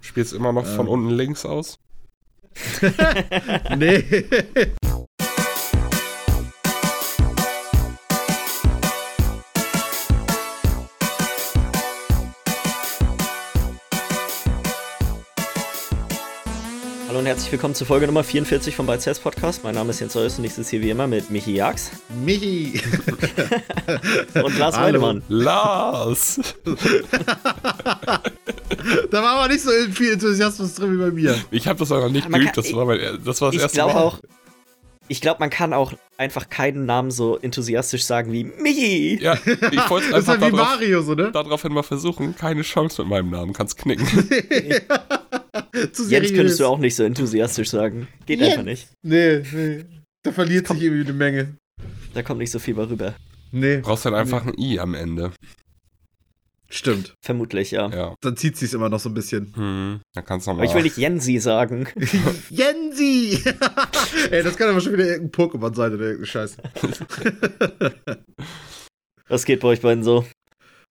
Spielst immer noch von Ähm. unten links aus? nee. Hallo und herzlich willkommen zur Folge Nummer 44 vom Bytes Podcast. Mein Name ist Jens Eus und ich sitze hier wie immer mit Michi Jax Michi. und Lars Hallo. Weidemann. Lars! Da war aber nicht so viel Enthusiasmus drin wie bei mir. Ich habe das auch noch nicht Man geübt, kann- das war, mein, das war das Ich erste glaube Mal. auch, ich glaube, man kann auch einfach keinen Namen so enthusiastisch sagen wie Michi. Ja, ich wollte Das ist einfach halt wie darauf, Mario, so, ne? daraufhin mal versuchen. Keine Chance mit meinem Namen, kannst knicken. Zu Jetzt könntest du auch nicht so enthusiastisch sagen. Geht Jens. einfach nicht. Nee, nee. Da verliert sich irgendwie eine Menge. Da kommt nicht so viel bei rüber. Nee. Du brauchst dann einfach ein I am Ende. Stimmt. Vermutlich, ja. Ja. Dann zieht sich's immer noch so ein bisschen. Hm, dann kannst du Aber nochmal. ich will nicht Jensi sagen. Jensi! Ey, das kann aber schon wieder irgendein Pokémon sein oder irgendeine Scheiße. Was geht bei euch beiden so?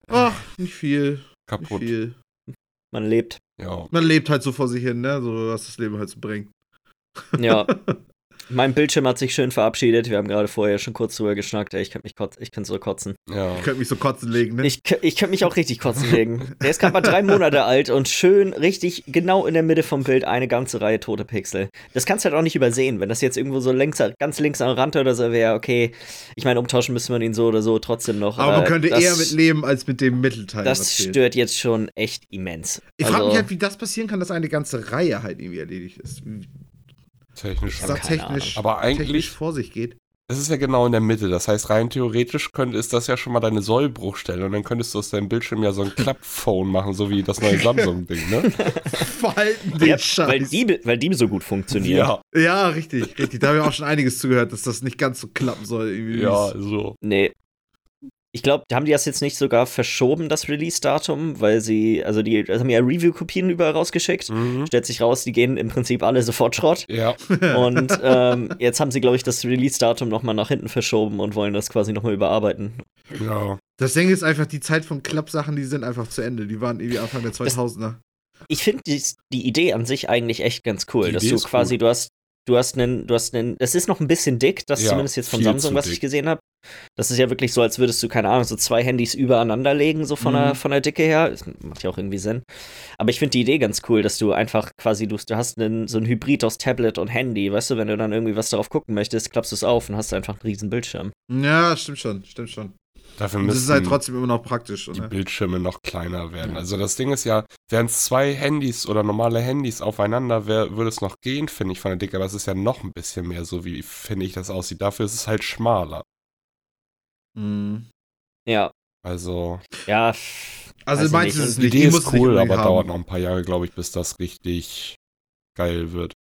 Ach, nicht viel. Nicht kaputt. viel. Man lebt. Ja. Man lebt halt so vor sich hin, ne? So was das Leben halt so bringt. Ja. Mein Bildschirm hat sich schön verabschiedet. Wir haben gerade vorher schon kurz drüber geschnackt. Ey, Ich könnte mich kotz ich könnte so kotzen. Ja. Ich könnte mich so kotzen legen, ne? Ich, ich könnte mich auch richtig kotzen legen. Der ist gerade mal drei Monate alt und schön richtig genau in der Mitte vom Bild eine ganze Reihe tote Pixel. Das kannst du halt auch nicht übersehen. Wenn das jetzt irgendwo so längs, ganz links am Rand oder so wäre, okay. Ich meine, umtauschen müsste man ihn so oder so trotzdem noch. aber man könnte das, eher mit leben als mit dem Mittelteil. Das was fehlt. stört jetzt schon echt immens. Ich frage Also, mich halt, wie das passieren kann, dass eine ganze Reihe halt irgendwie erledigt ist. Technisch. technisch, Aber eigentlich- technisch vor sich geht. Es ist ja genau in der Mitte. Das heißt, rein theoretisch könnte, ist das ja schon mal deine Sollbruchstelle. Und dann könntest du aus deinem Bildschirm ja so ein Klappphone machen, so wie das neue Samsung-Ding, ne? Verhalten den ja, Scheiß. weil, die, weil die so gut funktionieren. ja, richtig, richtig. Da habe ich auch schon einiges zugehört, dass das nicht ganz so klappen soll. Irgendwie. Ja, so. Nee. Ich glaube, haben die das jetzt nicht sogar verschoben, das Release-Datum, weil sie, also die also haben ja Review-Kopien überall rausgeschickt. Mhm. Stellt sich raus, die gehen im Prinzip alle sofort Schrott. Ja. Und ähm, jetzt haben sie, glaube ich, das Release-Datum nochmal nach hinten verschoben und wollen das quasi nochmal überarbeiten. Ja. Das Ding ist einfach, die Zeit von Klappsachen, die sind einfach zu Ende. Die waren irgendwie Anfang der 2000er. Ich finde die, die Idee an sich eigentlich echt ganz cool, Die dass Idee du quasi, cool. du hast, du hast einen, du hast einen, das ist noch ein bisschen dick, das Ja, zumindest jetzt von Samsung, was dick. ich gesehen habe. Das ist ja wirklich so, als würdest du, keine Ahnung, so zwei Handys übereinander legen, so von, Mhm. der, von der Dicke her. Das macht ja auch irgendwie Sinn. Aber ich finde die Idee ganz cool, dass du einfach quasi, du, du hast einen, so ein Hybrid aus Tablet und Handy, weißt du, wenn du dann irgendwie was darauf gucken möchtest, klappst du es auf und hast einfach einen riesen Bildschirm. Ja, stimmt schon, stimmt schon. Dafür Und das müssen ist halt trotzdem immer noch praktisch. die Oder? Bildschirme noch kleiner werden. Also das Ding ist ja, wären es zwei Handys oder normale Handys aufeinander, wär, würde es noch gehen, finde ich, von der Dicke. Aber es ist ja noch ein bisschen mehr so, wie finde ich das aussieht. Dafür ist es halt schmaler. Mhm. Ja, Also ja. Also ich meinst nicht. du es die? Idee ist cool, aber haben. dauert noch ein paar Jahre, glaube ich, bis das richtig geil wird.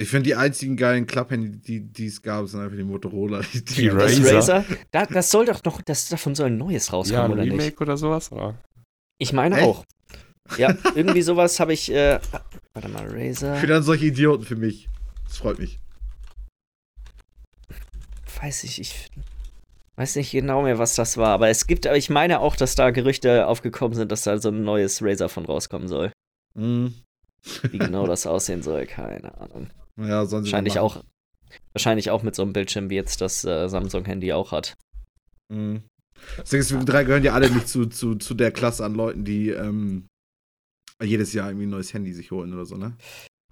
Ich finde, die einzigen geilen Klapphandy, die es gab, sind einfach die Motorola. Die, Die Das Razer. Razer, da, das soll doch noch, das davon soll ein neues rauskommen, ja, ein oder Remake nicht? oder sowas? Oder? Ich meine Echt? auch. Ja, irgendwie sowas habe ich. Äh, warte mal, Razer. Für dann solche Idioten für mich. Das freut mich. Weiß ich, ich weiß nicht genau mehr, was das war. Aber es gibt, aber ich meine auch, dass da Gerüchte aufgekommen sind, dass da so ein neues Razer von rauskommen soll. Mhm. Wie genau das aussehen soll, keine Ahnung. Ja, sollen sie Wahrscheinlich auch. Wahrscheinlich auch mit so einem Bildschirm, wie jetzt das äh, Samsung-Handy auch hat. Mhm. Wir drei gehören ja alle nicht zu, zu, zu der Klasse an Leuten, die ähm, jedes Jahr irgendwie ein neues Handy sich holen oder so, ne?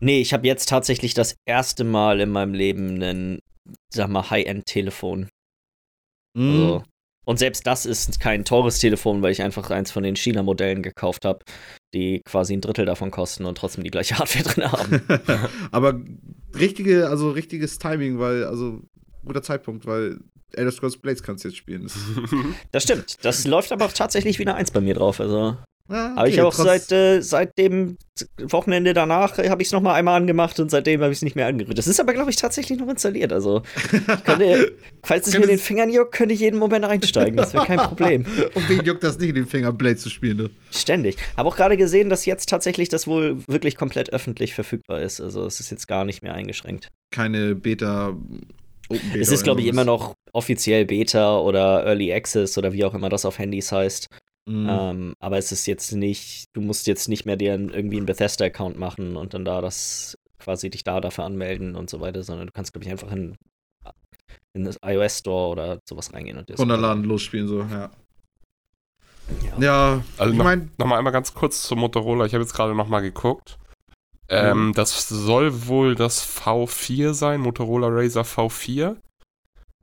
Nee, ich habe jetzt tatsächlich das erste Mal in meinem Leben ein, sag mal, High-End-Telefon. Mhm. Also, und selbst das ist kein teures Telefon, weil ich einfach eins von den China-Modellen gekauft habe, die quasi ein Drittel davon kosten und trotzdem die gleiche Hardware drin haben. Aber richtige, also richtiges Timing, weil, also guter Zeitpunkt, weil Elder Scrolls Blades kannst du jetzt spielen. Das, Das stimmt. Das läuft aber auch tatsächlich wie eine Eins bei mir drauf. Also Ah, habe ich auch seit, äh, seit dem Wochenende danach äh, habe ich es nochmal einmal angemacht und seitdem habe ich es nicht mehr angerührt. Das ist aber, glaube ich, tatsächlich noch installiert. Also ich könnte, falls es mir den Fingern juckt, könnte ich jeden Moment einsteigen. Das wäre kein Problem. Und wen juckt das nicht in den Finger, Blades zu spielen, ne? Ständig. Habe auch gerade gesehen, dass jetzt tatsächlich das wohl wirklich komplett öffentlich verfügbar ist. Also es ist jetzt gar nicht mehr eingeschränkt. Keine Beta, es ist, glaube ich, immer noch offiziell Beta oder Early Access oder wie auch immer das auf Handys heißt. Mhm. Ähm, aber es ist jetzt nicht, du musst jetzt nicht mehr dir irgendwie einen Bethesda-Account machen und dann da das quasi dich da dafür anmelden und so weiter, sondern du kannst, glaube ich, einfach in, in das iOS Store oder sowas reingehen und das. Runterladen, losspielen, so, ja. Ja. Ja, Also ich noch, meine, noch mal einmal ganz kurz zum Motorola. Ich habe jetzt gerade noch mal geguckt. Ähm, Das soll wohl das V4 sein, Motorola Razer V4.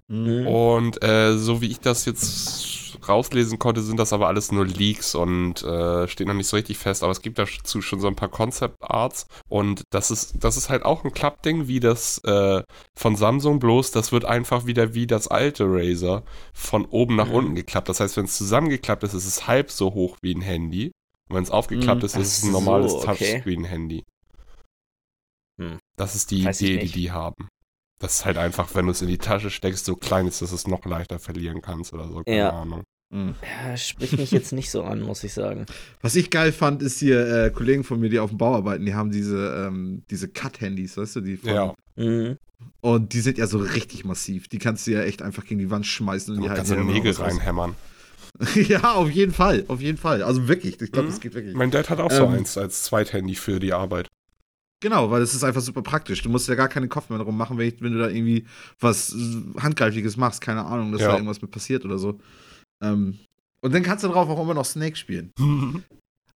Mhm. Und äh, so wie ich das jetzt rauslesen konnte, sind das aber alles nur Leaks und äh, steht noch nicht so richtig fest. Aber es gibt dazu schon so ein paar Concept Arts und das ist, das ist halt auch ein Klappding wie das äh, von Samsung, bloß das wird einfach wieder wie das alte Razer von oben nach Mhm. unten geklappt. Das heißt, wenn es zusammengeklappt ist, ist es halb so hoch wie ein Handy. Und wenn es aufgeklappt Mhm. ist, ist es ein normales so, okay. Touchscreen-Handy. Hm. Das ist die Weiß Idee, die die haben. Das ist halt einfach, wenn du es in die Tasche steckst, so klein ist, dass du es noch leichter verlieren kannst oder so. Keine Ja. Ahnung. Mhm. Ja, spricht mich jetzt nicht so an, muss ich sagen. was ich geil fand, ist hier äh, Kollegen von mir, die auf dem Bau arbeiten, die haben diese, ähm, diese Cut-Handys, weißt du, die von, Ja. Mhm. Und die sind ja so richtig massiv. Die kannst du ja echt einfach gegen die Wand schmeißen und die halten kannst ja du Nägel reinhämmern. ja, auf jeden Fall, auf jeden Fall. Also wirklich, ich glaube, Mhm. das geht wirklich. Mein Dad hat auch so Ähm. eins als Zweithandy für die Arbeit. Genau, weil es ist einfach super praktisch. Du musst ja gar keinen Kopf mehr drum machen, wenn, ich, wenn du da irgendwie was äh, Handgreifliches machst, keine Ahnung, dass Ja. da irgendwas mit passiert oder so. Ähm, und dann kannst du drauf auch immer noch Snake spielen.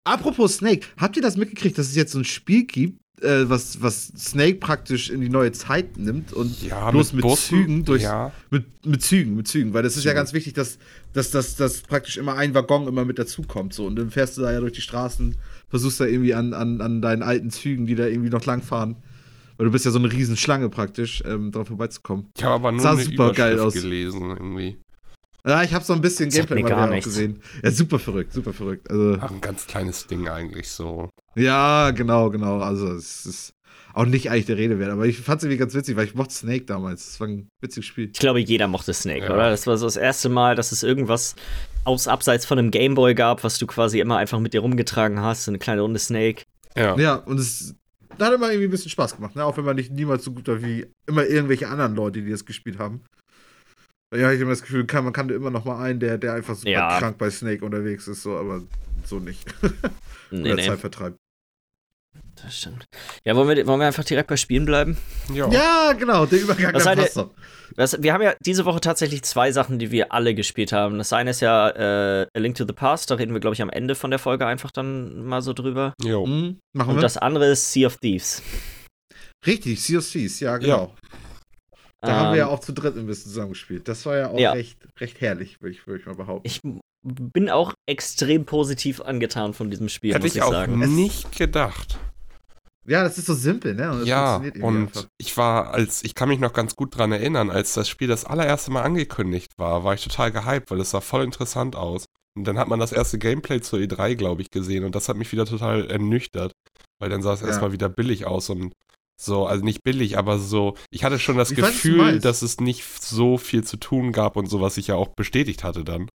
Apropos Snake, habt ihr das mitgekriegt, dass es jetzt so ein Spiel gibt, äh, was, was Snake praktisch in die neue Zeit nimmt und ja, bloß mit, Bussen, Zügen durch, Ja, mit, mit Zügen, mit Zügen, weil das ist ja Zügen. ganz wichtig, dass, dass, dass, dass praktisch immer ein Waggon immer mit dazukommt. So. Und dann fährst du da ja durch die Straßen, versuchst da irgendwie an, an, an deinen alten Zügen, die da irgendwie noch langfahren. Weil du bist ja so eine Riesenschlange praktisch, ähm, darauf vorbeizukommen. ich habe aber nur Sah eine super geil aus. gelesen irgendwie. Ja, ich habe so ein bisschen Gameplay mal gar gesehen. Ja, super verrückt, super verrückt. Also, Ach, ein ganz kleines Ding eigentlich so. ja, genau, genau. Also, es ist auch nicht eigentlich der Rede wert. Aber ich fand es irgendwie ganz witzig, weil ich mochte Snake damals. Das war ein witziges Spiel. Ich glaube, jeder mochte Snake, Ja. oder? Das war so das erste Mal, dass es irgendwas aus abseits von einem Gameboy gab, was du quasi immer einfach mit dir rumgetragen hast. So eine kleine Runde Snake. Ja. Ja, und es hat immer irgendwie ein bisschen Spaß gemacht, ne? Auch wenn man nicht niemals so gut war wie immer irgendwelche anderen Leute, die das gespielt haben. Ja, ich habe immer das Gefühl, kann, man kannte immer noch mal einen, der, der einfach super Ja. krank bei Snake unterwegs ist, so, aber so nicht. Nee, Oder nee, Zeit vertreibt. das stimmt. Ja, wollen wir, wollen wir einfach direkt bei Spielen bleiben? Ja. Ja, genau, der Übergang seid ihr- passt doch. Das, wir haben ja diese Woche tatsächlich zwei Sachen, die wir alle gespielt haben. Das eine ist ja äh, A Link to the Past, da reden wir, glaube ich, am Ende von der Folge einfach dann mal so drüber. Jo. Mhm, machen Und wir. das andere ist Sea of Thieves. Richtig, Sea of Thieves, ja, genau. Da haben wir ja auch zu dritt ein bisschen zusammengespielt. Das war ja auch Ja. recht, recht herrlich, würde ich, würd ich mal behaupten. Ich bin auch extrem positiv angetan von diesem Spiel, Hätte muss ich ich auch sagen. nicht gedacht. ja, das ist so simpel, ne? Und das Ja, und einfach. ich war, als ich kann mich noch ganz gut dran erinnern, als das Spiel das allererste Mal angekündigt war, war ich total gehypt, weil es sah voll interessant aus. Und dann hat man das erste Gameplay zur E3, glaube ich, gesehen und das hat mich wieder total ernüchtert, weil dann sah es Ja. erstmal wieder billig aus und so, also nicht billig, aber so, ich hatte schon das Ich weiß, Gefühl, meinst. dass es nicht so viel zu tun gab und so, was ich ja auch bestätigt hatte dann.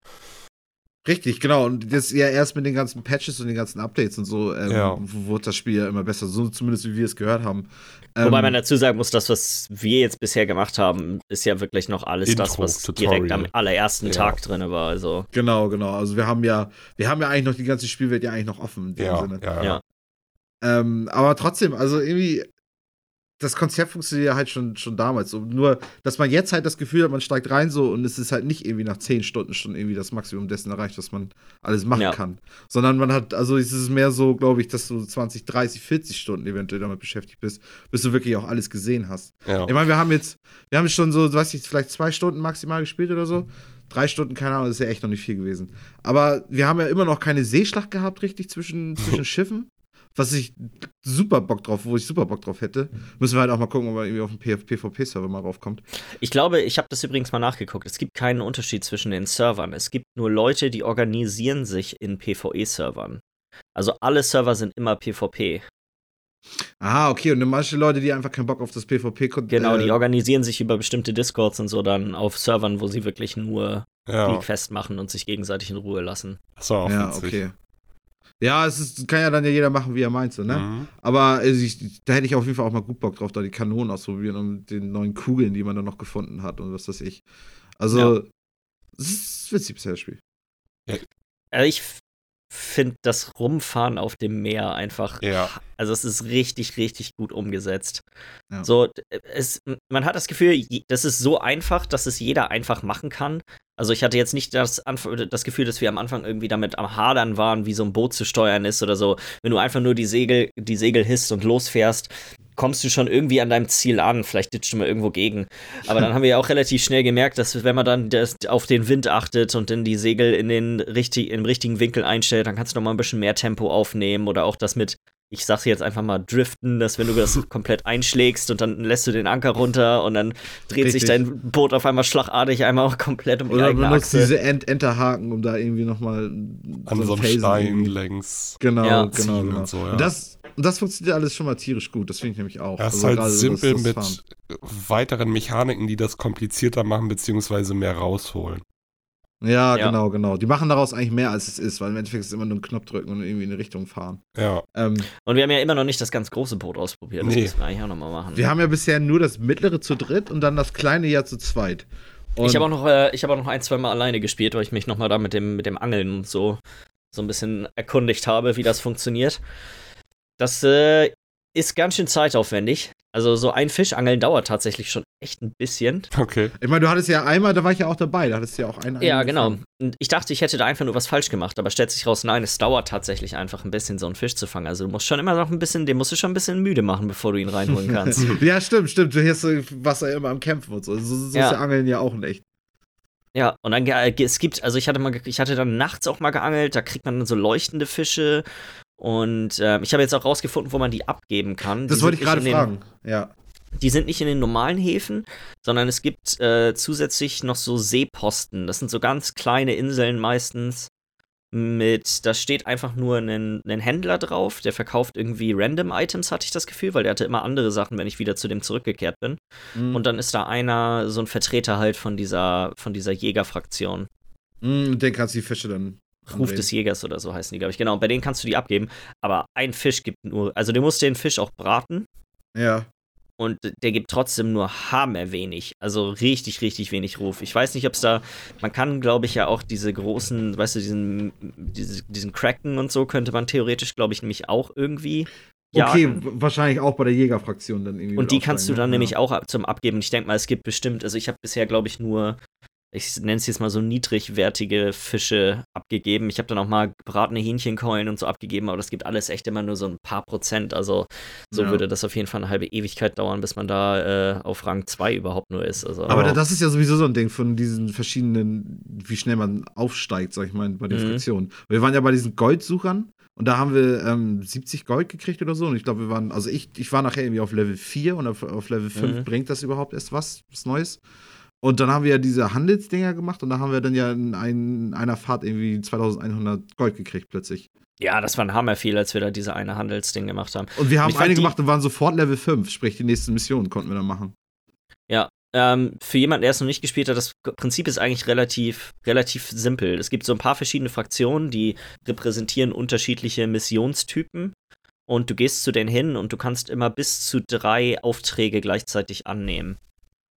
Richtig, genau. Und das ja erst mit den ganzen Patches und den ganzen Updates und so ähm, Ja. wurde das Spiel ja immer besser. So zumindest wie wir es gehört haben. Ähm, Wobei man dazu sagen muss, das, was wir jetzt bisher gemacht haben, ist ja wirklich noch alles Intro, das, was Tutorial. direkt am allerersten Ja. Tag drin war. Also, Genau, genau. Also wir haben ja, wir haben ja eigentlich noch die ganze Spielwelt ja eigentlich noch offen in dem Ja, Sinne. ja, Ja. ja. Ähm, aber trotzdem, also irgendwie, das Konzept funktioniert ja halt schon, schon damals. So. Nur, dass man jetzt halt das Gefühl hat, man steigt rein so und es ist halt nicht irgendwie nach zehn Stunden schon irgendwie das Maximum dessen erreicht, was man alles machen Ja. kann. Sondern man hat, also es ist mehr so, glaube ich, dass du 20, 30, 40 Stunden eventuell damit beschäftigt bist, bis du wirklich auch alles gesehen hast. ja. Ich meine, wir haben jetzt, wir haben schon so, weiß ich, vielleicht zwei Stunden maximal gespielt oder so. Drei Stunden, keine Ahnung, das ist ja echt noch nicht viel gewesen. Aber wir haben ja immer noch keine Seeschlacht gehabt, richtig, zwischen, zwischen Schiffen. Was ich super Bock drauf, wo ich super Bock drauf hätte. Müssen wir halt auch mal gucken, ob man irgendwie auf dem PvP-Server mal raufkommt. ich glaube, ich habe das übrigens mal nachgeguckt. Es gibt keinen Unterschied zwischen den Servern. Es gibt nur Leute, die organisieren sich in PvE-Servern. Also alle Server sind immer PvP. Ah, okay. Und dann manche Leute, die einfach keinen Bock auf das PvP konnten. Genau, äh, die organisieren sich über bestimmte Discords und so dann auf Servern, wo sie wirklich nur ja. die Quest machen und sich gegenseitig in Ruhe lassen. Auch Ja, witzig. okay. Ja, es ist, kann ja dann ja jeder machen, wie er meint, so, ne? Mhm. Aber also ich, da hätte ich auf jeden Fall auch mal gut Bock drauf, da die Kanonen ausprobieren und mit den neuen Kugeln, die man dann noch gefunden hat und was weiß ich. Also, es ist witzig bisher das Spiel. Also ich finde das Rumfahren auf dem Meer einfach. Ja. Also es ist richtig, richtig gut umgesetzt. Ja. So, es, man hat das Gefühl, das ist so einfach, dass es jeder einfach machen kann. Also ich hatte jetzt nicht das, das Gefühl, dass wir am Anfang irgendwie damit am Hadern waren, wie so ein Boot zu steuern ist oder so. Wenn du einfach nur die Segel, die Segel hisst und losfährst, kommst du schon irgendwie an deinem Ziel an. Vielleicht ditcht du mal irgendwo gegen. Aber dann haben wir ja auch relativ schnell gemerkt, dass wenn man dann das, auf den Wind achtet und dann die Segel in den richtig, im richtigen Winkel einstellt, dann kannst du noch mal ein bisschen mehr Tempo aufnehmen oder auch das mit ich sag's jetzt einfach mal driften, dass wenn du das komplett einschlägst und dann lässt du den Anker runter und dann dreht Richtig. sich dein Boot auf einmal schlagartig einmal auch komplett um die Oder eigene benutzt Achse. diese Ent Enterhaken, um da irgendwie nochmal an so, so einem Stein längs. Genau, ja. genau, genau. Und, so, ja. und das, das funktioniert alles schon mal tierisch gut, das finde ich nämlich auch. Das ist also halt simpel das, das mit Fahren. weiteren Mechaniken, die das komplizierter machen, beziehungsweise mehr rausholen. Ja, Ja. genau, genau. Die machen daraus eigentlich mehr, als es ist, weil im Endeffekt ist es immer nur ein Knopf drücken und irgendwie in eine Richtung fahren. Ja. Ähm, Und wir haben ja immer noch nicht das ganz große Boot ausprobiert. Das Nee. müssen wir eigentlich auch nochmal machen. wir haben ja bisher nur das mittlere zu dritt und dann das kleine ja zu zweit. Und ich habe auch noch, äh, ich habe auch noch ein, zwei Mal alleine gespielt, weil ich mich nochmal da mit dem, mit dem Angeln und so so ein bisschen erkundigt habe, wie das funktioniert. Das äh, ist ganz schön zeitaufwendig. Also so ein Fischangeln dauert tatsächlich schon echt ein bisschen. Okay. ich meine, du hattest ja einmal, da war ich ja auch dabei, da hattest du ja auch einen. Ja, genau. Und ich dachte, ich hätte da einfach nur was falsch gemacht, aber stellt sich raus, nein, es dauert tatsächlich einfach ein bisschen, so einen Fisch zu fangen. Also du musst schon immer noch ein bisschen, den musst du schon ein bisschen müde machen, bevor du ihn reinholen kannst. ja, stimmt, stimmt. Du hast so Wasser immer am Kämpfen und so. So, so Ja. ist ja Angeln ja auch in echt. Ja, und dann, es gibt, also ich hatte mal, ich hatte dann nachts auch mal geangelt, da kriegt man dann so leuchtende Fische. Und ähm, ich habe jetzt auch rausgefunden, wo man die abgeben kann. Das Die wollte ich gerade fragen. Ja. Die sind nicht in den normalen Häfen, sondern es gibt äh, zusätzlich noch so Seeposten. Das sind so ganz kleine Inseln meistens. Mit, da steht einfach nur ein, ein Händler drauf, der verkauft irgendwie random Items, hatte ich das Gefühl, weil der hatte immer andere Sachen, wenn ich wieder zu dem zurückgekehrt bin. Mhm. Und dann ist da einer, so ein Vertreter halt von dieser, von dieser Jägerfraktion. Mhm, den kannst du die Fische dann. Ruf des Jägers oder so heißen die, glaube ich. Genau, bei denen kannst du die abgeben. Aber ein Fisch gibt nur, also du musst den Fisch auch braten Ja. und der gibt trotzdem nur hammerwenig. Also richtig, richtig wenig Ruf. Ich weiß nicht, ob es da, man kann, glaube ich, ja auch diese großen, weißt du, diesen, diese, diesen Kraken und so könnte man theoretisch, glaube ich, nämlich auch irgendwie. Okay, wahrscheinlich auch bei der Jägerfraktion dann irgendwie. Und die kannst du dann ne? nämlich Ja. auch ab- zum Abgeben. Ich denke mal, es gibt bestimmt, also ich habe bisher, glaube ich, nur, ich nenne es jetzt mal so niedrigwertige Fische abgegeben. Ich habe dann auch mal gebratene Hähnchenkeulen und so abgegeben, aber das gibt alles echt immer nur so ein paar Prozent. Also so Ja. würde das auf jeden Fall eine halbe Ewigkeit dauern, bis man da äh, auf Rang 2 überhaupt nur ist. Also, Aber da- das ist ja sowieso so ein Ding von diesen verschiedenen, wie schnell man aufsteigt, sag ich mal, bei den Mhm. Fraktionen. Wir waren ja bei diesen Goldsuchern und da haben wir ähm, 70 Gold gekriegt oder so. Und ich glaube, wir waren, also ich, ich war nachher irgendwie auf Level 4 und auf, auf Level 5 Mhm. bringt das überhaupt erst was, was Neues. Und dann haben wir ja diese Handelsdinger gemacht und da haben wir dann ja in, ein, in einer Fahrt irgendwie 2100 Gold gekriegt plötzlich. ja, das war ein Hammer viel, als wir da diese eine Handelsding gemacht haben. Und wir haben eine gemacht und waren sofort Level 5, sprich die nächste Mission konnten wir dann machen. Ähm, für jemanden, der es noch nicht gespielt hat, das Prinzip ist eigentlich relativ, relativ simpel. Es gibt so ein paar verschiedene Fraktionen, die repräsentieren unterschiedliche Missionstypen. Und du gehst zu denen hin und du kannst immer bis zu drei Aufträge gleichzeitig annehmen.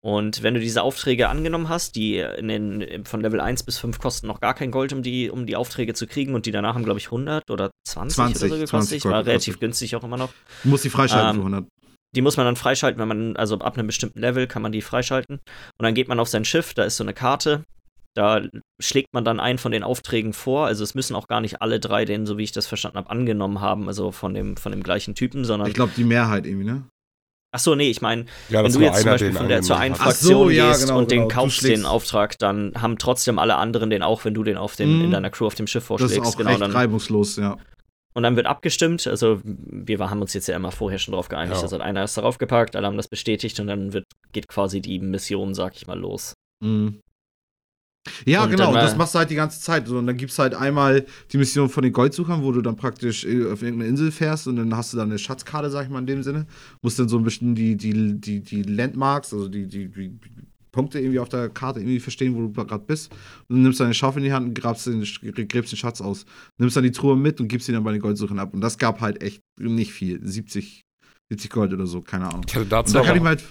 Und wenn du diese Aufträge angenommen hast, die in den, von Level 1 bis 5 kosten noch gar kein Gold, um die, um die Aufträge zu kriegen, und die danach haben, glaube ich, 100 oder 20, 20, oder so gekostet. 20 Gold War relativ günstig auch immer noch. Du musst die freischalten Ähm, für 100. Die muss man dann freischalten, wenn man, also ab einem bestimmten Level kann man die freischalten. Und dann geht man auf sein Schiff, da ist so eine Karte. Da schlägt man dann einen von den Aufträgen vor. Also es müssen auch gar nicht alle drei den, so wie ich das verstanden habe, angenommen haben, also von dem, von dem gleichen Typen, sondern. Ich glaube, die Mehrheit irgendwie, ne? Ach so, nee, ich meine, Ja, wenn du jetzt zum Beispiel von der zur einen. Ach so, Fraktion ja, gehst genau, und genau. den kaufst den Auftrag, dann haben trotzdem alle anderen den auch, wenn du den auf den, Mhm. in deiner Crew auf dem Schiff Das ist vorschlägst. auch genau, recht dann, reibungslos, ja. Und dann wird abgestimmt. Also, wir haben uns jetzt ja immer vorher schon drauf geeinigt. Ja. Also, einer ist darauf gepackt, alle haben das bestätigt und dann wird, geht quasi die Mission, sag ich mal, los. Mhm. Ja, Und genau, das machst du halt die ganze Zeit. So, und dann gibt es halt einmal die Mission von den Goldsuchern, wo du dann praktisch äh, auf irgendeine Insel fährst und dann hast du dann eine Schatzkarte, sag ich mal in dem Sinne. Musst dann so ein bisschen die, die, die, die Landmarks, also die, die, die Punkte irgendwie auf der Karte irgendwie verstehen, wo du gerade bist. Und dann nimmst deine Schaufel in die Hand und grabst den, gräbst den Schatz aus. Nimmst dann die Truhe mit und gibst sie dann bei den Goldsuchern ab. Und das gab halt echt nicht viel. 70, 70 Gold oder so, keine Ahnung. Ich hatte dazu da kann ich mal halt.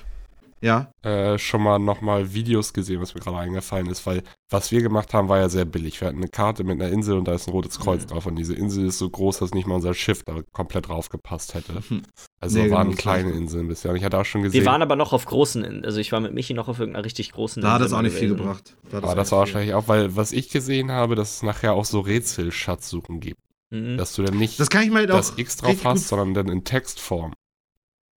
Ja. äh, schon mal nochmal Videos gesehen, was mir gerade eingefallen ist, weil was wir gemacht haben, war ja sehr billig. Wir hatten eine Karte mit einer Insel und da ist ein rotes Kreuz Mhm. drauf und diese Insel ist so groß, dass nicht mal unser Schiff da komplett draufgepasst hätte. Hm. Also Nee, waren genau, kleine war- Inseln bisher. Und ich hatte auch schon gesehen, Wir waren aber noch auf großen, In- also ich war mit Michi noch auf irgendeiner richtig großen Da hat Insel das auch nicht viel gebracht. Da hat aber das auch war nicht viel. wahrscheinlich auch, weil was ich gesehen habe, dass es nachher auch so Rätselschatzsuchen gibt. Mhm. Dass du dann nicht Das kann ich mir halt das X drauf hast, sondern dann in Textform.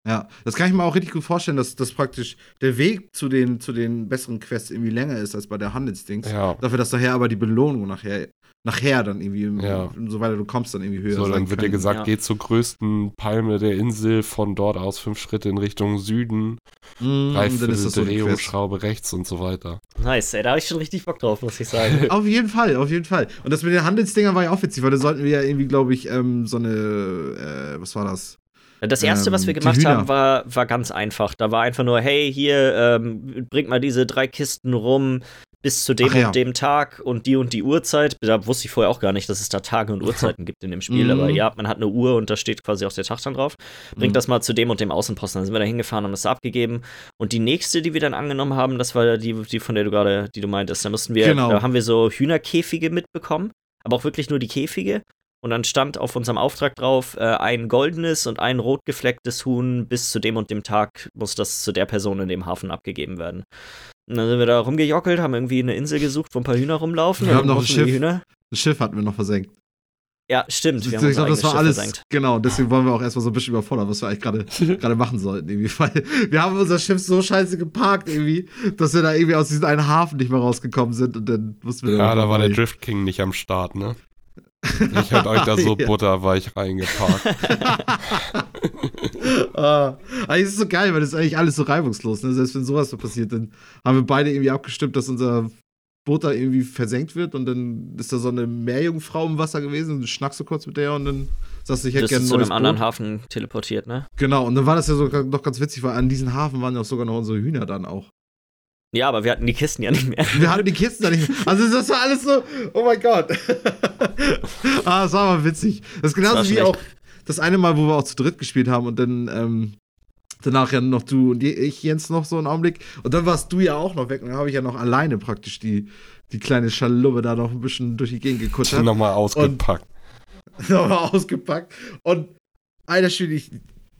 Ja, das kann ich mir auch richtig gut vorstellen, dass, dass praktisch der Weg zu den, zu den besseren Quests irgendwie länger ist als bei der Handelsdings. Ja. Dafür, dass nachher aber die Belohnung nachher, nachher dann irgendwie, Ja. so weiter du kommst, dann irgendwie höher So, sein dann wird dir können. gesagt, ja. geh zur größten Palme der Insel, von dort aus fünf Schritte in Richtung Süden, Mm, drei ist das so die Drehung, Quest. Schraube rechts und so weiter. Nice, ey, da habe ich schon richtig Bock drauf, muss ich sagen. Auf jeden Fall, auf jeden Fall. Und das mit den Handelsdingern war ja auch witzig, weil da sollten wir ja irgendwie, glaube ich, ähm, so eine, äh, was war das? Das erste, was wir Ähm, gemacht haben, war, war ganz einfach. Da war einfach nur, hey, hier, ähm, bringt mal diese drei Kisten rum bis zu dem Ach ja. und dem Tag und die und die Uhrzeit. Da wusste ich vorher auch gar nicht, dass es da Tage und Uhrzeiten gibt in dem Spiel. Mhm. Aber ja, man hat eine Uhr und da steht quasi auch der Tag dann drauf. Bringt Mhm. das mal zu dem und dem Außenposten. Dann sind wir da hingefahren, haben das abgegeben. Und die nächste, die wir dann angenommen haben, das war die, die von der du gerade, die du meintest. Da mussten wir, Genau. da haben wir so Hühnerkäfige mitbekommen, aber auch wirklich nur die Käfige. Und dann stand auf unserem Auftrag drauf, äh, ein goldenes und ein rot geflecktes Huhn bis zu dem und dem Tag muss das zu der Person in dem Hafen abgegeben werden. Und dann sind wir da rumgejockelt, haben irgendwie eine Insel gesucht, wo ein paar Hühner rumlaufen. Wir haben noch ein Schiff. Hühner. Das Schiff hatten wir noch versenkt. Ja, stimmt. Wir ich glaube, das war Schiff alles. versenkt. Genau, deswegen wollen wir auch erstmal so ein bisschen überfordern, was wir eigentlich gerade gerade machen sollten. Irgendwie. Weil wir haben unser Schiff so scheiße geparkt, irgendwie, dass wir da irgendwie aus diesem einen Hafen nicht mehr rausgekommen sind und dann mussten wir Ja, da war der. Drift King nicht am Start, ne? Ich hätte euch da so Ja. butterweich reingeparkt. ah, eigentlich ist es so geil, weil das ist eigentlich alles so reibungslos. Ne? Selbst wenn sowas so passiert, dann haben wir beide irgendwie abgestimmt, dass unser Boot da irgendwie versenkt wird und dann ist da so eine Meerjungfrau im Wasser gewesen und du schnackst so kurz mit der und dann sagst du, ich hätte gerne ist ein zu neues einem anderen Boot. Hafen teleportiert, ne? Genau, und dann war das ja sogar noch ganz witzig, weil an diesem Hafen waren ja auch sogar noch unsere Hühner dann auch. Ja, aber wir hatten die Kisten ja nicht mehr. Wir hatten die Kisten da nicht mehr. Also das war alles so, oh mein Gott. ah, das war aber witzig. Das ist genauso war wie schlecht. auch das eine Mal, wo wir auch zu dritt gespielt haben und dann ähm, danach ja noch du und ich, Jens, noch so einen Augenblick. Und dann warst du ja auch noch weg und dann habe ich ja noch alleine praktisch die, die kleine Schaluppe da noch ein bisschen durch die Gegend gekuttert. Nochmal ausgepackt. nochmal ausgepackt. Und alter Schwede, ich,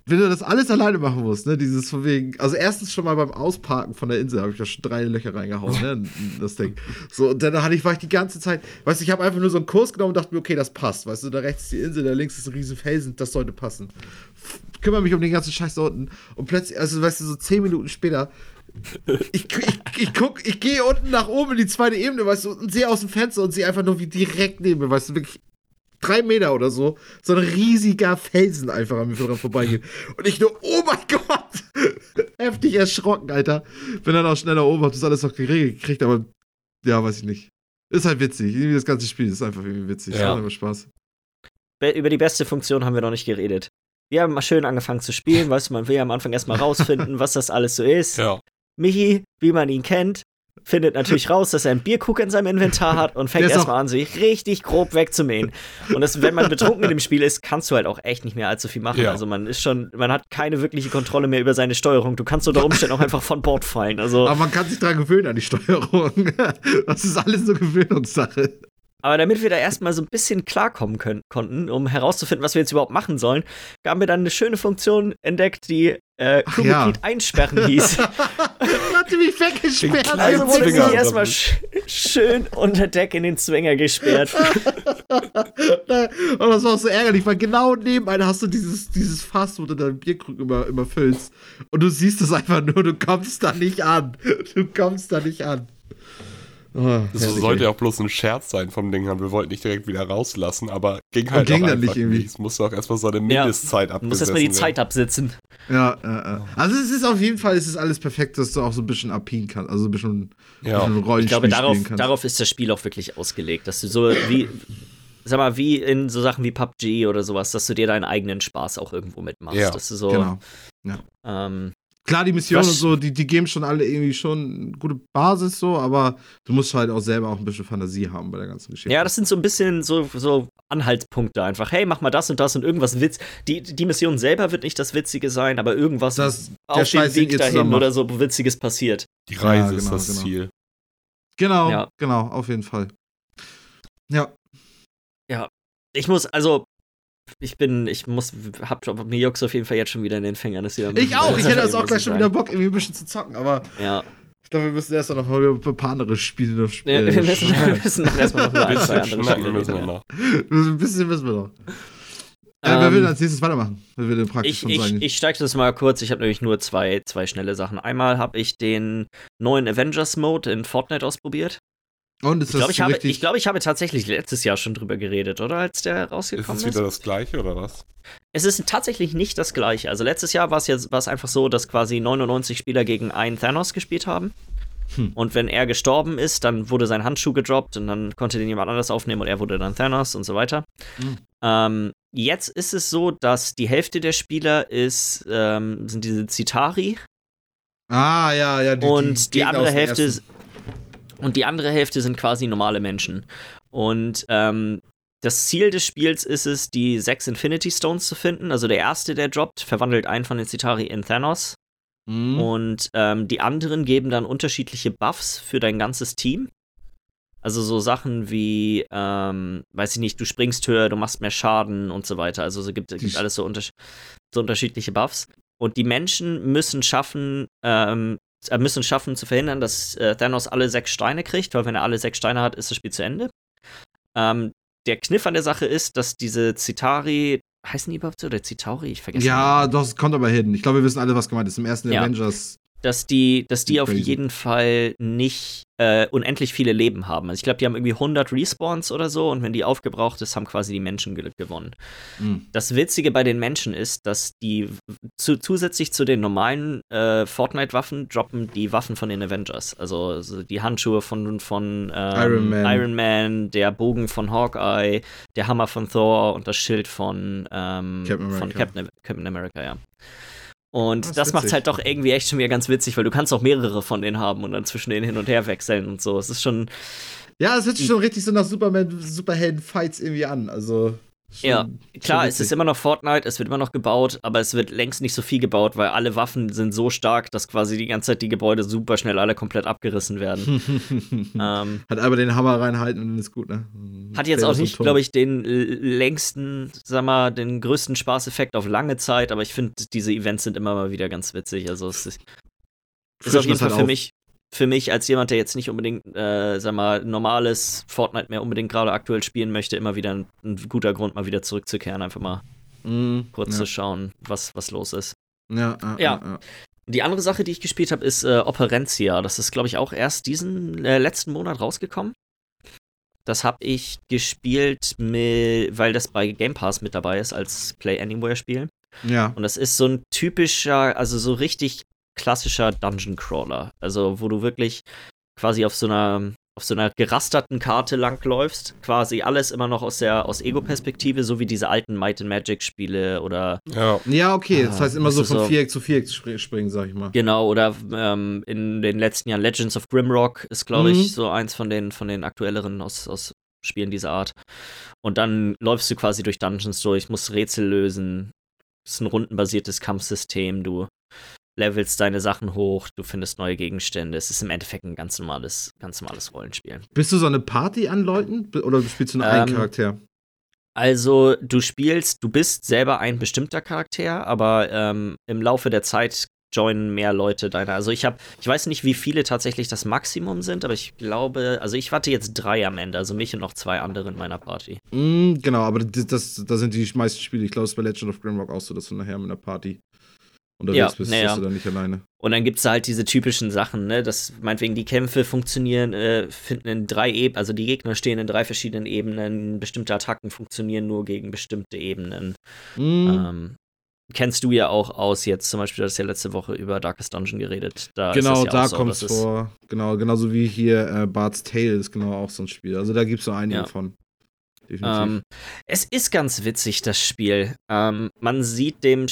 wenn du das alles alleine machen musst, ne, dieses von wegen, also erstens schon mal beim Ausparken von der Insel habe ich da schon drei Löcher reingehauen, ne, das Ding. So, und dann hatte ich, war ich die ganze Zeit, weißt du, ich habe einfach nur so einen Kurs genommen und dachte mir, okay, das passt, weißt du, da rechts ist die Insel, da links ist ein riesen Felsen, das sollte passen. F kümmere mich um den ganzen Scheiß da unten und plötzlich, also weißt du, so zehn Minuten später ich, ich, ich guck, ich gehe unten nach oben in die zweite Ebene, weißt du, und sehe aus dem Fenster und sehe einfach nur wie direkt neben mir, weißt du, wirklich drei Meter oder so, so ein riesiger Felsen einfach an mir dran vorbeigeht. Und ich nur, oh mein Gott! Heftig erschrocken, Alter. Bin dann auch schneller oben, hab das alles noch geregelt gekriegt, aber ja, weiß ich nicht. Ist halt witzig. Irgendwie das ganze Spiel ist einfach irgendwie witzig. Ja. Macht einfach Spaß. Be- Über die beste Funktion haben wir noch nicht geredet. Wir haben mal schön angefangen zu spielen, weißt du, man will ja am Anfang erstmal rausfinden, was das alles so ist. Ja. Michi, wie man ihn kennt, findet natürlich raus, dass er einen Bierkrug in seinem Inventar hat und fängt erstmal an, sich richtig grob wegzumähen. Und das, wenn man betrunken in dem Spiel ist, kannst du halt auch echt nicht mehr allzu viel machen. Ja. Also man ist schon, man hat keine wirkliche Kontrolle mehr über seine Steuerung. Du kannst unter Umständen auch einfach von Bord fallen. Also, Aber man kann sich dran gewöhnen an die Steuerung. Das ist alles so Gewöhnungssache. Aber damit wir da erstmal so ein bisschen klarkommen können, konnten, um herauszufinden, was wir jetzt überhaupt machen sollen, haben wir dann eine schöne Funktion entdeckt, die äh, Crewmitglied ja. einsperren hieß. Hat die mich weggesperrt. Also wurde Zwinger sie erstmal sch schön unter Deck in den Zwinger gesperrt. Und das war auch so ärgerlich, weil genau nebenan hast du dieses, dieses Fass, wo du deinen Bierkrug immer, immer füllst. Und du siehst es einfach nur, du kommst da nicht an. Du kommst da nicht an. Oh, Das herrlich, sollte ja auch bloß ein Scherz sein vom Ding. Wir wollten nicht direkt wieder rauslassen, aber ging halt ging auch dann einfach nicht irgendwie. Es musste auch erstmal so eine Mindestzeit Du abgesessen musst erstmal die werden. Zeit absitzen. Ja, ja, ja. Also es ist auf jeden Fall, es ist alles perfekt, dass du auch so ein bisschen Alpin kannst, also ein bisschen, Ja. bisschen Rollenspiel Ich glaube, darauf, darauf ist das Spiel auch wirklich ausgelegt, dass du so wie, sag mal, wie in so Sachen wie PUBG oder sowas, dass du dir deinen eigenen Spaß auch irgendwo mitmachst. Ja, dass du so, genau. ähm, Klar, die Missionen und so, die, die geben schon alle irgendwie schon eine gute Basis so, aber du musst halt auch selber auch ein bisschen Fantasie haben bei der ganzen Geschichte. Ja, das sind so ein bisschen so, so Anhaltspunkte einfach. Hey, mach mal das und das und irgendwas Witz. Die, die Mission selber wird nicht das Witzige sein, aber irgendwas Das- auf dem Weg dahin oder so Witziges passiert. Die Reise Ja, ist genau, das genau. Ziel. Genau, Ja. genau, auf jeden Fall. Ja, Ich muss, also, ich bin, ich muss, hab mir juckt's auf jeden Fall jetzt schon wieder in den Fingern. Das ist wieder ich auch. Ich hätte jetzt muss auch gleich ich schon wieder Bock, irgendwie ein bisschen zu zocken, aber Ja. ich glaube, wir müssen erst noch ein paar andere Spiele noch ja spielen. wir, müssen, wir müssen noch erstmal noch ein, zwei Bisschen andere Spiele müssen wir ja. noch. ein bisschen wissen wir noch. Äh, wer Ähm, will als nächstes weitermachen? Wer will praktisch Ich, schon ich, sagen? ich steige das mal kurz. Ich habe nämlich nur zwei, zwei schnelle Sachen. Einmal habe ich den neuen Avengers-Mode in Fortnite ausprobiert. Und ist Ich glaube, ich, so habe, richtig? ich, glaube, ich habe tatsächlich letztes Jahr schon drüber geredet, oder? Als der Ist rausgekommen es ist. wieder das gleiche oder was? Es ist tatsächlich nicht das gleiche. Also letztes Jahr war es jetzt war es einfach so, dass quasi 99 Spieler gegen einen Thanos gespielt haben. Hm. Und wenn er gestorben ist, dann wurde sein Handschuh gedroppt und dann konnte den jemand anders aufnehmen und er wurde dann Thanos und so weiter. Hm. Ähm, jetzt ist es so, dass die Hälfte der Spieler ist, ähm, sind diese Zitari ah, ja, ja. Die, und die, Gegner andere Hälfte ersten. Und die andere Hälfte sind quasi normale Menschen. Und ähm, das Ziel des Spiels ist es, die sechs Infinity Stones zu finden. Also der erste, der droppt, verwandelt einen von den Citari in Thanos. Mhm. Und ähm, die anderen geben dann unterschiedliche Buffs für dein ganzes Team. Also so Sachen wie, ähm, weiß ich nicht, du springst höher, du machst mehr Schaden und so weiter. Also es gibt, gibt alles so, unters so unterschiedliche Buffs. Und die Menschen müssen schaffen, ähm, äh, müssen schaffen zu verhindern, dass äh, Thanos alle sechs Steine kriegt, weil wenn er alle sechs Steine hat, ist das Spiel zu Ende. Ähm, der Kniff an der Sache ist, dass diese Zitari, heißen die überhaupt so, oder Zitauri? Ich vergesse Ja, doch, es kommt aber hin. Ich glaube, wir wissen alle, was gemeint ist. Im ersten Ja. Avengers. Dass die, dass die auf jeden Fall nicht äh, unendlich viele Leben haben. Also ich glaube, die haben irgendwie 100 Respawns oder so und wenn die aufgebraucht ist, haben quasi die Menschen ge gewonnen. Mhm. Das Witzige bei den Menschen ist, dass die zu, zusätzlich zu den normalen äh, Fortnite-Waffen droppen die Waffen von den Avengers. Also, also die Handschuhe von, von ähm, Iron Man. Iron Man, der Bogen von Hawkeye, der Hammer von Thor und das Schild von, ähm, Captain von America. Captain, Captain America, ja. Und Das das macht halt doch irgendwie echt schon wieder ganz witzig, weil du kannst auch mehrere von denen haben und dann zwischen denen hin und her wechseln und so. Es ist schon, Ja, es hört sich schon richtig so nach Superman, Superhelden-Fights irgendwie an. Also. Schon- Ja, Klar, es ist immer noch Fortnite, es wird immer noch gebaut, aber es wird längst nicht so viel gebaut, weil alle Waffen sind so stark, dass quasi die ganze Zeit die Gebäude super schnell alle komplett abgerissen werden. ähm, Hat aber den Hammer reinhalten und dann ist gut, ne? hat jetzt auch nicht, glaube ich, den längsten, sag mal, den größten Spaßeffekt auf lange Zeit, aber ich finde, diese Events sind immer mal wieder ganz witzig. Also es ist, ist auf jeden Fall halt für mich, für mich als jemand, der jetzt nicht unbedingt, äh, sag mal, normales Fortnite mehr unbedingt gerade aktuell spielen möchte, immer wieder ein, ein guter Grund, mal wieder zurückzukehren, einfach mal Mhm, kurz ja. zu schauen, was, was los ist. Ja, ja, Ja. ja. Die andere Sache, die ich gespielt habe, ist äh, Operencia. Das ist, glaube ich, auch erst diesen äh, letzten Monat rausgekommen. Das habe ich gespielt, mit, weil das bei Game Pass mit dabei ist als Play Anywhere Spiel. Ja. Und das ist so ein typischer, also so richtig klassischer Dungeon Crawler. Also, wo du wirklich quasi auf so einer auf so einer gerasterten Karte langläufst, quasi alles immer noch aus der aus Ego-Perspektive, so wie diese alten Might and Magic Spiele oder Ja. Ja, okay. Das Ah, heißt immer so von so- Viereck zu Viereck spr- springen, sag ich mal. Genau, oder ähm, in den letzten Jahren Legends of Grimrock ist, glaube Mhm. ich, so eins von den, von den aktuelleren aus, aus Spielen dieser Art. Und dann läufst du quasi durch Dungeons durch, musst Rätsel lösen. Es ist ein rundenbasiertes Kampfsystem, du levelst deine Sachen hoch, du findest neue Gegenstände. Es ist im Endeffekt ein ganz normales, ganz normales Rollenspiel. Bist du so eine Party an Leuten? Oder spielst du nur einen Ähm, Charakter? Also, du spielst, du bist selber ein bestimmter Charakter, aber ähm, im Laufe der Zeit joinen mehr Leute deiner. Also ich habe, ich weiß nicht, wie viele tatsächlich das Maximum sind, aber ich glaube, also ich warte jetzt drei am Ende, also mich und noch zwei andere in meiner Party. Mm, genau, aber das, das, da sind die meisten Spiele. Ich glaube, es ist bei Legend of Grimrock auch so, dass du nachher mit einer Party unterwegs Ja, bist. ja. Bist du dann nicht alleine. Und dann gibt es halt diese typischen Sachen, ne, dass meinetwegen die Kämpfe funktionieren, äh, finden in drei Ebenen, also die Gegner stehen in drei verschiedenen Ebenen, bestimmte Attacken funktionieren nur gegen bestimmte Ebenen. Mm, Ähm, kennst du ja auch aus jetzt, zum Beispiel, du hast ja letzte Woche über Darkest Dungeon geredet. Da genau, ja da so, kommt es vor. Genau, genauso wie hier äh, Bart's Tale ist genau auch so ein Spiel. Also da gibt es so einige Ja. von. Definitiv. Ähm, es ist ganz witzig, das Spiel. Ähm, man sieht dem,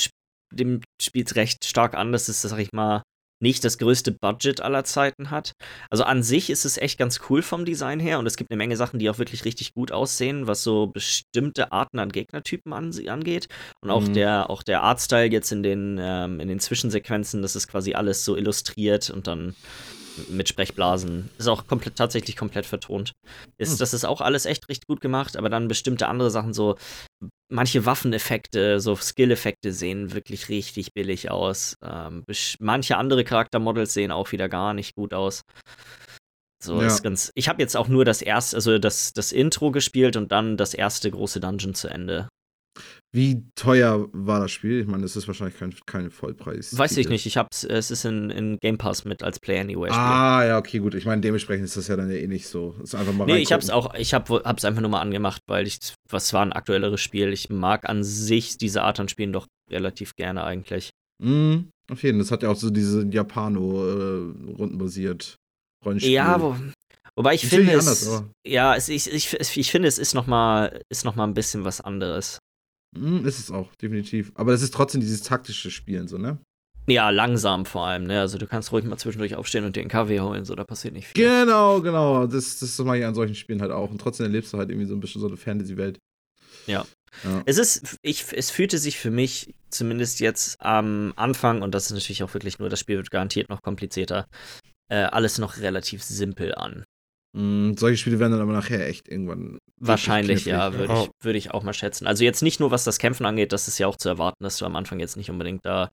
dem Spiel recht stark an, dass es, sag ich mal, nicht das größte Budget aller Zeiten hat. Also an sich ist es echt ganz cool vom Design her und es gibt eine Menge Sachen, die auch wirklich richtig gut aussehen, was so bestimmte Arten an Gegnertypen an, angeht. Und auch mhm. der, auch der Artstyle jetzt in den, ähm, in den Zwischensequenzen, das ist quasi alles so illustriert und dann mit Sprechblasen. Ist auch komplett, tatsächlich komplett vertont. Ist, hm. Das ist auch alles echt recht gut gemacht, aber dann bestimmte andere Sachen, so manche Waffeneffekte, so Skill-Effekte sehen wirklich richtig billig aus. Ähm, manche andere Charaktermodels sehen auch wieder gar nicht gut aus. So ja. ist ganz. Ich habe jetzt auch nur das erste, also das, das Intro gespielt und dann das erste große Dungeon zu Ende. Wie teuer war das Spiel? Ich meine, es ist wahrscheinlich kein, kein Vollpreis. Weiß ich nicht. Ich hab's, es ist in, in Game Pass mit als Play Anyway. -Spiel. Ah, ja, okay, gut. Ich meine, dementsprechend ist das ja dann eh nicht so. ist einfach mal nee, ich hab's auch, ich hab, hab's einfach nur mal angemacht, weil ich, was war ein aktuelleres Spiel. Ich mag an sich diese Art an Spielen doch relativ gerne eigentlich. Mhm, auf jeden Fall. Das hat ja auch so diese Japano-rundenbasiert äh, Rollenspiel. Ja, wo, wobei ich finde, es, ja, es, ich, ich, ich, finde, es ist noch mal, ist noch mal ein bisschen was anderes. Mm, ist es auch, definitiv. Aber das ist trotzdem dieses taktische Spielen, so, ne? Ja, langsam vor allem, ne? Also du kannst ruhig mal zwischendurch aufstehen und dir einen Kaffee holen, so, da passiert nicht viel. Genau, genau. Das, das mache ich an solchen Spielen halt auch. Und trotzdem erlebst du halt irgendwie so ein bisschen so eine Fantasy-Welt. Ja. ja. Es ist, ich, es fühlte sich für mich zumindest jetzt am Anfang, und das ist natürlich auch wirklich nur, das Spiel wird garantiert noch komplizierter, äh, alles noch relativ simpel an. Mm, solche Spiele werden dann aber nachher echt irgendwann. Wahrscheinlich, ja, würde ich, würd ich auch mal schätzen. Also jetzt nicht nur, was das Kämpfen angeht, das ist ja auch zu erwarten, dass du am Anfang jetzt nicht unbedingt da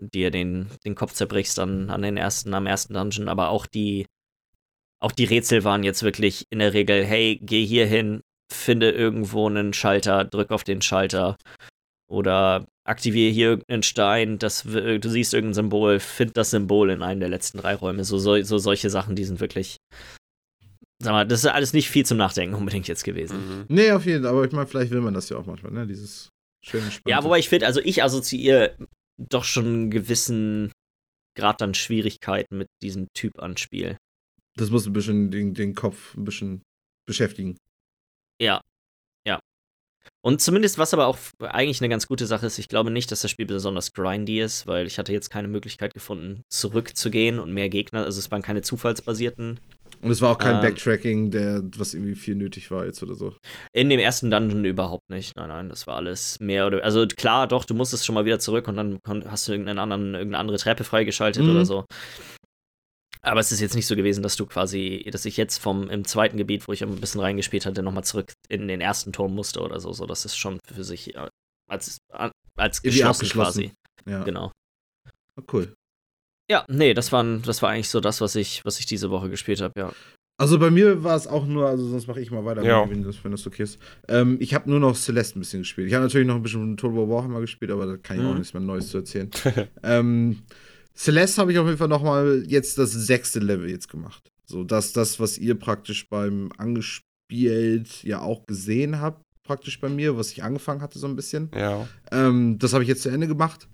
dir den, den Kopf zerbrichst an, an den ersten, am ersten Dungeon, aber auch die, auch die Rätsel waren jetzt wirklich in der Regel, hey, geh hier hin, finde irgendwo einen Schalter, drück auf den Schalter oder aktiviere hier irgendeinen Stein, das, du siehst irgendein Symbol, find das Symbol in einem der letzten drei Räume. So, so, so solche Sachen, die sind wirklich sag mal, das ist alles nicht viel zum Nachdenken unbedingt jetzt gewesen. Mhm. Nee, auf jeden Fall, aber ich meine, vielleicht will man das ja auch manchmal, ne? Dieses schöne Spannende. Ja, wobei ich finde, also ich assoziiere doch schon einen gewissen Grad an Schwierigkeiten mit diesem Typ an Spiel. Das muss ein bisschen den, den Kopf ein bisschen beschäftigen. Ja, ja. Und zumindest, was aber auch eigentlich eine ganz gute Sache ist, ich glaube nicht, dass das Spiel besonders grindy ist, weil ich hatte jetzt keine Möglichkeit gefunden, zurückzugehen und mehr Gegner, also es waren keine zufallsbasierten und es war auch kein ähm, Backtracking, der, was irgendwie viel nötig war jetzt oder so. In dem ersten Dungeon überhaupt nicht. Nein, nein, das war alles mehr oder Also klar, doch, du musstest schon mal wieder zurück und dann hast du irgendeinen anderen, irgendeine andere Treppe freigeschaltet mhm. oder so. Aber es ist jetzt nicht so gewesen, dass du quasi, dass ich jetzt vom im zweiten Gebiet, wo ich ein bisschen reingespielt hatte, nochmal zurück in den ersten Turm musste oder so. So, das ist schon für sich äh, als, als geschlossen quasi. Ja. Genau. Oh, cool. Ja, nee, das, waren, das war eigentlich so das, was ich, was ich diese Woche gespielt habe, ja. Also bei mir war es auch nur, also sonst mache ich mal weiter, ja. wenn, das, wenn das okay ist. Ähm, ich habe nur noch Celeste ein bisschen gespielt. Ich habe natürlich noch ein bisschen Total War Warhammer gespielt, aber da kann ich mhm. auch nichts mehr Neues zu erzählen. ähm, Celeste habe ich auf jeden Fall noch mal jetzt das sechste Level jetzt gemacht. So, dass das, was ihr praktisch beim angespielt ja auch gesehen habt, praktisch bei mir, was ich angefangen hatte so ein bisschen. Ja. Ähm, das habe ich jetzt zu Ende gemacht.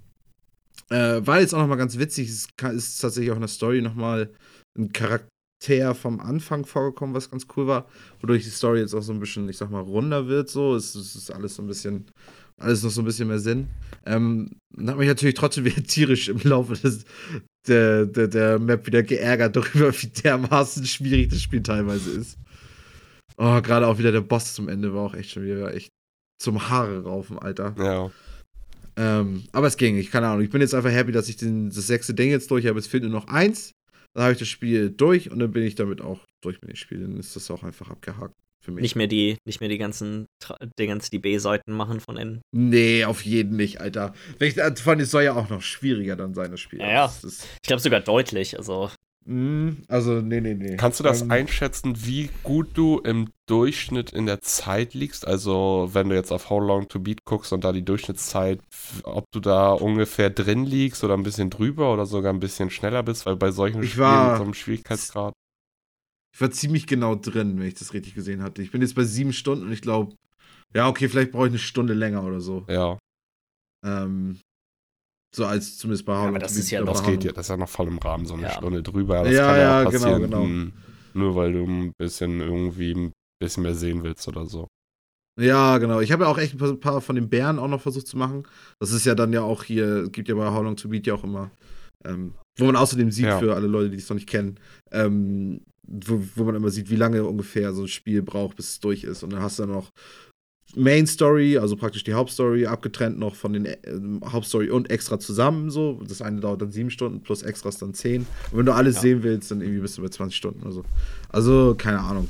Äh, war jetzt auch nochmal ganz witzig, es ist tatsächlich auch in der Story nochmal ein Charakter vom Anfang vorgekommen, was ganz cool war, wodurch die Story jetzt auch so ein bisschen, ich sag mal, runder wird, so. Es, es ist alles so ein bisschen, alles noch so ein bisschen mehr Sinn. Ähm, dann hat mich natürlich trotzdem wieder tierisch im Laufe des, der, der, der Map wieder geärgert darüber, wie dermaßen schwierig das Spiel teilweise ist. Oh, gerade auch wieder der Boss zum Ende war auch echt schon wieder echt zum Haare raufen, Alter. Ja. Ähm, aber es ging, ich keine Ahnung. Ich bin jetzt einfach happy, dass ich den, das sechste Ding jetzt durch habe. Es fehlt nur noch eins. Dann habe ich das Spiel durch und dann bin ich damit auch durch mit dem Spiel. Dann ist das auch einfach abgehakt für mich. Nicht mehr die, nicht mehr die ganzen, die ganzen die B-Seiten machen von innen. Nee, auf jeden nicht, Alter. Ich, vor allem, es soll ja auch noch schwieriger dann sein, das Spiel. Ja, ja. ich glaube sogar deutlich. Also also, nee, nee, nee. Kannst du das ähm, einschätzen, wie gut du im Durchschnitt in der Zeit liegst? Also, wenn du jetzt auf How Long to Beat guckst und da die Durchschnittszeit, ob du da ungefähr drin liegst oder ein bisschen drüber oder sogar ein bisschen schneller bist, weil bei solchen ich Spielen war, mit so einem Schwierigkeitsgrad. Ich war ziemlich genau drin, wenn ich das richtig gesehen hatte. Ich bin jetzt bei sieben Stunden und ich glaube, ja, okay, vielleicht brauche ich eine Stunde länger oder so. Ja. Ähm, so als zumindest bei ja, Aber das ist ja noch. Das geht ja, das ist ja noch voll im Rahmen, so eine ja. Stunde drüber. Das ja, kann ja, ja passieren, genau, genau. Nur weil du ein bisschen irgendwie ein bisschen mehr sehen willst oder so. Ja, genau. Ich habe ja auch echt ein paar von den Bären auch noch versucht zu machen. Das ist ja dann ja auch hier, gibt ja bei How Long to Beat ja auch immer, ähm, wo man außerdem sieht, Ja. für alle Leute, die es noch nicht kennen, ähm, wo, wo man immer sieht, wie lange ungefähr so ein Spiel braucht, bis es durch ist. Und dann hast du dann noch Main Story, also praktisch die Hauptstory, abgetrennt noch von den ähm, Hauptstory und extra zusammen so. Das eine dauert dann sieben Stunden, plus Extras dann zehn. Und wenn du alles Ja. sehen willst, dann irgendwie bist du bei 20 Stunden oder so. Also, keine Ahnung.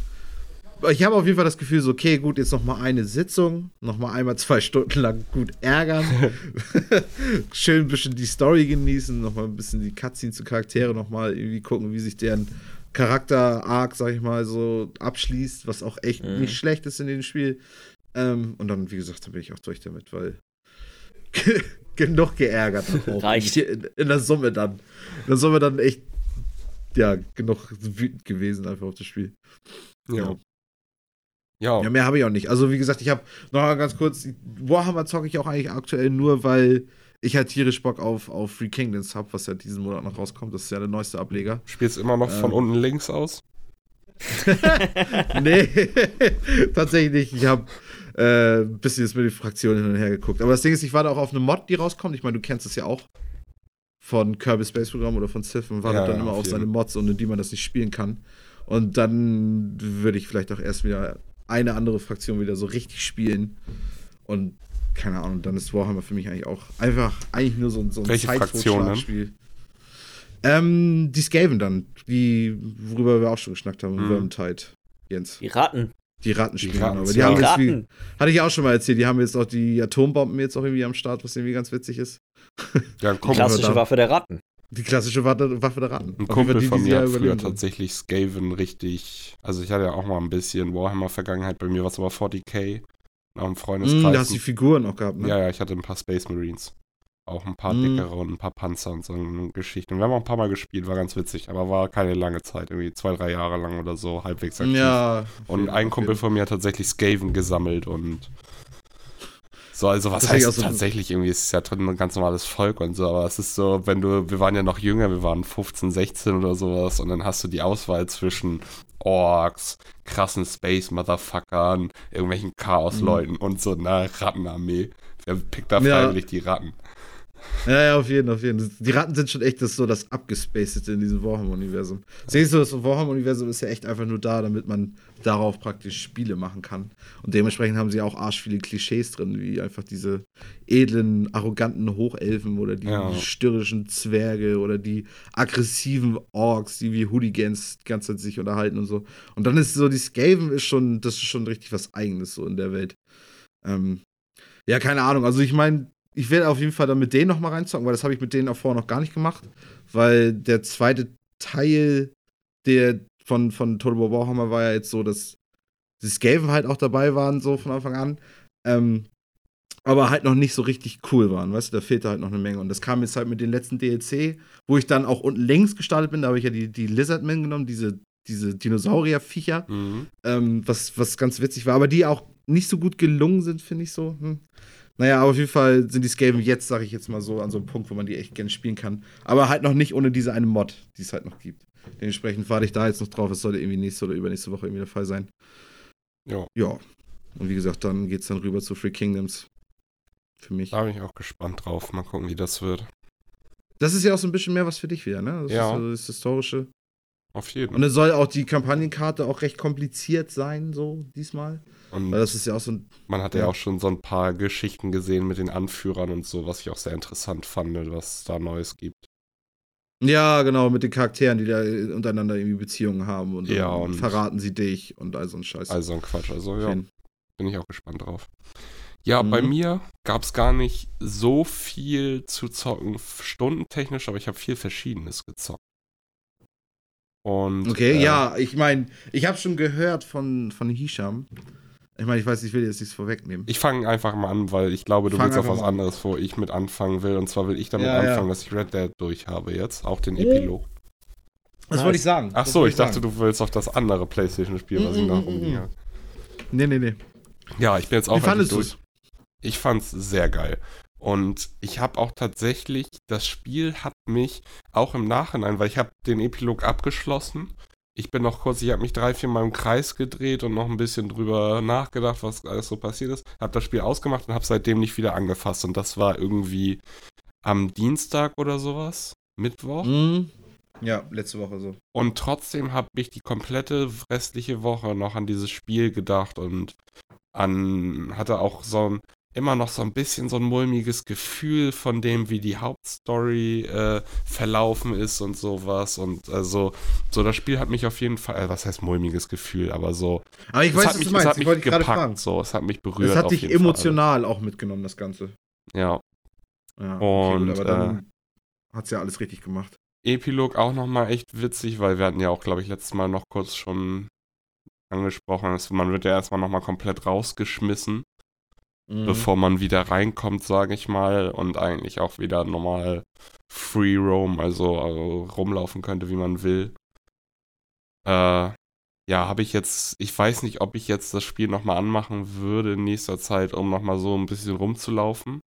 Ich habe auf jeden Fall das Gefühl, so, okay, gut, jetzt noch mal eine Sitzung, noch mal einmal zwei Stunden lang gut ärgern, schön ein bisschen die Story genießen, noch mal ein bisschen die Cutscenes zu Charaktere noch mal irgendwie gucken, wie sich deren Charakter-Arc, sag ich mal, so abschließt, was auch echt Mhm. nicht schlecht ist in dem Spiel. Ähm, und dann, wie gesagt, dann bin ich auch durch damit, weil genug geärgert. Reicht. In, in der Summe dann. In der Summe dann echt, ja, genug wütend gewesen einfach auf das Spiel. Ja. Ja. Ja, mehr habe ich auch nicht. Also, wie gesagt, ich habe noch mal ganz kurz, Warhammer zocke ich auch eigentlich aktuell nur, weil ich halt tierisch Bock auf, auf Free Kingdoms habe, was ja diesen Monat noch rauskommt. Das ist ja der neueste Ableger. Spielst immer noch von Ähm. unten links aus? nee, tatsächlich nicht. Ich habe äh, ein bisschen jetzt mit den Fraktionen hin und her geguckt. Aber das Ding ist, ich warte auch auf eine Mod, die rauskommt. Ich meine, du kennst es ja auch. Von Kirby Space Program oder von Civ. Man wartet Ja, dann immer auf auf seine Mods, ohne die man das nicht spielen kann. Und dann würde ich vielleicht auch erst wieder eine andere Fraktion wieder so richtig spielen. Und keine Ahnung, dann ist Warhammer für mich eigentlich auch einfach eigentlich nur so, ein- so ein Welche Fraktion. Ähm, die Skaven dann, die, worüber wir auch schon geschnackt haben, Mhm. Vermintide, Jens. Die Ratten. Die Ratten Die spielen, Ratten, aber die ja. haben Die jetzt, wie, Ratten. hatte ich auch schon mal erzählt, die haben jetzt auch die Atombomben jetzt auch irgendwie am Start, was irgendwie ganz witzig ist. Ja, ein Die klassische. Waffe der Ratten. Die klassische Waffe, der Ratten. ein Kumpel die, von mir ja hat früher tatsächlich Skaven richtig. Also, ich hatte ja auch mal ein bisschen Warhammer-Vergangenheit. Bei mir war es aber 40k. Auch im Freundeskreis. Mm, da hast du die Figuren auch gehabt, ne? Ja, ja, ich hatte ein paar Space Marines. Auch ein paar Mhm. dickere und ein paar Panzer und so eine Geschichte. Und wir haben auch ein paar Mal gespielt, war ganz witzig, aber war keine lange Zeit, irgendwie zwei, drei Jahre lang oder so, halbwegs aktiv. Ja. und ein Kumpel von mir hat tatsächlich Skaven gesammelt und so, also was Das heißt so- tatsächlich irgendwie, es ist ja ein ganz normales Volk und so, aber es ist so, wenn du, wir waren ja noch jünger, wir waren 15, 16 oder sowas und dann hast du die Auswahl zwischen Orks, krassen Space-Motherfuckern, irgendwelchen Chaos-Leuten und so einer Rattenarmee. Wer pickt da Mhm. Ja. freiwillig die Ratten? Ja, ja, auf jeden, auf jeden. Die Ratten sind schon echt das so das Abgespacete in diesem Warhammer-Universum. Siehst du, das Warhammer-Universum ist ja echt einfach nur da, damit man darauf praktisch Spiele machen kann. Und dementsprechend haben sie auch arsch viele Klischees drin, wie einfach diese edlen, arroganten Hochelfen oder die Ja. störrischen Zwerge oder die aggressiven Orks, die wie Hooligans die ganze Zeit sich unterhalten und so. Und dann ist so, die Skaven ist schon, das ist schon richtig was Eigenes so in der Welt. Ähm, ja, keine Ahnung. Also ich meine, ich werde auf jeden Fall dann mit denen noch mal reinzocken, weil das habe ich mit denen auch vorher noch gar nicht gemacht, weil der zweite Teil der von, von Total War Warhammer war ja jetzt so, dass die Skaven halt auch dabei waren, so von Anfang an. Ähm, aber halt noch nicht so richtig cool waren, weißt du, da fehlte halt noch eine Menge. Und das kam jetzt halt mit den letzten DLC, wo ich dann auch unten links gestartet bin, da habe ich ja die, die Lizardmen genommen, diese, diese Dinosaurier-Viecher, Mhm. ähm, was, was ganz witzig war, aber die auch nicht so gut gelungen sind, finde ich so. Hm. Naja, aber auf jeden Fall sind die Skaven jetzt, sage ich jetzt mal so, an so einem Punkt, wo man die echt gerne spielen kann. Aber halt noch nicht ohne diese eine Mod, die es halt noch gibt. Dementsprechend warte ich da jetzt noch drauf. Es sollte irgendwie nächste oder übernächste Woche irgendwie der Fall sein. Ja. Ja. Und wie gesagt, dann geht's dann rüber zu Free Kingdoms. Für mich. Da bin ich auch gespannt drauf. Mal gucken, wie das wird. Das ist ja auch so ein bisschen mehr was für dich wieder, ne? Das Ja. ist so das Historische. Auf jeden. Und es soll auch die Kampagnenkarte auch recht kompliziert sein, so diesmal. Und Weil das ist ja auch so ein. man hat ja. ja. auch schon so ein paar Geschichten gesehen mit den Anführern und so, was ich auch sehr interessant fand, was da Neues gibt. Ja, genau, mit den Charakteren, die da untereinander irgendwie Beziehungen haben und, Ja, und- verraten sie dich und all so ein Scheiß. Also ein Quatsch. Also ja, bin ich auch gespannt drauf. Ja, Mhm. bei mir gab es gar nicht so viel zu zocken, stundentechnisch, aber ich habe viel Verschiedenes gezockt. Und, Okay, äh, ja, ich meine, ich habe schon gehört von, von Hisham. Ich meine, ich weiß, ich will jetzt nichts vorwegnehmen. Ich fange einfach mal an, weil ich glaube, du Fang willst auf was anderes, wo ich mit anfangen will. Und zwar will ich damit Ja, ja. anfangen, dass ich Red Dead durch habe jetzt, auch den Oh. Epilog. das wollte ich sagen. Ach so, wollte ich dachte, sagen. du willst auf das andere Playstation-Spiel, was ich Mm, noch mm, mm, rumliegen habe. Nee, nee, nee. Ja, ich bin jetzt auch Wie fandest durch. es? Ich fand's sehr geil. Und ich habe auch tatsächlich, das Spiel hat mich auch im Nachhinein, weil ich habe den Epilog abgeschlossen. Ich bin noch kurz, ich habe mich drei, vier Mal im Kreis gedreht und noch ein bisschen drüber nachgedacht, was alles so passiert ist. Habe das Spiel ausgemacht und habe seitdem nicht wieder angefasst. Und das war irgendwie am Dienstag oder sowas, Mittwoch. Mhm. Ja, letzte Woche so. Und trotzdem habe ich die komplette restliche Woche noch an dieses Spiel gedacht und an hatte auch so ein immer noch so ein bisschen so ein mulmiges Gefühl von dem, wie die Hauptstory äh, verlaufen ist und sowas. Und also, so das Spiel hat mich auf jeden Fall, äh, was heißt mulmiges Gefühl, aber so. Aber ich es weiß, hat was mich, du meinst. Es hat Ich mich wollte dich gerade gepackt, fragen. so, es hat mich berührt. Es hat dich jeden Fall. emotional auch mitgenommen, das Ganze. Ja. Ja, Und, gut, aber dann hat's ja alles richtig gemacht. Epilog auch nochmal echt witzig, weil wir hatten ja auch, glaube ich, letztes Mal noch kurz schon angesprochen, dass man wird ja erstmal nochmal komplett rausgeschmissen, Mhm. bevor man wieder reinkommt, sage ich mal, und eigentlich auch wieder normal free roam, also, also rumlaufen könnte, wie man will. Äh, ja, habe ich jetzt, ich weiß nicht, ob ich jetzt das Spiel nochmal anmachen würde in nächster Zeit, um nochmal so ein bisschen rumzulaufen.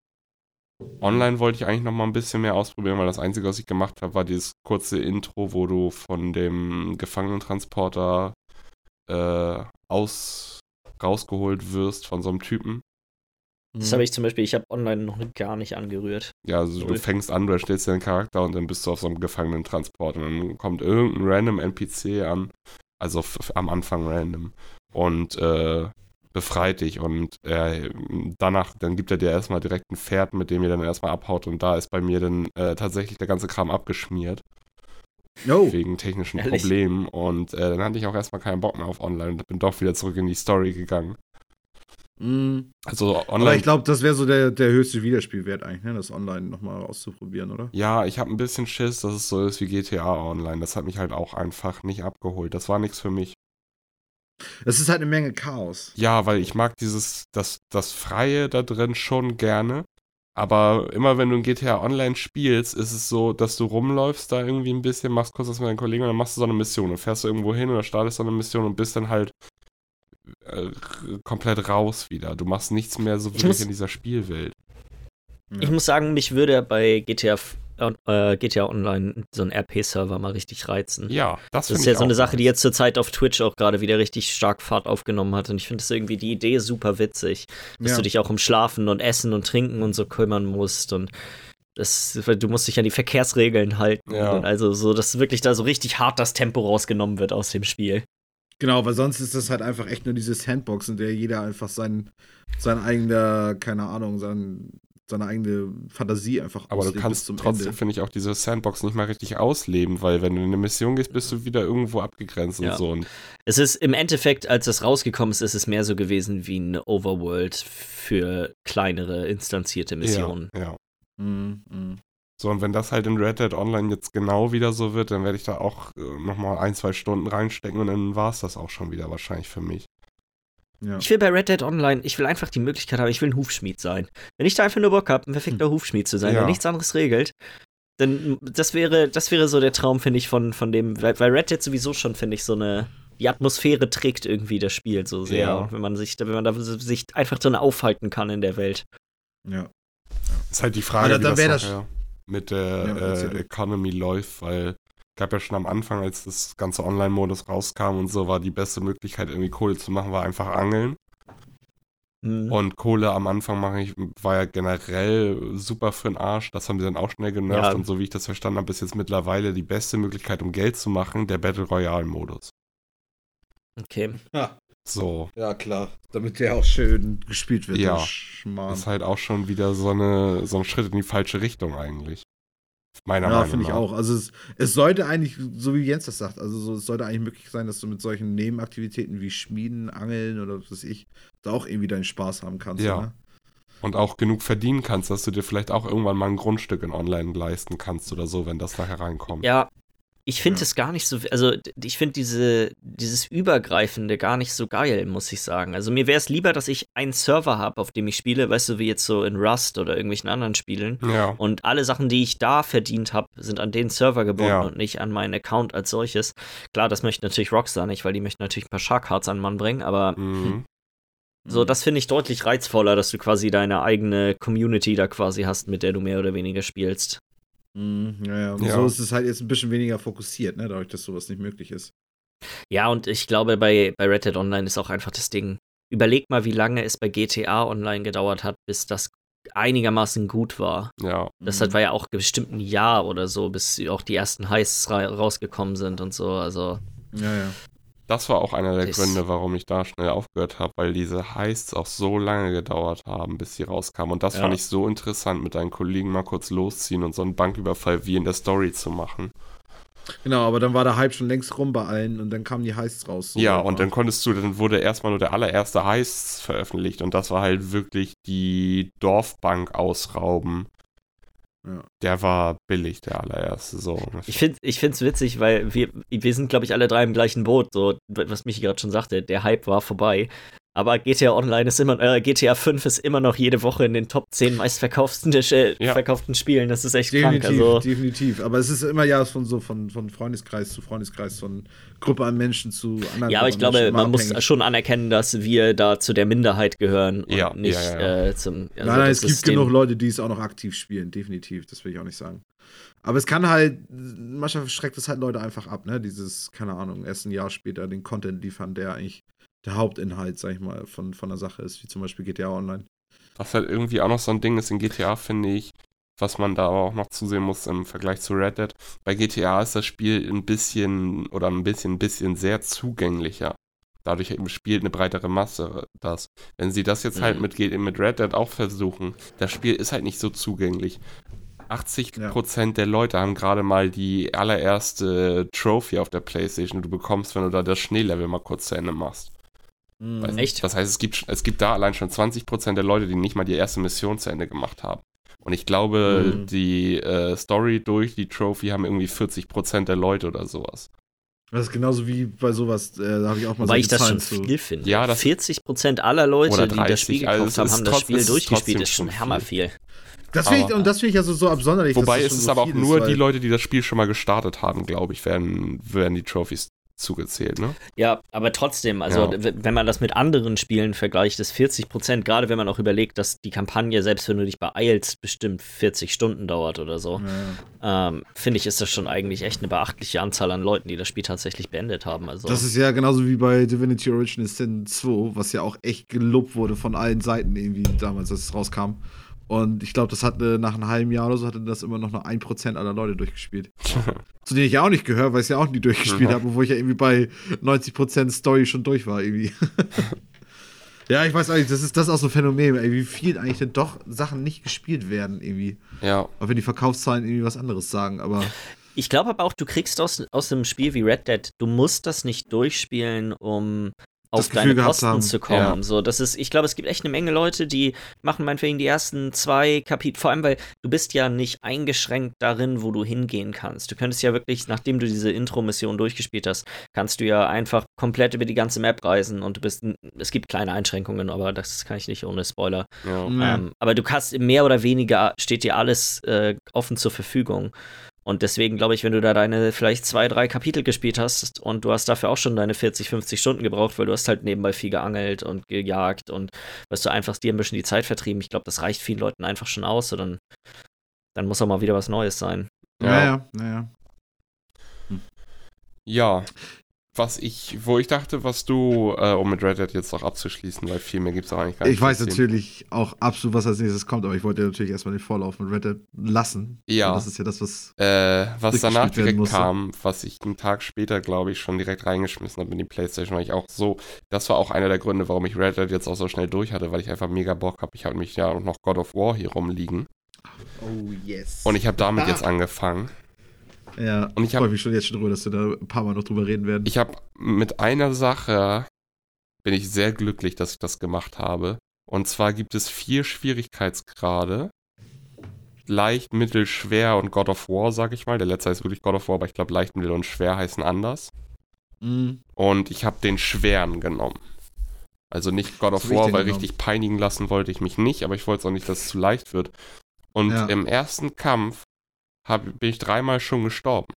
Online wollte ich eigentlich noch mal ein bisschen mehr ausprobieren, weil das Einzige, was ich gemacht habe, war dieses kurze Intro, wo du von dem Gefangenentransporter äh, aus rausgeholt wirst von so einem Typen. Das habe ich zum Beispiel, ich habe online noch gar nicht angerührt. Ja, also du fängst an, du erstellst deinen Charakter und dann bist du auf so einem Gefangenentransporter und dann kommt irgendein random NPC an, also am Anfang random und äh, befreit dich und äh, danach, dann gibt er dir erstmal direkt ein Pferd, mit dem ihr dann erstmal abhaut und da ist bei mir dann äh, tatsächlich der ganze Kram abgeschmiert. Oh, wegen technischen Ehrlich? Problemen. Und äh, dann hatte ich auch erstmal keinen Bock mehr auf online und bin doch wieder zurück in die Story gegangen. Mhm. Also Aber online. ich glaube, das wäre so der, der höchste Wiederspielwert eigentlich, ne? das online nochmal auszuprobieren, oder? ja, ich habe ein bisschen Schiss, dass es so ist wie GTA Online. Das hat mich halt auch einfach nicht abgeholt. Das war nichts für mich. Es ist halt eine Menge Chaos. Ja, weil ich mag dieses, das, das Freie da drin schon gerne. Aber immer wenn du in GTA Online spielst, ist es so, dass du rumläufst da irgendwie ein bisschen, machst kurz was mit deinen Kollegen und dann machst du so eine Mission. Dann fährst du irgendwo hin oder startest so eine Mission und bist dann halt äh, komplett raus wieder. Du machst nichts mehr so Ich wirklich muss- in dieser Spielwelt. Ja. Ich muss sagen, mich würde bei GTA, äh, GTA Online so ein RP-Server mal richtig reizen. Ja, das, Das ist ja ich so eine Sache, die jetzt zur Zeit auf Twitch auch gerade wieder richtig stark Fahrt aufgenommen hat. Und ich finde das irgendwie die Idee super witzig, dass Ja. du dich auch um Schlafen und Essen und Trinken und so kümmern musst. Und das, weil du musst dich an die Verkehrsregeln halten. Ja. Und also so, dass wirklich da so richtig hart das Tempo rausgenommen wird aus dem Spiel. Genau, weil sonst ist das halt einfach echt nur diese Sandbox, in der jeder einfach sein, sein eigener, keine Ahnung, sein, seine eigene Fantasie einfach Aber du kannst zum trotzdem, finde ich, auch diese Sandbox nicht mal richtig ausleben, weil wenn du in eine Mission gehst, bist du wieder irgendwo abgegrenzt Ja. und so. Und Es ist im Endeffekt, als es rausgekommen ist, ist es mehr so gewesen wie eine Overworld für kleinere instanzierte Missionen. Ja, ja. Mhm, mhm. So, und wenn das halt in Red Dead Online jetzt genau wieder so wird, dann werde ich da auch äh, nochmal ein, zwei Stunden reinstecken und dann war es das auch schon wieder wahrscheinlich für mich. Ja. Ich will bei Red Dead Online, ich will einfach die Möglichkeit haben, ich will ein Hufschmied sein. Wenn ich da einfach nur Bock habe, ein verfickter Hufschmied zu sein, Hm. Ja. der nichts anderes regelt, dann das wäre, das wäre so der Traum, finde ich, von, von dem, weil, weil Red Dead sowieso schon, finde ich, so eine, die Atmosphäre trägt irgendwie das Spiel so sehr, Ja. wenn man sich, wenn man da sich einfach drin aufhalten kann in der Welt. ja. Ist halt die Frage, Aber wie da das wär das- nachher mit der Ja, äh. Economy läuft, weil gab ja schon am Anfang, als das ganze Online-Modus rauskam und so, war die beste Möglichkeit, irgendwie Kohle zu machen, war einfach Angeln. Mhm. Und Kohle am Anfang mache ich, war ja generell super für den Arsch. Das haben sie dann auch schnell genervt. Ja. Und so wie ich das verstanden habe, ist jetzt mittlerweile die beste Möglichkeit, um Geld zu machen, der Battle Royale-Modus. Okay. Ja. So. ja, klar. Damit der auch schön gespielt wird. Ja. der Schmarrn. Ist halt auch schon wieder so, eine, so ein Schritt in die falsche Richtung eigentlich. Meiner Ja, Meinung finde ich nach. auch. Also es, es sollte eigentlich, so wie Jens das sagt, also so, es sollte eigentlich möglich sein, dass du mit solchen Nebenaktivitäten wie Schmieden, Angeln oder was weiß ich, da auch irgendwie deinen Spaß haben kannst. Ja. Ne? Und auch genug verdienen kannst, dass du dir vielleicht auch irgendwann mal ein Grundstück in Online leisten kannst oder so, wenn das nachher reinkommt. Ja, ich finde Ja. es gar nicht so, also ich finde diese, dieses Übergreifende gar nicht so geil, muss ich sagen. Also mir wäre es lieber, dass ich einen Server habe, auf dem ich spiele, weißt du, wie jetzt so in Rust oder irgendwelchen anderen Spielen. Ja. Und alle Sachen, die ich da verdient habe, sind an den Server gebunden Ja. und nicht an meinen Account als solches. Klar, das möchte natürlich Rockstar nicht, weil die möchten natürlich ein paar Shark-Hearts an den Mann bringen, aber Mhm. so, das finde ich deutlich reizvoller, dass du quasi deine eigene Community da quasi hast, mit der du mehr oder weniger spielst. Mhm, ja, ja. Und Ja. so ist es halt jetzt ein bisschen weniger fokussiert, ne, dadurch, dass sowas nicht möglich ist. Ja, und ich glaube, bei, bei Red Dead Online ist auch einfach das Ding. Überleg mal, wie lange es bei GTA Online gedauert hat, bis das einigermaßen gut war. Ja. Das hat, war ja auch bestimmt ein Jahr oder so, bis auch die ersten Heists ra rausgekommen sind und so. Also. Ja, ja. Das war auch einer der Ist- Gründe, warum ich da schnell aufgehört habe, weil diese Heists auch so lange gedauert haben, bis sie rauskamen. Und das Ja. fand ich so interessant, mit deinen Kollegen mal kurz losziehen und so einen Banküberfall wie in der Story zu machen. Genau, aber dann war der Hype schon längst rum bei allen und dann kamen die Heists raus. So ja, und dann konntest du, dann wurde erstmal nur der allererste Heist veröffentlicht und das war halt wirklich die Dorfbank ausrauben. Ja. Der war billig, der allererste. So. Ich finde ich find's witzig, weil wir, wir sind, glaube ich, alle drei im gleichen Boot, so was Michi gerade schon sagte, der Hype war vorbei. Aber GTA Online ist immer, äh, GTA 5 ist immer noch jede Woche in den Top 10 meistverkauften äh, Ja. verkauften Spielen. Das ist echt Definitiv, krank. Also, definitiv. Aber es ist immer ja von so von, von Freundeskreis zu Freundeskreis, von Gruppe an Menschen zu anderen. ja, aber ich glaube, Menschen, man muss abhängig. schon anerkennen, dass wir da zu der Minderheit gehören und Ja, nicht ja, ja. Äh, zum. also nein, nein, es gibt genug Leute, die es auch noch aktiv spielen, definitiv. Das will ich auch nicht sagen. Aber es kann halt, manchmal schreckt es halt Leute einfach ab, ne? Dieses, keine Ahnung, erst ein Jahr später den Content liefern, der eigentlich der Hauptinhalt, sag ich mal, von, von der Sache ist, wie zum Beispiel GTA Online. Was halt irgendwie auch noch so ein Ding ist in GTA, finde ich, was man da aber auch noch zusehen muss im Vergleich zu Red Dead. Bei GTA ist das Spiel ein bisschen oder ein bisschen, ein bisschen sehr zugänglicher. Dadurch spielt eine breitere Masse das. Wenn sie das jetzt halt Mhm. mit, G- mit Red Dead auch versuchen, das Spiel ist halt nicht so zugänglich. 80% der Leute haben gerade mal die allererste Trophy auf der Playstation, die du bekommst, wenn du da das Schneelevel mal kurz zu Ende machst. Weißt du? Echt? Das heißt, es gibt, es gibt da allein schon 20% der Leute, die nicht mal die erste Mission zu Ende gemacht haben. Und ich glaube, Mhm. die äh, Story durch die Trophy haben irgendwie 40% der Leute oder sowas. Das ist genauso wie bei sowas, äh, da habe ich auch mal Wobei ich solche das schon Zahlen zu. viel finde. Ja, das- 40% aller Leute, Oder die das 30, Spiel also gekauft es haben, ist haben das Spiel es ist durchgespielt. Das ist schon schon hammerviel. Das finde ich, Aber- und das finde ich also so absonderlich. Wobei das es schon ist so aber auch viel nur ist, die weil- Leute, die das Spiel schon mal gestartet haben, glaube ich, werden, werden die Trophys zugezählt, ne? Ja, aber trotzdem, also Ja. wenn man das mit anderen Spielen vergleicht, ist 40 Prozent, gerade wenn man auch überlegt, dass die Kampagne, selbst wenn du dich beeilst, bestimmt 40 Stunden dauert oder so, Ja. ähm, finde ich, ist das schon eigentlich echt eine beachtliche Anzahl an Leuten, die das Spiel tatsächlich beendet haben. Also, Das ist ja genauso wie bei Divinity Original Sin 2, was ja auch echt gelobt wurde von allen Seiten irgendwie damals, als es rauskam. Und ich glaube, das hatte nach einem halben Jahr oder so, hatte das immer noch nur 1% aller Leute durchgespielt. Zu denen ich ja auch nicht gehöre, weil ich es ja auch nie durchgespielt Ja. habe, obwohl ich ja irgendwie bei 90% Story schon durch war irgendwie. ja, ich weiß eigentlich, das ist das ist auch so ein Phänomen, ey, wie viel eigentlich denn doch Sachen nicht gespielt werden irgendwie. Ja. Auch wenn die Verkaufszahlen irgendwie was anderes sagen, aber ich glaube aber auch, du kriegst aus, aus einem Spiel wie Red Dead, du musst das nicht durchspielen, um auf deine Kosten haben. zu kommen. Ja. So, das ist, ich glaube, es gibt echt eine Menge Leute, die machen meinetwegen die ersten zwei Kapitel, vor allem, weil du bist ja nicht eingeschränkt darin, wo du hingehen kannst. Du könntest ja wirklich, nachdem du diese Intro-Mission durchgespielt hast, kannst du ja einfach komplett über die ganze Map reisen und du bist, es gibt kleine Einschränkungen, aber das kann ich nicht ohne Spoiler. Ja. Ähm, aber du kannst mehr oder weniger, steht dir alles äh, offen zur Verfügung. Und deswegen glaube ich, wenn du da deine vielleicht zwei, drei Kapitel gespielt hast und du hast dafür auch schon deine 40, 50 Stunden gebraucht, weil du hast halt nebenbei viel geangelt und gejagt und weißt du einfach dir ein bisschen die Zeit vertrieben. Ich glaube, das reicht vielen Leuten einfach schon aus. So dann, dann muss auch mal wieder was Neues sein. naja, naja. Ja. Was ich, wo ich dachte, was du, äh, um mit Red Dead jetzt noch abzuschließen, weil viel mehr gibt es auch eigentlich gar nicht. Ich weiß natürlich auch absolut, was als nächstes kommt, aber ich wollte natürlich erstmal den Vorlauf mit Red Dead lassen. Ja. Und Das ist ja das, was. Äh, was danach direkt kam, was ich einen Tag später, glaube ich, schon direkt reingeschmissen habe in die Playstation, weil ich auch so, das war auch einer der Gründe, warum ich Red Dead jetzt auch so schnell durch hatte, weil ich einfach mega Bock habe. Ich habe mich ja auch noch God of War hier rumliegen Oh, yes. und ich habe damit Ah. jetzt angefangen. Ja, und ich freue mich schon jetzt schon drüber, dass wir da ein paar Mal noch drüber reden werden. Ich habe mit einer Sache, bin ich sehr glücklich, dass ich das gemacht habe. Und zwar gibt es vier Schwierigkeitsgrade. Leicht, mittel, schwer und God of War, sag ich mal. Der letzte heißt wirklich God of War, aber ich glaube, leicht, mittel und schwer heißen anders. Mhm. Und ich habe den schweren genommen. Also nicht God of War, weil genommen? richtig peinigen lassen wollte ich mich nicht, aber ich wollte auch nicht, dass es zu leicht wird. Und Ja. im ersten Kampf hab, bin ich dreimal schon gestorben.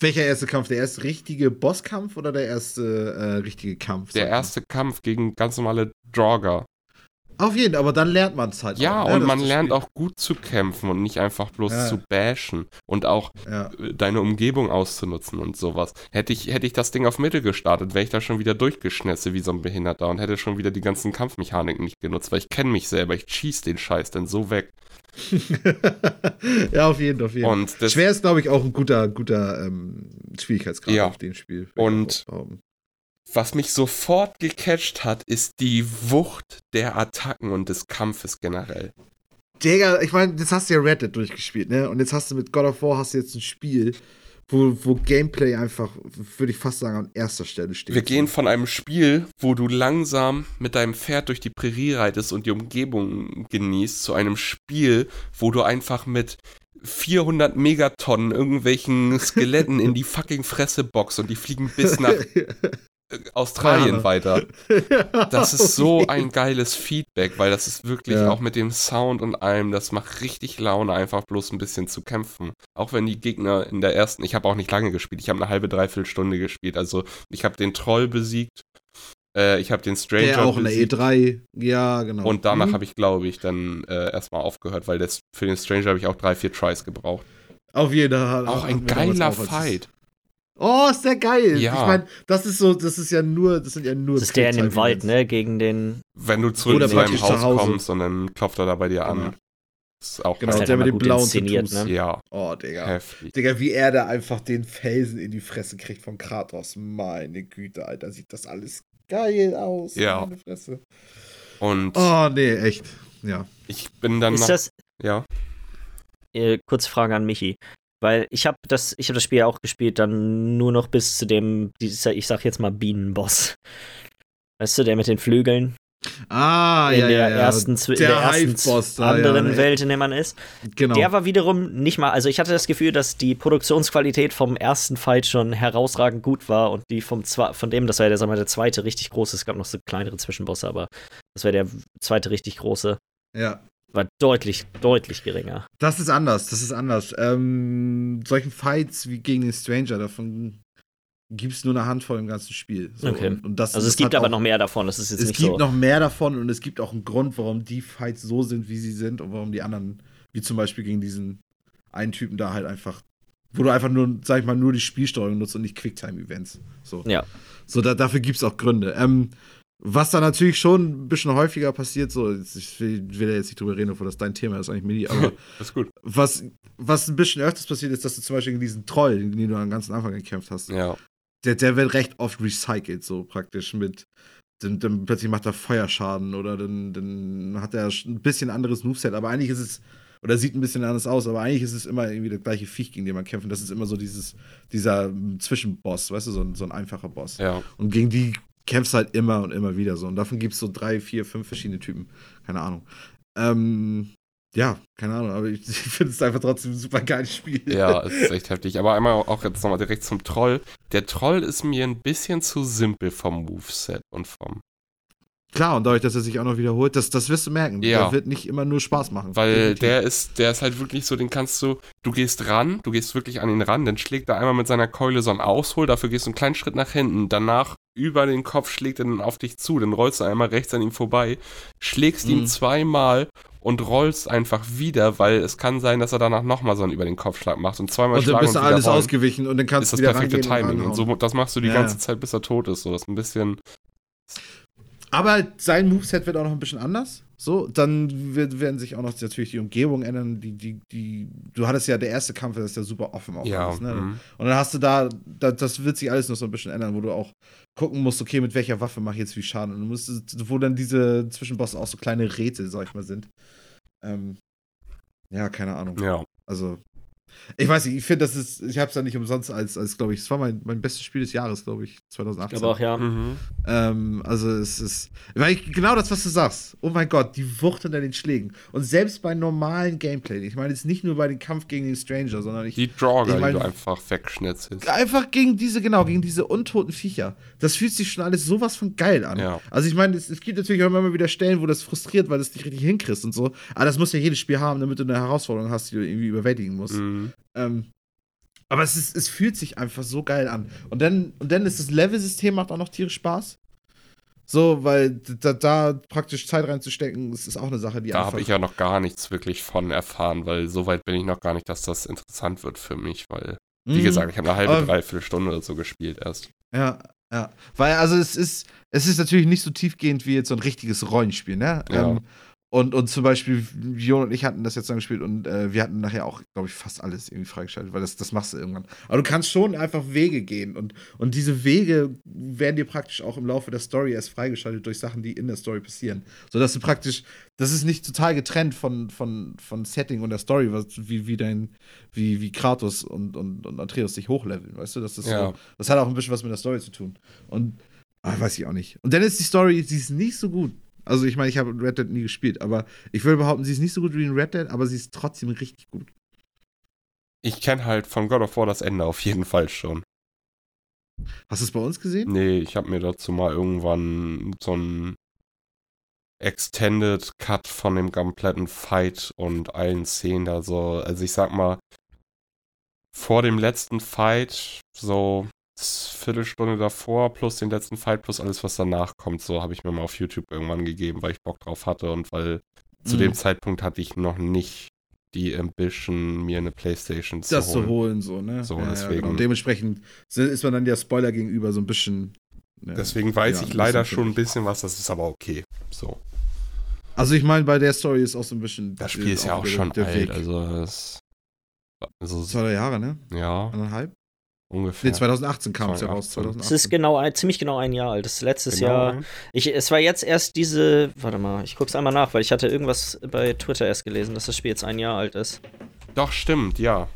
Welcher erste Kampf? Der erste richtige Bosskampf oder der erste äh, richtige Kampf? Der erste Kampf gegen ganz normale Draugr. Auf jeden Fall, aber dann lernt man es halt. Ja, auch, ne, und man lernt auch gut zu kämpfen und nicht einfach bloß Ja. zu bashen und auch Ja. äh, deine Umgebung auszunutzen und sowas. Hätte ich, hätte ich das Ding auf Mittel gestartet, wäre ich da schon wieder durchgeschnetzt wie so ein Behinderter und hätte schon wieder die ganzen Kampfmechaniken nicht genutzt, weil ich kenne mich selber, ich schieß den Scheiß dann so weg. ja, auf jeden Fall. Auf jeden. Und das, Schwer ist, glaube ich, auch ein guter, guter ähm, Schwierigkeitsgrad Ja. auf dem Spiel. Und- behaupten. was mich sofort gecatcht hat, ist die Wucht der Attacken und des Kampfes generell. Digga, ich meine, jetzt hast du ja Red Dead durchgespielt, ne? Und jetzt hast du mit God of War hast du jetzt ein Spiel, wo, wo Gameplay einfach, würde ich fast sagen, an erster Stelle steht. Wir gehen von einem Spiel, wo du langsam mit deinem Pferd durch die Prärie reitest und die Umgebung genießt, zu einem Spiel, wo du einfach mit 400 Megatonnen irgendwelchen Skeletten in die fucking Fresse boxt und die fliegen bis nach Australien Wahre. weiter. Das ist so ein geiles Feedback, weil das ist wirklich Ja. auch mit dem Sound und allem, das macht richtig Laune, einfach bloß ein bisschen zu kämpfen. Auch wenn die Gegner in der ersten, ich habe auch nicht lange gespielt, ich habe eine halbe, dreiviertel Stunde gespielt. Also ich habe den Troll besiegt, äh, ich habe den Stranger Der auch in der besiegt E3. Ja, genau. und danach Mhm. habe ich, glaube ich, dann äh, erstmal aufgehört, weil das, für den Stranger habe ich auch drei, vier Tries gebraucht. Auf jeden Fall. Auch ein geiler Fight. Oh, ist der geil. Ja. Ich meine, das ist so, das ist ja nur, das sind ja nur. Das ist der in dem Wald, ne? Gegen den. Wenn du zurück Oder zu deinem Haus kommst und dann klopft er da bei dir Genau. an. Das ist auch Genau, halt der mit den gut blauen Tattoos. ne? Ja, Oh, Digga. heftig. Digga, wie er da einfach den Felsen in die Fresse kriegt von Kratos. Meine Güte, Alter, sieht das alles geil aus. Ja. Meine Fresse. Und Oh, nee, echt. Ja. ich bin dann Ist nach, das. ja, Äh, kurze Frage an Michi. Weil ich habe das, ich habe das Spiel ja auch gespielt, dann nur noch bis zu dem, dieser, ich sag jetzt mal Bienenboss. Weißt du, der mit den Flügeln Ah, in ja, der ja, ja. ersten, Der der ersten anderen ja, ne. Welt, in der man ist. Genau. Der war wiederum nicht mal, also ich hatte das Gefühl, dass die Produktionsqualität vom ersten Fight schon herausragend gut war und die vom von dem, das war ja der, sagen wir, der zweite richtig große, es gab noch so kleinere Zwischenbosse, aber das war der zweite richtig große, ja. War deutlich, deutlich geringer. Das ist anders, das ist anders. Ähm, solchen Fights wie gegen den Stranger, davon gibt es nur eine Handvoll im ganzen Spiel. So, Okay. Und, und das, Also es gibt hat aber auch, noch mehr davon, das ist jetzt Es nicht gibt so. noch mehr davon und es gibt auch einen Grund, warum die Fights so sind, wie sie sind und warum die anderen, wie zum Beispiel gegen diesen einen Typen da halt einfach, wo du einfach nur, sag ich mal, nur die Spielsteuerung nutzt und nicht Quicktime-Events. So. Ja. So, da, dafür gibt es auch Gründe. Ähm, was da natürlich schon ein bisschen häufiger passiert, so, ich will, will da jetzt nicht drüber reden, obwohl das dein Thema ist eigentlich, Mini, aber ist gut. was, was ein bisschen öfters passiert ist, dass du zum Beispiel gegen diesen Troll, gegen den du am ganzen Anfang gekämpft hast, Ja, der, der wird recht oft recycelt, so praktisch mit. Dann, dann plötzlich macht er Feuerschaden oder dann, dann hat er ein bisschen anderes Moveset, aber eigentlich ist es, oder sieht ein bisschen anders aus, aber eigentlich ist es immer irgendwie der gleiche Viech, gegen den man kämpft. Und das ist immer so dieses, dieser ähm, Zwischenboss, weißt du, so ein, so ein einfacher Boss. ja. Und gegen die kämpfst halt immer und immer wieder so. Und davon gibt es so drei, vier, fünf verschiedene Typen. Keine Ahnung. Ähm, ja, keine Ahnung, aber ich, ich finde es einfach trotzdem ein super geiles Spiel. Ja, es ist echt heftig. Aber einmal auch jetzt nochmal direkt zum Troll. Der Troll ist mir ein bisschen zu simpel vom Moveset und vom. Klar, und dadurch, dass er sich auch noch wiederholt, das, das wirst du merken. Ja. Der wird nicht immer nur Spaß machen. Weil Definitiv. der ist, der ist halt wirklich so, den kannst du, du gehst ran, du gehst wirklich an ihn ran, dann schlägt er einmal mit seiner Keule so einen Aushol, dafür gehst du einen kleinen Schritt nach hinten, danach über den Kopf schlägt er dann auf dich zu, dann rollst du einmal rechts an ihm vorbei, schlägst Mhm. ihm zweimal und rollst einfach wieder, weil es kann sein, dass er danach nochmal so einen über den Kopfschlag macht und zweimal Und dann schlagen bist du alles rollen, ausgewichen und dann kannst ist du das wieder perfekte rangehen Timing. Und ranhauen. so, das machst du die Ja. ganze Zeit, bis er tot ist. So, das ist ein bisschen. Aber sein Moveset wird auch noch ein bisschen anders. So, dann wird, werden sich auch noch natürlich die Umgebung ändern. Die, die, die, du hattest ja der erste Kampf, das ist ja super offen auch Ja, alles, ne? mhm. Und dann hast du da, da, das wird sich alles noch so ein bisschen ändern, wo du auch gucken musst, okay, mit welcher Waffe mache ich jetzt wie Schaden. Und du musst, wo dann diese Zwischenbosse auch so kleine Rätsel, sag ich mal, sind. Ähm, ja, keine Ahnung. ja. Also, ich weiß nicht, ich finde, das ist, ich habe es ja nicht umsonst als, als glaube ich, es war mein, mein bestes Spiel des Jahres, glaube ich, 2018. Ich glaube auch, ja. Mhm. Ähm, also es ist, weil ich, genau das, was du sagst. Oh mein Gott, die Wucht unter den Schlägen. Und selbst bei normalen Gameplay, ich meine jetzt nicht nur bei dem Kampf gegen den Stranger, sondern ich, Die Drawer, Ich mein- die du einfach wegschnitzelst. einfach gegen diese, genau, gegen diese untoten Viecher. Das fühlt sich schon alles sowas von geil an. Ja. Also ich meine, es, es gibt natürlich auch immer mal wieder Stellen, wo das frustriert, weil du es nicht richtig hinkriegst und so. Aber das muss ja jedes Spiel haben, damit du eine Herausforderung hast, die du irgendwie überwältigen musst. Mhm. Ähm, aber es, ist, es fühlt sich einfach so geil an. Und dann, und dann ist das Level-System macht auch noch tierisch Spaß. So, weil da, da praktisch Zeit reinzustecken, das ist auch eine Sache, die Da habe ich ja noch gar nichts wirklich von erfahren, weil so weit bin ich noch gar nicht, dass das interessant wird für mich, weil, wie Mhm. gesagt, ich habe eine halbe, Aber- dreiviertel Stunde oder so gespielt erst. Ja, ja. Weil, also es ist, es ist natürlich nicht so tiefgehend wie jetzt so ein richtiges Rollenspiel, ne? Ja. Ähm, und, und zum Beispiel, Jon und ich hatten das jetzt dann gespielt und äh, wir hatten nachher auch, glaube ich, fast alles irgendwie freigeschaltet, weil das, das machst du irgendwann. Aber du kannst schon einfach Wege gehen und, und diese Wege werden dir praktisch auch im Laufe der Story erst freigeschaltet durch Sachen, die in der Story passieren. Sodass du praktisch, das ist nicht total getrennt von, von, von Setting und der Story, was, wie, wie dein, wie, wie Kratos und, und, und Atreus sich hochleveln, weißt du? Das ist Ja. so, das hat auch ein bisschen was mit der Story zu tun. Und ah, weiß ich auch nicht. Und dann ist die Story, sie ist nicht so gut. Also ich meine, ich habe Red Dead nie gespielt, aber ich würde behaupten, sie ist nicht so gut wie in Red Dead, aber sie ist trotzdem richtig gut. Ich kenne halt von God of War das Ende auf jeden Fall schon. Hast du es bei uns gesehen? Nee, ich habe mir dazu mal irgendwann so ein Extended Cut von dem kompletten Fight und allen Szenen da so. Also ich sag mal, vor dem letzten Fight, so Viertelstunde davor, plus den letzten Fight, plus alles, was danach kommt, so habe ich mir mal auf YouTube irgendwann gegeben, weil ich Bock drauf hatte und weil zu Mhm. dem Zeitpunkt hatte ich noch nicht die Ambition, mir eine Playstation zu das holen. zu holen, so, ne? So, Ja, ja, deswegen- genau. Und dementsprechend ist man dann der Spoiler gegenüber so ein bisschen. ne, Deswegen weiß ja, ich leider schon ein bisschen was, das ist aber okay. So. Also ich meine, bei der Story ist auch so ein bisschen. Das Spiel ist ja auch wieder schon der alt, Weg. also es, also Zwei Jahre, ne? ja, Anderthalb? Ungefähr. Nee, 2018 kam es ja raus. 2018. 2018. Es ist genau ein, ziemlich genau ein Jahr alt. Das ist letztes Genau. Jahr. Ich, es war jetzt erst diese. Warte mal, ich guck's einmal nach, weil ich hatte irgendwas bei Twitter erst gelesen, dass das Spiel jetzt ein Jahr alt ist. Doch, stimmt, ja.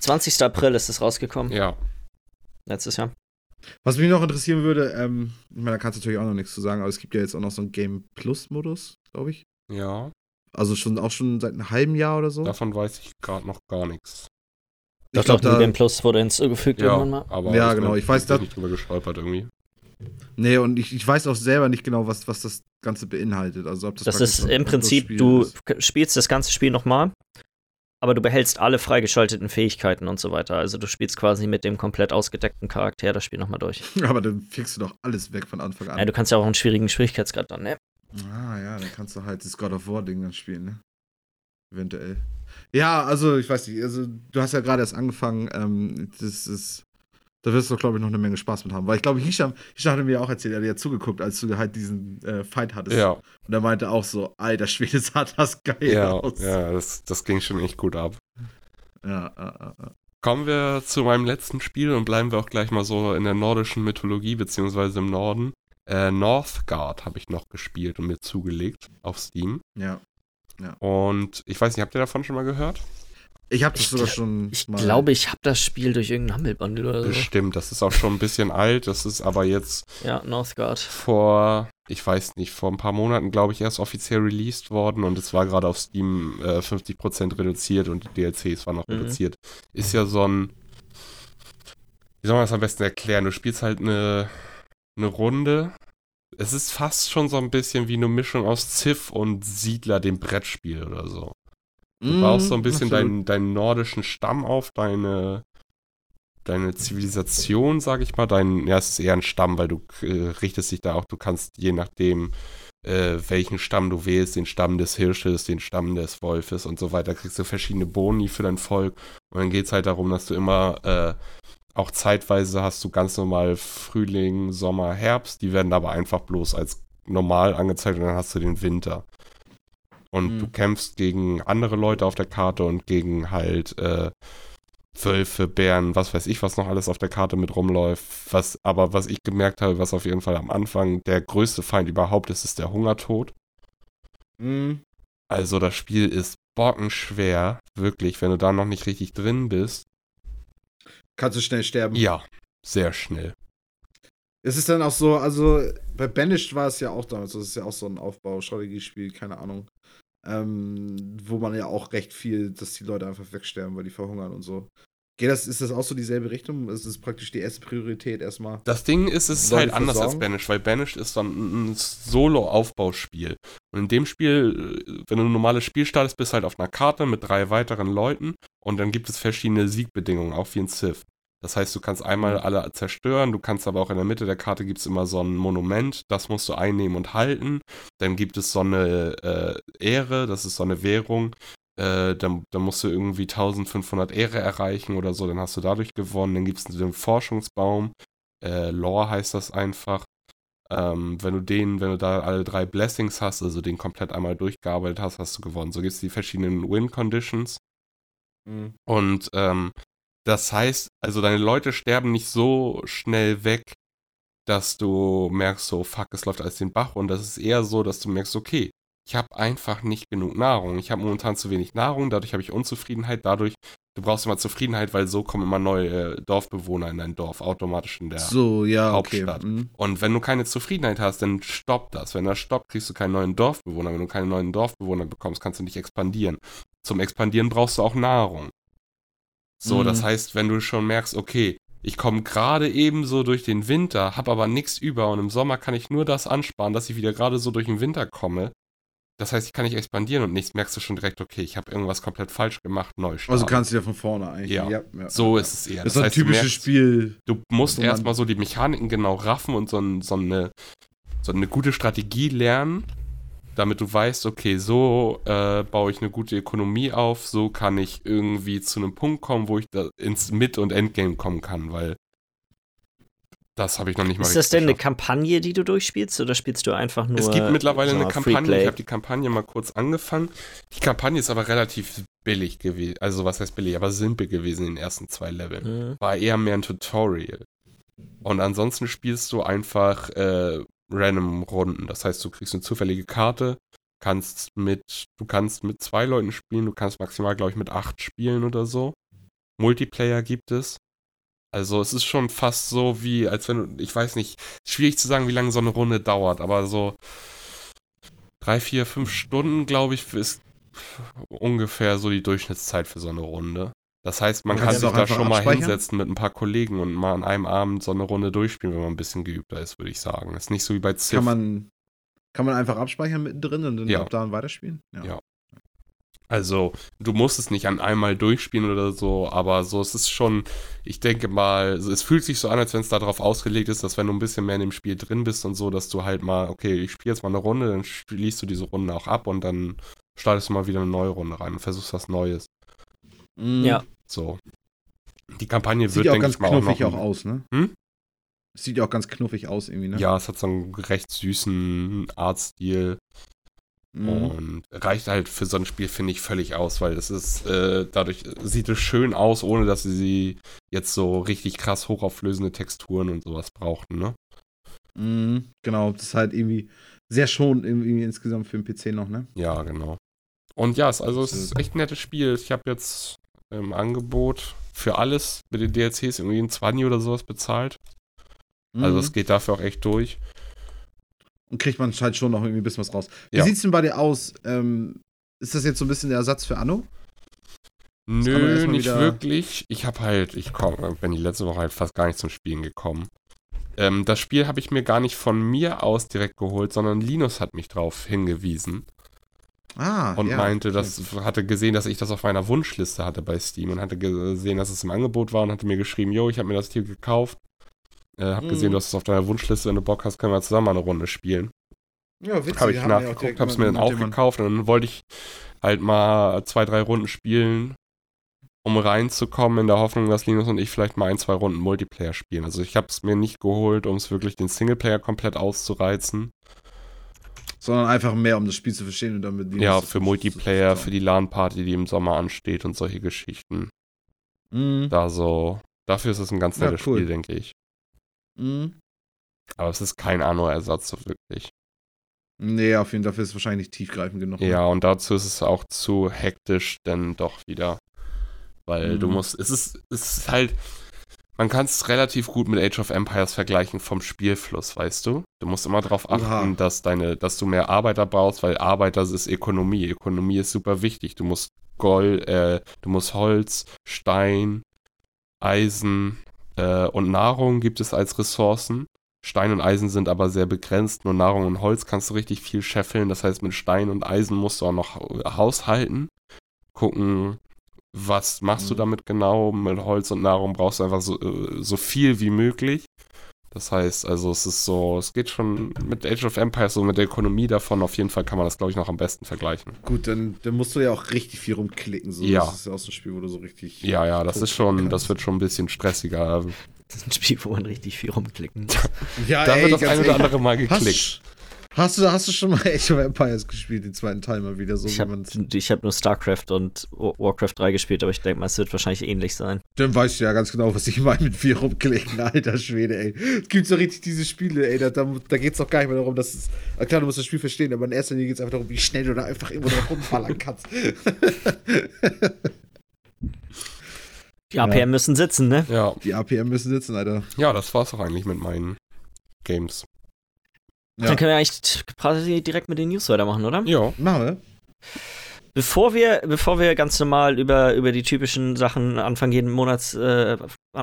20. April ist es rausgekommen. Ja. Letztes Jahr. Was mich noch interessieren würde, ähm, ich meine, da kannst du natürlich auch noch nichts zu sagen, aber es gibt ja jetzt auch noch so einen Game Plus-Modus, glaube ich. Ja. Also schon auch schon seit einem halben Jahr oder so. Davon weiß ich gerade noch gar nichts. Ich glaube, New Game Plus wurde hinzugefügt Ja, irgendwann mal. aber Ja, ich genau, bin- ich weiß, dass- nicht drüber gestolpert irgendwie. Nee, und ich, ich weiß auch selber nicht genau, was, was das Ganze beinhaltet. Also ob das, Das ist im Prinzip, du ist. spielst das ganze Spiel nochmal, aber du behältst alle freigeschalteten Fähigkeiten und so weiter. Also du spielst quasi mit dem komplett ausgedeckten Charakter das Spiel nochmal durch. Aber dann fixst du doch alles weg von Anfang an. Ja, du kannst ja auch einen schwierigen Schwierigkeitsgrad dann, ne? ah ja, dann kannst du halt das God of War Ding dann spielen, ne? Eventuell. Ja, also ich weiß nicht, also du hast ja gerade erst angefangen, ähm, das ist, da wirst du, glaube ich, noch eine Menge Spaß mit haben. Weil ich glaube, Hisham, Hisham hatte mir auch erzählt, er hat ja zugeguckt, als du halt diesen äh, Fight hattest. Ja, Und er meinte auch so, alter Schwede, sah das geil ja, aus. ja, das, das ging schon echt gut ab. ja, ja, ja. Kommen wir zu meinem letzten Spiel und bleiben wir auch gleich mal so in der nordischen Mythologie, beziehungsweise im Norden. Äh, Northgard habe ich noch gespielt und mir zugelegt auf Steam. ja. Und ich weiß nicht, habt ihr davon schon mal gehört? Ich habe das Ich sogar schon Ich mal- glaube, ich habe das Spiel durch irgendeinen Humble-Bundle oder so. Bestimmt, das ist auch schon ein bisschen alt. Das ist aber jetzt Ja, Northgard. vor, ich weiß nicht, vor ein paar Monaten, glaube ich, erst offiziell released worden und es war gerade auf Steam äh, 50% reduziert und die DLCs waren noch Mhm. reduziert. Ist ja so ein, wie soll man das am besten erklären? Du spielst halt eine, eine Runde. Es ist fast schon so ein bisschen wie eine Mischung aus Civ und Siedler, dem Brettspiel oder so. Du Mm, baust so ein bisschen deinen, deinen nordischen Stamm auf, deine, deine Zivilisation, sag ich mal. Dein, ja, es ist eher ein Stamm, weil du äh, richtest dich da auch, du kannst je nachdem, äh, welchen Stamm du wählst, den Stamm des Hirsches, den Stamm des Wolfes und so weiter, kriegst du verschiedene Boni für dein Volk. Und dann geht es halt darum, dass du immer, äh, auch zeitweise hast du ganz normal Frühling, Sommer, Herbst, die werden aber einfach bloß als normal angezeigt und dann hast du den Winter. Und Mhm. du kämpfst gegen andere Leute auf der Karte und gegen halt äh, Wölfe, Bären, was weiß ich, was noch alles auf der Karte mit rumläuft. Was, aber was ich gemerkt habe, was auf jeden Fall am Anfang der größte Feind überhaupt ist, ist der Hungertod. Mm, Also das Spiel ist bockenschwer, wirklich, wenn du da noch nicht richtig drin bist. Kannst du schnell sterben. Ja, sehr schnell. Es ist dann auch so, also bei Banished war es ja auch damals, das ist ja auch so ein Aufbau-Strategiespiel, keine Ahnung. Ähm, wo man ja auch recht viel, dass die Leute einfach wegsterben, weil die verhungern und so. Geht das, ist das auch so dieselbe Richtung? Ist das praktisch die erste Priorität erstmal? Das Ding ist, es ist Leute halt anders als? Banished, weil Banished ist dann ein Solo-Aufbauspiel. Und in dem Spiel, äh, wenn du ein normales Spiel startest, bist du halt auf einer Karte mit drei weiteren Leuten und dann gibt es verschiedene Siegbedingungen, auch wie in Civ. Das heißt, du kannst einmal alle zerstören, du kannst aber auch in der Mitte der Karte gibt es immer so ein Monument, das musst du einnehmen und halten. Dann gibt es so eine äh, Ehre, das ist so eine Währung, äh, dann, dann, musst du irgendwie 1500 Ehre erreichen oder so, dann hast du dadurch gewonnen. Dann gibt es den Forschungsbaum, äh, Lore heißt das einfach. Ähm, wenn du den, wenn du da alle drei Blessings hast, also den komplett einmal durchgearbeitet hast, hast du gewonnen. So gibt es die verschiedenen Win-Conditions. Mhm. Und ähm, das heißt, also deine Leute sterben nicht so schnell weg, dass du merkst, so, fuck, es läuft alles den Bach. Und das ist eher so, dass du merkst, okay, ich habe einfach nicht genug Nahrung. Ich habe momentan zu wenig Nahrung, dadurch habe ich Unzufriedenheit. Dadurch, du brauchst immer Zufriedenheit, weil so kommen immer neue äh, Dorfbewohner in dein Dorf, automatisch in der so, ja, Hauptstadt. Okay. Mhm. Und wenn du keine Zufriedenheit hast, dann stoppt das. Wenn das stoppt, kriegst du keinen neuen Dorfbewohner. Wenn du keine neuen Dorfbewohner bekommst, kannst du nicht expandieren. Zum Expandieren brauchst du auch Nahrung. So, mhm. das heißt, wenn du schon merkst, okay, ich komme gerade eben so durch den Winter, habe aber nichts über und im Sommer kann ich nur das ansparen, dass ich wieder gerade so durch den Winter komme. Das heißt, ich kann nicht expandieren und nichts merkst du schon direkt, okay, ich habe irgendwas komplett falsch gemacht, neu starten. Also kannst du ja von vorne eigentlich. Ja, ja, ja so ja. ist es eher. Das, das ist ein typisches merkst, Spiel. Du musst erstmal so die Mechaniken genau raffen und so, ein, so, eine, so eine gute Strategie lernen, damit du weißt, okay, so äh, baue ich eine gute Ökonomie auf, so kann ich irgendwie zu einem Punkt kommen, wo ich da ins Mid- und Endgame kommen kann, weil das habe ich noch nicht mal Ist das denn geschafft. eine Kampagne, die du durchspielst oder spielst du einfach nur. Es gibt mittlerweile so eine Kampagne. Ich habe die Kampagne mal kurz angefangen. Die Kampagne ist aber relativ billig gewesen. Also, was heißt billig? Aber simpel gewesen in den ersten zwei Leveln. Mhm. War eher mehr ein Tutorial. Und ansonsten spielst du einfach äh, random Runden. Das heißt, du kriegst eine zufällige Karte, kannst mit, du kannst mit zwei Leuten spielen, du kannst maximal, glaube ich, mit acht spielen oder so. Multiplayer gibt es. Also es ist schon fast so wie, als wenn ich weiß nicht, schwierig zu sagen, wie lange so eine Runde dauert, aber so drei, vier, fünf Stunden, glaube ich, ist ungefähr so die Durchschnittszeit für so eine Runde. Das heißt, man kann sich da schon mal hinsetzen mit ein paar Kollegen und mal an einem Abend so eine Runde durchspielen, wenn man ein bisschen geübter ist, würde ich sagen. Das ist nicht so wie bei Ziff. Kann man, kann man einfach abspeichern mittendrin und dann ja. ab da und weiterspielen? Ja. ja. Also, du musst es nicht an einmal durchspielen oder so, aber so, es ist schon, ich denke mal, es fühlt sich so an, als wenn es darauf ausgelegt ist, dass wenn du ein bisschen mehr in dem Spiel drin bist und so, dass du halt mal, okay, ich spiele jetzt mal eine Runde, dann schließt du diese Runde auch ab und dann startest du mal wieder eine neue Runde rein und versuchst was Neues. Mhm. Ja. So. Die Kampagne Sieht wird, denke ich mal, auch noch. auch aus, ne? Hm? Sieht ja auch ganz knuffig aus irgendwie, ne? Ja, es hat so einen recht süßen Artstil. Mhm. Und reicht halt für so ein Spiel, finde ich, völlig aus, weil das ist, äh, dadurch sieht es schön aus, ohne dass sie jetzt so richtig krass hochauflösende Texturen und sowas brauchten, ne? Mhm, genau, das ist halt irgendwie sehr schon irgendwie insgesamt für den PC noch, ne? Ja, genau. Und ja, es, also es ist echt ein nettes Spiel. Ich habe jetzt im Angebot für alles mit den DLCs irgendwie ein 20 oder sowas bezahlt. Also mhm. Also es geht dafür auch echt durch. Und kriegt man halt schon noch irgendwie ein bisschen was raus. Wie ja. sieht's denn bei dir aus? Ähm, ist das jetzt so ein bisschen der Ersatz für Anno? Nö, nicht wirklich. Ich habe halt, ich komm, bin die letzte Woche halt fast gar nicht zum Spielen gekommen. Ähm, das Spiel habe ich mir gar nicht von mir aus direkt geholt, sondern Linus hat mich drauf hingewiesen. Ah, und ja, meinte, das hatte gesehen, dass ich das auf meiner Wunschliste hatte bei Steam und hatte gesehen, dass es im Angebot war und hatte mir geschrieben, yo, ich habe mir das hier gekauft. Äh, hab mhm. gesehen, du hast es auf deiner Wunschliste, wenn du Bock hast, können wir zusammen eine Runde spielen. Ja, witzig. Habe ich nachgeguckt, habe es mir dann auch gekauft und dann wollte ich halt mal zwei, drei Runden spielen, um reinzukommen, in der Hoffnung, dass Linus und ich vielleicht mal ein, zwei Runden Multiplayer spielen. Also ich habe es mir nicht geholt, um es wirklich den Singleplayer komplett auszureizen. Sondern einfach mehr, um das Spiel zu verstehen und damit Linus Ja, für Multiplayer, für die LAN-Party, die im Sommer ansteht und solche Geschichten. Mhm. Da so, dafür ist es ein ganz nettes ja, cool. Spiel, denke ich. Mhm. Aber es ist kein Anno-Ersatz, so wirklich. Nee, auf jeden Fall dafür ist es wahrscheinlich nicht tiefgreifend genug. Ja, und dazu ist es auch zu hektisch, denn doch wieder. Weil mhm. du musst, es ist, es ist halt, man kann es relativ gut mit Age of Empires vergleichen vom Spielfluss, weißt du? Du musst immer darauf achten, Aha. dass deine, dass du mehr Arbeiter brauchst, weil Arbeiter ist Ökonomie. Ökonomie ist super wichtig. Du musst Gold, äh, du musst Holz, Stein, Eisen, äh, und Nahrung gibt es als Ressourcen. Stein und Eisen sind aber sehr begrenzt. Nur Nahrung und Holz kannst du richtig viel scheffeln. Das heißt, mit Stein und Eisen musst du auch noch haushalten. Gucken, was machst du Mhm. damit genau? Mit Holz und Nahrung brauchst du einfach so, äh, so viel wie möglich. Das heißt, also es ist so, es geht schon mit Age of Empires, so mit der Ökonomie davon, auf jeden Fall kann man das, glaube ich, noch am besten vergleichen. Gut, dann, dann musst du ja auch richtig viel rumklicken. So. Ja. Das ist ja auch so ein Spiel, wo du so richtig. Ja, ja, das ist schon, kannst. das wird schon ein bisschen stressiger. Das ist ein Spiel, wo man richtig viel rumklicken muss. Ja, Da ey, wird das ein oder andere Mal geklickt. hast, du, hast du schon mal Age of Empires gespielt, den zweiten Teil mal wieder? So Ich habe hab nur StarCraft und Wa- Warcraft 3 gespielt, aber ich denke mal, es wird wahrscheinlich ähnlich sein. Dann weißt du ja ganz genau, was ich meine mit viel rumklicken, alter Schwede, ey. Es gibt so richtig diese Spiele, ey, da, da, da geht es doch gar nicht mehr darum, dass es. na Klar, du musst das Spiel verstehen, aber in erster Linie geht es einfach darum, wie schnell du da einfach irgendwo drauf rumballern kannst. Die APM müssen sitzen, ne? Ja, Die APM müssen sitzen, Alter. ja, das war's auch eigentlich mit meinen Games. Ja. Dann können wir eigentlich quasi direkt mit den News weitermachen, oder? Ja, Machen wir. Bevor wir, bevor wir ganz normal über, über die typischen Sachen Anfang jeden Monats, äh,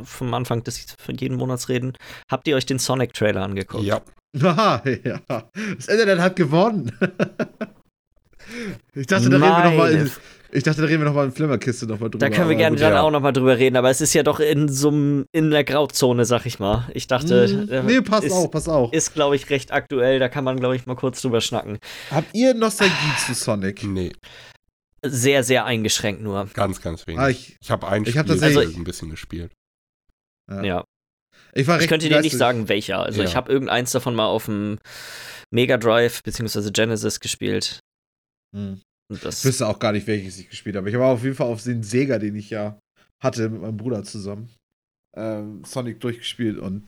vom Anfang des jeden Monats reden, habt ihr euch den Sonic-Trailer angeguckt? ja. Haha, ja. Das Internet hat gewonnen. ich dachte, da reden wir noch mal Meine in, ich dachte, da reden wir noch mal in Flimmerkiste noch mal drüber. Da können wir gerne gut. dann ja. auch nochmal drüber reden, aber es ist ja doch in so einem, in der Grauzone, sag ich mal. Ich dachte, äh, Nee, pass ist, auf, pass auf. ist glaube ich, recht aktuell, da kann man, glaube ich, mal kurz drüber schnacken. Habt ihr Nostalgie zu Sonic? Nee, Sehr, sehr eingeschränkt nur. ganz, ganz wenig. Ah, ich, ich habe ein ich Spiel hab tatsächlich- also, ein bisschen gespielt. Ja. Ja. ich war Ich könnte dir nicht sagen, welcher. Also Ja. ich habe irgendeins davon mal auf dem Mega Drive bzw. Genesis gespielt. Hm. Und Ich das, wüsste auch gar nicht, welches ich gespielt habe. Ich war auf jeden Fall auf den Sega, den ich ja hatte mit meinem Bruder zusammen, ähm, Sonic durchgespielt und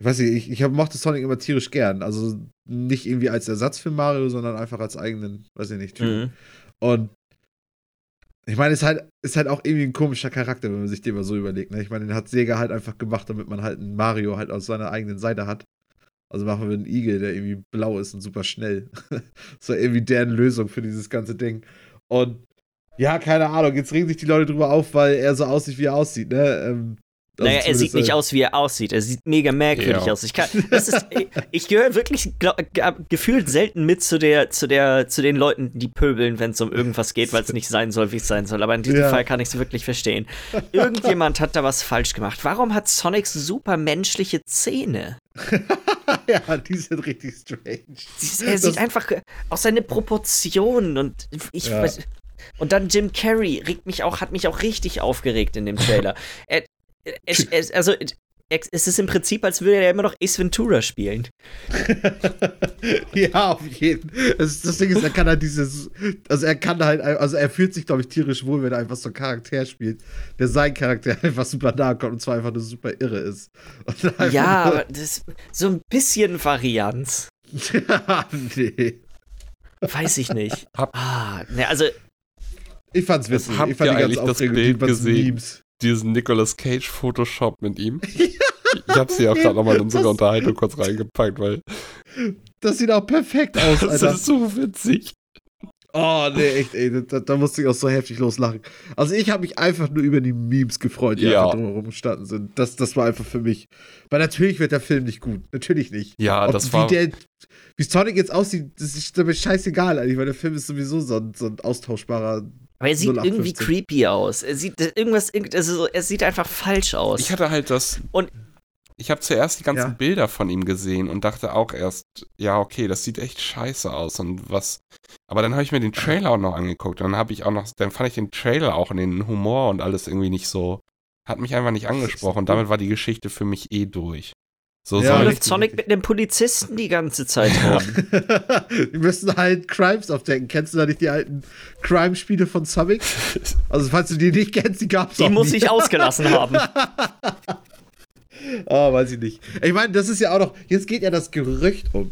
ich weiß nicht, ich, ich hab, mochte Sonic immer tierisch gern. Also nicht irgendwie als Ersatz für Mario, sondern einfach als eigenen, weiß ich nicht, Typ. Mhm. Und ich meine, ist halt, ist halt auch irgendwie ein komischer Charakter, wenn man sich den mal so überlegt. Ne? Ich meine, den hat Sega halt einfach gemacht, damit man halt einen Mario halt aus seiner eigenen Seite hat. Also machen wir einen Igel, der irgendwie blau ist und super schnell. das war irgendwie deren Lösung für dieses ganze Ding. Und ja, keine Ahnung, jetzt regen sich die Leute drüber auf, weil er so aussieht, wie er aussieht, ne? Ähm, also Naja, er sieht nicht äh, aus, wie er aussieht. Er sieht mega merkwürdig Ja. aus. Ich, kann, das ist, ich, ich gehöre wirklich glaub, ge- gefühlt selten mit zu, der, zu, der, zu den Leuten, die pöbeln, wenn es um irgendwas geht, weil es nicht sein soll, wie es sein soll. Aber in diesem Ja. Fall kann ich es wirklich verstehen. Irgendjemand hat da was falsch gemacht. Warum hat Sonic super menschliche Zähne? ja, die sind richtig strange. Sie- Er Das- sieht einfach aus seine Proportionen und ich Ja. weiß- und dann Jim Carrey regt mich auch, hat mich auch richtig aufgeregt in dem Trailer. er, er, er, also es ist im Prinzip, als würde er immer noch Ace Ventura spielen. ja, auf jeden. Das, das Ding ist, er kann halt dieses, also er kann halt, also er fühlt sich, glaube ich, tierisch wohl, wenn er einfach so einen Charakter spielt, der sein Charakter einfach super nahe kommt und zwar einfach nur super irre ist. Ja, aber das ist so ein bisschen Varianz. nee. Weiß ich nicht. Ah, ne, also Ich fand's witzig. Ich fand die eigentlich das Bild gesehen? Memes. Diesen Nicolas Cage Photoshop mit ihm. Ich habe sie auch gerade nochmal in unsere Das- Unterhaltung kurz reingepackt, weil Das sieht auch perfekt aus, das Alter. ist so witzig. Oh, nee, echt, ey. Da, da musste ich auch so heftig loslachen. Also, ich habe mich einfach nur über die Memes gefreut, die Ja. einfach drumherum gestanden sind. Das, das war einfach für mich. Weil natürlich wird der Film nicht gut. Natürlich nicht. Ja, Ob das wie war. Der, wie Sonic jetzt aussieht, das ist mir scheißegal, eigentlich, weil der Film ist sowieso so ein, so ein austauschbarer. aber er sieht 0815. irgendwie creepy aus. Er sieht irgendwas, irgend- also, er sieht einfach falsch aus. Ich hatte halt das. Und- ich habe zuerst die ganzen Ja. Bilder von ihm gesehen und dachte auch erst, ja, okay, das sieht echt scheiße aus und was. Aber dann habe ich mir den Trailer auch noch angeguckt und dann habe ich auch noch, dann fand ich den Trailer auch und den Humor und alles irgendwie nicht so, hat mich einfach nicht angesprochen und damit war die Geschichte für mich eh durch. So Ja, läuft Sonic mit einem Polizisten die ganze Zeit rum? die müssen halt Crimes aufdecken. Kennst du da nicht die alten Crime-Spiele von Sonic? Also, falls du die nicht kennst, die gab's Die auch muss nie. ich ausgelassen haben. Oh, weiß ich nicht. Ich meine, das ist ja auch noch. Jetzt geht ja das Gerücht um,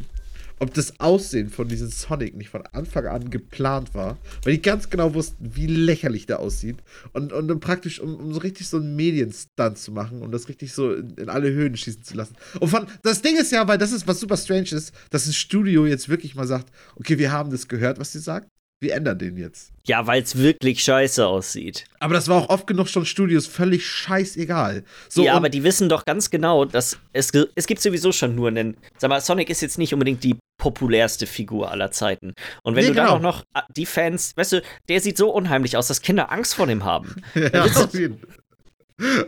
ob das Aussehen von diesem Sonic nicht von Anfang an geplant war. Weil die ganz genau wussten, wie lächerlich der aussieht. Und, und dann praktisch, um, um so richtig so einen Medienstunt zu machen, um das richtig so in, in alle Höhen schießen zu lassen. Und von, das Ding ist ja, weil das ist, was super strange ist, dass ein Studio jetzt wirklich mal sagt: Okay, wir haben das gehört, was sie sagt. Wir ändern den jetzt. Ja, weil es wirklich scheiße aussieht. Aber das war auch oft genug schon Studios völlig scheißegal. So, ja, aber die wissen doch ganz genau, dass es, es gibt sowieso schon nur einen. Sag mal, Sonic ist jetzt nicht unbedingt die populärste Figur aller Zeiten. Und wenn Nee, du dann genau. auch noch äh, die Fans, weißt du, der sieht so unheimlich aus, dass Kinder Angst vor dem haben. Ja, auf jeden.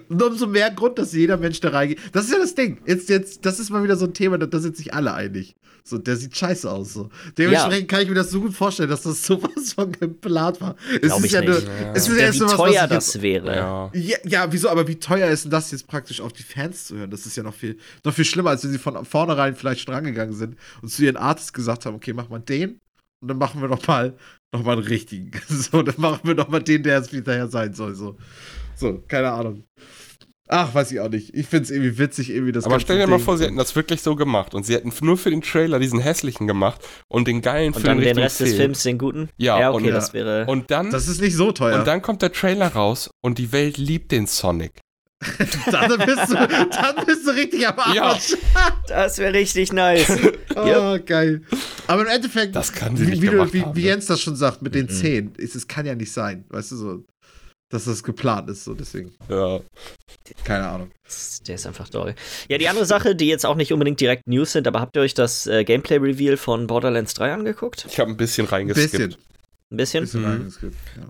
Und umso mehr Grund, dass jeder Mensch da reingeht. Das ist ja das Ding. Jetzt, jetzt, das ist mal wieder so ein Thema, da, da sind sich alle einig. So, der sieht scheiße aus. So. Dementsprechend kann ich mir das so gut vorstellen, dass das sowas von geplant war. Es Glaub ist ich ja nicht. nur. Ja. Es ist Ja, ja wie sowas, was teuer ich jetzt- das wäre. Ja. Ja, ja, wieso? Aber wie teuer ist denn das jetzt praktisch auf die Fans zu hören? Das ist ja noch viel, noch viel schlimmer, als wenn sie von vornherein vielleicht schon rangegangen sind und zu ihren Artists gesagt haben, okay, mach mal den und dann machen wir noch mal, noch mal einen richtigen. So, dann machen wir noch mal den, der es hinterher sein soll. So, so keine Ahnung. Ach, weiß ich auch nicht. Ich finde es irgendwie witzig, irgendwie das Aber ganze stell dir mal Ding. vor, sie hätten das wirklich so gemacht und sie hätten nur für den Trailer diesen hässlichen gemacht und den geilen Und für dann den, den Rest des Film. Films, den guten? Ja, ja okay, und- das wäre. Und dann, Das ist nicht so teuer. und dann kommt der Trailer raus und die Welt liebt den Sonic. dann, bist du, dann bist du richtig am Ja. Arsch. Das wäre richtig nice. Oh, geil. Aber im Endeffekt, Das kann sie wie, nicht wie, haben, wie ne? Jens das schon sagt, mit den Mhm. Zähnen, ist, es kann ja nicht sein, weißt du so, dass das geplant ist, so deswegen, Ja. keine Ahnung. Der ist einfach doll. Ja, die andere Sache, die jetzt auch nicht unbedingt direkt News sind, aber habt ihr euch das äh, Gameplay-Reveal von Borderlands 3 angeguckt? Ich habe ein bisschen Ein reingeskippt. bisschen, Ein bisschen? bisschen Mhm. reingeskippt, ja.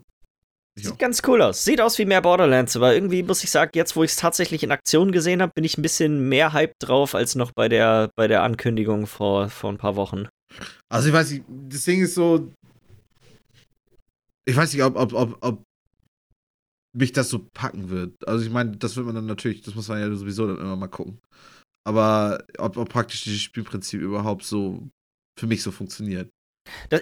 Ich auch. Sieht ganz cool aus. Sieht aus wie mehr Borderlands, aber irgendwie muss ich sagen, jetzt wo ich es tatsächlich in Aktion gesehen habe, bin ich ein bisschen mehr Hype drauf als noch bei der, bei der Ankündigung vor, vor ein paar Wochen. Also ich weiß nicht, das Ding ist so, ich weiß nicht, ob, ob, ob, ob mich das so packen wird. Also ich meine, das wird man dann natürlich, das muss man ja sowieso dann immer mal gucken. Aber ob, ob praktisch dieses Spielprinzip überhaupt so für mich so funktioniert.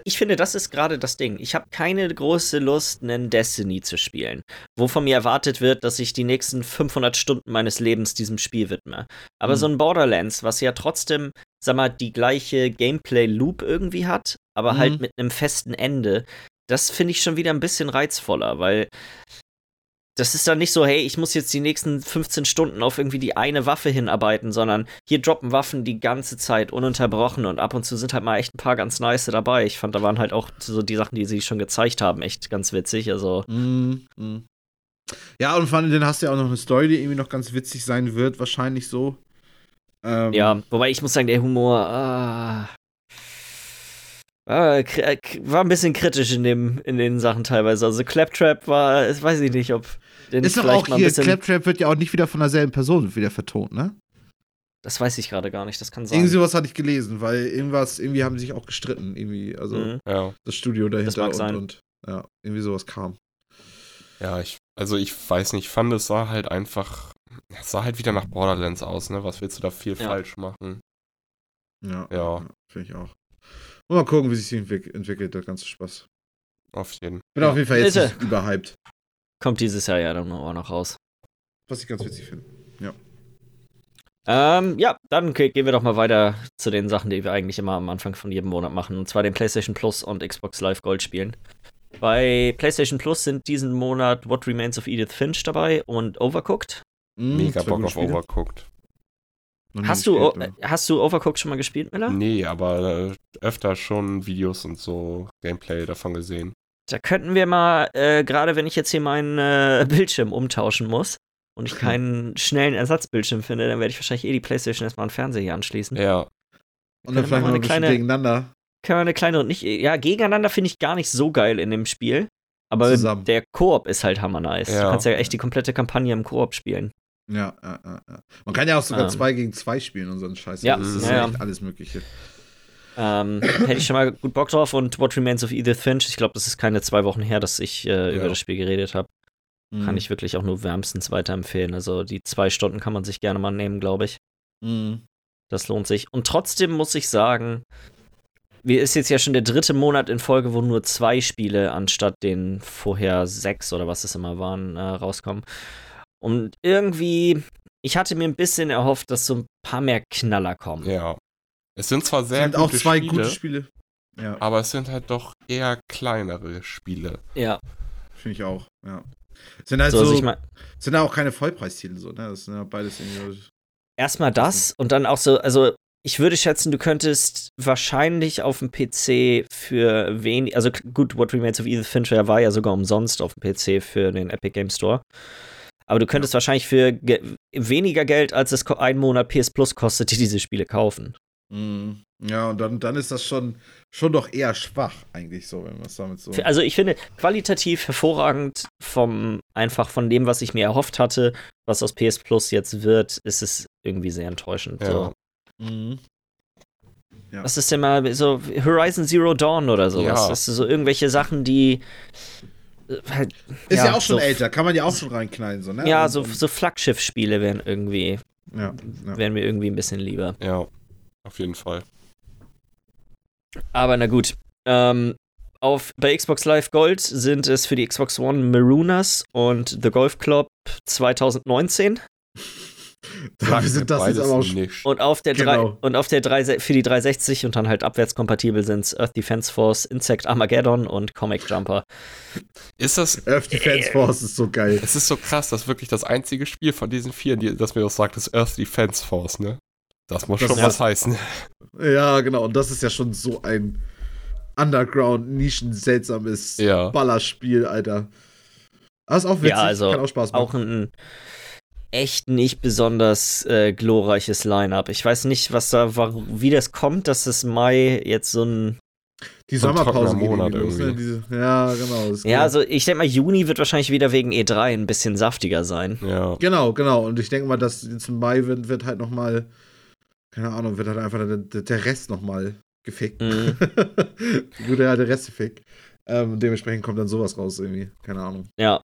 Ich finde, das ist gerade das Ding. Ich habe keine große Lust, einen Destiny zu spielen, wo von mir erwartet wird, dass ich die nächsten 500 Stunden meines Lebens diesem Spiel widme. Aber Mhm. so ein Borderlands, was ja trotzdem, sag mal, die gleiche Gameplay-Loop irgendwie hat, aber Mhm. halt mit einem festen Ende, das finde ich schon wieder ein bisschen reizvoller, weil das ist dann nicht so, hey, ich muss jetzt die nächsten 15 Stunden auf irgendwie die eine Waffe hinarbeiten, sondern hier droppen Waffen die ganze Zeit ununterbrochen und ab und zu sind halt mal echt ein paar ganz nice dabei. Ich fand, da waren halt auch so die Sachen, die sie schon gezeigt haben, echt ganz witzig. Also, Mhm. mhm. Ja, und vor allem, dann hast du ja auch noch eine Story, die irgendwie noch ganz witzig sein wird, wahrscheinlich so. Ähm, ja, wobei ich muss sagen, der Humor, ah, k- war ein bisschen kritisch in, dem, in den Sachen teilweise. Also Claptrap war, ich weiß ich nicht, ob den Ist doch auch mal hier, bisschen, Claptrap wird ja auch nicht wieder von derselben Person wieder vertont, ne? das weiß ich gerade gar nicht, das kann sein. Irgendwie sowas hatte ich gelesen, weil irgendwas, irgendwie haben sie sich auch gestritten, irgendwie, also Mhm. Ja. das Studio dahinter mag und, sein. und ja, irgendwie sowas kam. Ja, ich, also ich weiß nicht, ich fand, es sah halt einfach, es sah halt wieder nach Borderlands aus, ne? Was willst du da viel Ja. falsch machen? Ja, Ja. finde ich auch. Und mal gucken, wie sich entwick entwickelt, der ganze Spaß. Auf jeden. Bin auf jeden Fall jetzt nicht überhyped, Kommt dieses Jahr ja dann auch noch raus. was ich ganz witzig finde. Ähm, ja, dann gehen wir doch mal weiter zu den Sachen, die wir eigentlich immer am Anfang von jedem Monat machen. Und zwar den PlayStation Plus und Xbox Live Gold spielen. Bei PlayStation Plus sind diesen Monat What Remains of Edith Finch dabei und Overcooked. Mhm, Mega Bock auf Spiele. Overcooked. Hast du, gespielt, äh, hast du Overcooked schon mal gespielt, Miller? Nee, aber äh, öfter schon Videos und so Gameplay davon gesehen. Da könnten wir mal, äh, gerade wenn ich jetzt hier meinen äh, Bildschirm umtauschen muss und ich keinen schnellen Ersatzbildschirm finde, dann werde ich wahrscheinlich eh die PlayStation erstmal an den Fernseher hier anschließen. Ja, Und dann vielleicht mal ein bisschen kleine- gegeneinander. Können wir eine kleine und nicht. Ja, gegeneinander finde ich gar nicht so geil in dem Spiel. Aber Zusammen. der Koop ist halt hammer nice. Du Ja. kannst ja echt die komplette Kampagne im Koop spielen. Ja, ja, ja. Man kann ja auch sogar Ähm. zwei gegen zwei spielen und so einen Scheiß. Ja, das ist ja, echt alles Mögliche. Ähm, hätte ich schon mal gut Bock drauf. Und What Remains of Edith Finch, ich glaube, das ist keine zwei Wochen her, dass ich äh, über das Spiel geredet habe. Kann Mhm. ich wirklich auch nur wärmstens weiterempfehlen. Also die zwei Stunden kann man sich gerne mal nehmen, glaube ich. Mhm. Das lohnt sich. Und trotzdem muss ich sagen, wir ist jetzt ja schon der dritte Monat in Folge, wo nur zwei Spiele anstatt den vorher sechs oder was es immer waren, äh, rauskommen. Und irgendwie, ich hatte mir ein bisschen erhofft, dass so ein paar mehr Knaller kommen. ja. Es sind zwar Es sehr sind auch gute zwei Spiele, gute Spiele. Ja, aber es sind halt doch eher kleinere Spiele. Ja, finde ich auch. Ja. Es Sind halt so, so, also ich mein, sind auch keine Vollpreistitel so, ne? Das sind ja beides irgendwie. erstmal das und dann auch so, also ich würde schätzen, du könntest wahrscheinlich auf dem PC für wenig, also gut, What Remains of Edith Fincher war ja sogar umsonst auf dem PC für den Epic Game Store. Aber du könntest wahrscheinlich für ge weniger Geld, als es einen Monat PS Plus kostet, die diese Spiele kaufen. Mhm. Ja, und dann, dann ist das schon, schon doch eher schwach, eigentlich so, wenn man es damit so. Also ich finde qualitativ hervorragend vom einfach von dem, was ich mir erhofft hatte, was aus PS Plus jetzt wird, ist es irgendwie sehr enttäuschend. Ja. So. Mhm. Ja. Was ist denn mal so Horizon Zero Dawn oder sowas? Ja. Das sind so irgendwelche Sachen, die halt, Ist ja, auch schon so, älter, kann man ja auch schon reinknallen, so, ne? Ja, Und- so, so Flaggschiff-Spiele wären irgendwie, Ja, ja. wären mir irgendwie ein bisschen lieber. Ja, auf jeden Fall. Aber na gut. Ähm, auf, bei Xbox Live Gold sind es für die Xbox One Marooners und The Golf Club 2019. Dafür sind das jetzt aber auch schon. nicht. Und auf der, Genau. drei, und auf der drei, für die 360 und dann halt abwärtskompatibel sind es Earth Defense Force, Insect Armageddon und Comic Jumper. Ist das. Earth Defense Force ist so geil. Es ist so krass, dass wirklich das einzige Spiel von diesen vier, die, das mir auch sagt, ist Earth Defense Force, ne? Das muss Das schon ist- was heißen. Ja, genau. Und das ist ja schon so ein Underground-Nischen-seltsames Ja. Ballerspiel, Alter. Das ist auch witzig. Ja, also Kann auch Spaß machen. Auch ein echt nicht besonders äh, glorreiches Line-Up. Ich weiß nicht, was da, war, wie das kommt, dass es Mai jetzt so ein Die so Sommerpause Monat irgendwie los, ne? Diese, ja, genau. das ist Ja, also ich denke mal, Juni wird wahrscheinlich wieder wegen E3 ein bisschen saftiger sein. Ja. Genau, genau. Und ich denke mal, dass jetzt im Mai wird, wird halt nochmal, keine Ahnung, wird halt einfach der, der Rest nochmal gefickt. Mhm. Der alte Rest gefickt. Ähm, dementsprechend kommt dann sowas raus irgendwie. Keine Ahnung. Ja.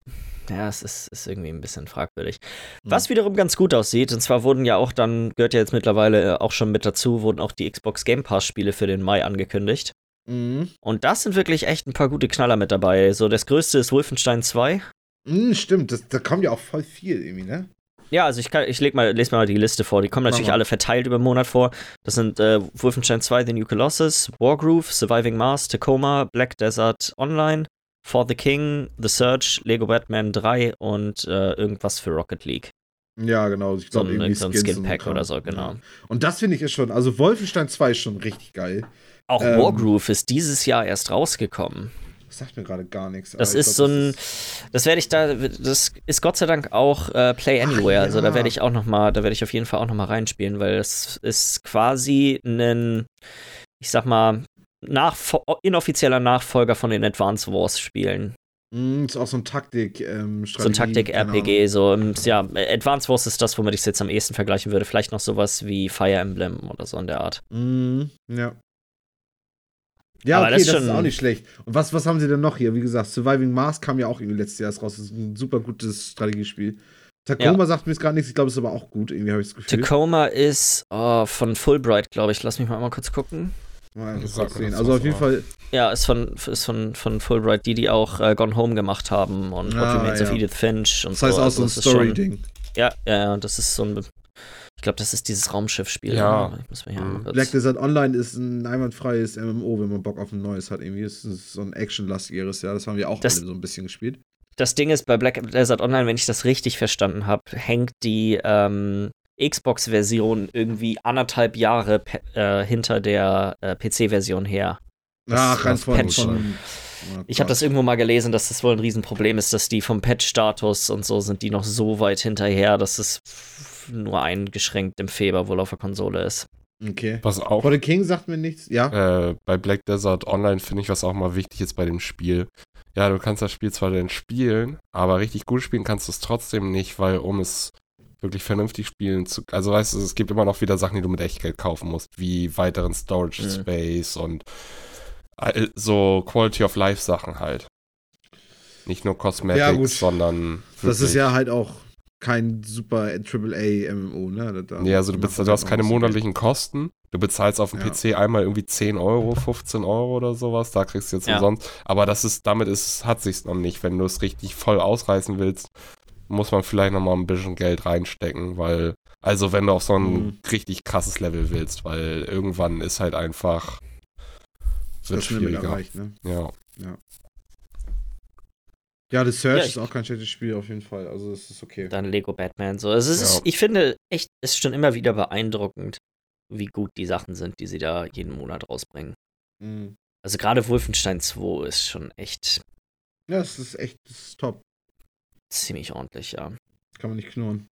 Ja, es ist, ist irgendwie ein bisschen fragwürdig. Mhm. Was wiederum ganz gut aussieht, und zwar wurden ja auch dann, gehört ja jetzt mittlerweile äh, auch schon mit dazu, wurden auch die Xbox Game Pass-Spiele für den Mai angekündigt. Mhm. Und das sind wirklich echt ein paar gute Knaller mit dabei. So, das größte ist Wolfenstein 2. Mhm, stimmt, das, da kommt ja auch voll viel irgendwie, ne? Ja, also ich, kann, ich leg mal, lese mal die Liste vor. Die kommen natürlich alle verteilt über den Monat vor. Das sind äh, Wolfenstein 2, The New Colossus, Wargroove, Surviving Mars, Tacoma, Black Desert Online, For the King, The Search, Lego Batman 3 und äh, irgendwas für Rocket League. Ja, genau. Ich So glaube, ein, irgendwie so ein Skin-Pack oder so, genau. Und das finde ich ist schon, also Wolfenstein 2 ist schon richtig geil. Auch Ähm, Wargroove ist dieses Jahr erst rausgekommen. Das sagt mir gerade gar nichts. Das ist glaub, so ein, das werde ich da, das ist Gott sei Dank auch äh, Play Anywhere. Also da ja. werde ich auch noch mal, da werde ich auf jeden Fall auch noch mal reinspielen, weil es ist quasi ein, ich sag mal, Nachfo inoffizieller Nachfolger von den Advance Wars Spielen. Mm, ist auch so ein Taktik, ähm, So ein Taktik-RPG, so, ja, Advance Wars ist das, womit ich es jetzt am ehesten vergleichen würde. Vielleicht noch sowas wie Fire Emblem oder so in der Art. Mhm, ja. Ja, Aber okay, das das, ist ist schon- auch nicht schlecht. Und was, was haben sie denn noch hier? Wie gesagt, Surviving Mars kam ja auch irgendwie letztes Jahr raus. Das ist ein super gutes Strategiespiel. Tacoma sagt mir jetzt gar nichts, ich glaube, es ist aber auch gut, irgendwie habe ich das Gefühl. Tacoma ist oh, von Fulbright, glaube ich. Lass mich mal einmal kurz gucken. Mal kurz sehen. das Also auf jeden Fall, Ja, ist von, ist von, von Fulbright, die, die auch äh, Gone Home gemacht haben und What Ah, Remains of ja. Edith Finch und das heißt so. auch Also so ein das ist schon- Story-Ding. Ja, ja, ja, das ist so ein. Ich glaube, das ist dieses Raumschiff-Spiel. Ja. Ich muss mal hier Mhm. Black Desert Online ist ein einwandfreies MMO, wenn man Bock auf ein neues hat. Irgendwie ist es so ein actionlastigeres, ja. Das haben wir auch Das- so ein bisschen gespielt. Das Ding ist, bei Black Desert Online, wenn ich das richtig verstanden habe, hängt die ähm, Xbox-Version irgendwie anderthalb Jahre äh, hinter der äh, PC-Version her. Das Ach, rein das von, von oh Ich habe das irgendwo mal gelesen, dass das wohl ein Riesenproblem ist, dass die vom Patch-Status und so sind die noch so weit hinterher, dass es nur eingeschränkt im Februar wohl auf der Konsole ist. Okay. Was auch For the King sagt mir nichts. Ja. äh, bei Black Desert Online finde ich, was auch mal wichtig ist bei dem Spiel. Ja, du kannst das Spiel zwar dann spielen, aber richtig gut spielen kannst du es trotzdem nicht, weil um es wirklich vernünftig spielen zu. Also weißt du, es gibt immer noch wieder Sachen, die du mit Echtgeld kaufen musst, wie weiteren Storage Mhm. Space und all- so Quality of Life Sachen halt. Nicht nur Cosmetics, Ja, sondern. Das ist ja halt auch kein super AAA MMO, ne? Da- Nee, also du, man du hast halt keine ein bisschen monatlichen Kosten. Du bezahlst auf dem Ja. PC einmal irgendwie 10 Euro, 15 Euro oder sowas. Da kriegst du jetzt Ja. umsonst. Aber das ist, damit ist, hat sich's noch nicht. Wenn du es richtig voll ausreißen willst, muss man vielleicht noch mal ein bisschen Geld reinstecken, weil, also wenn du auf so ein Mhm. richtig krasses Level willst, weil irgendwann ist halt einfach, wird Das Limit schwieriger. erreicht, ne? Ja. Ja, The Search Ja, ist auch kein schlechtes Spiel auf jeden Fall. Also es ist okay. Dann Lego Batman. So. Also es ist, Ja. ich finde echt, es ist schon immer wieder beeindruckend, wie gut die Sachen sind, die sie da jeden Monat rausbringen. Mhm. Also gerade Wolfenstein 2 ist schon echt Ja, es ist echt das ist top. ziemlich ordentlich, ja. Kann man nicht knurren.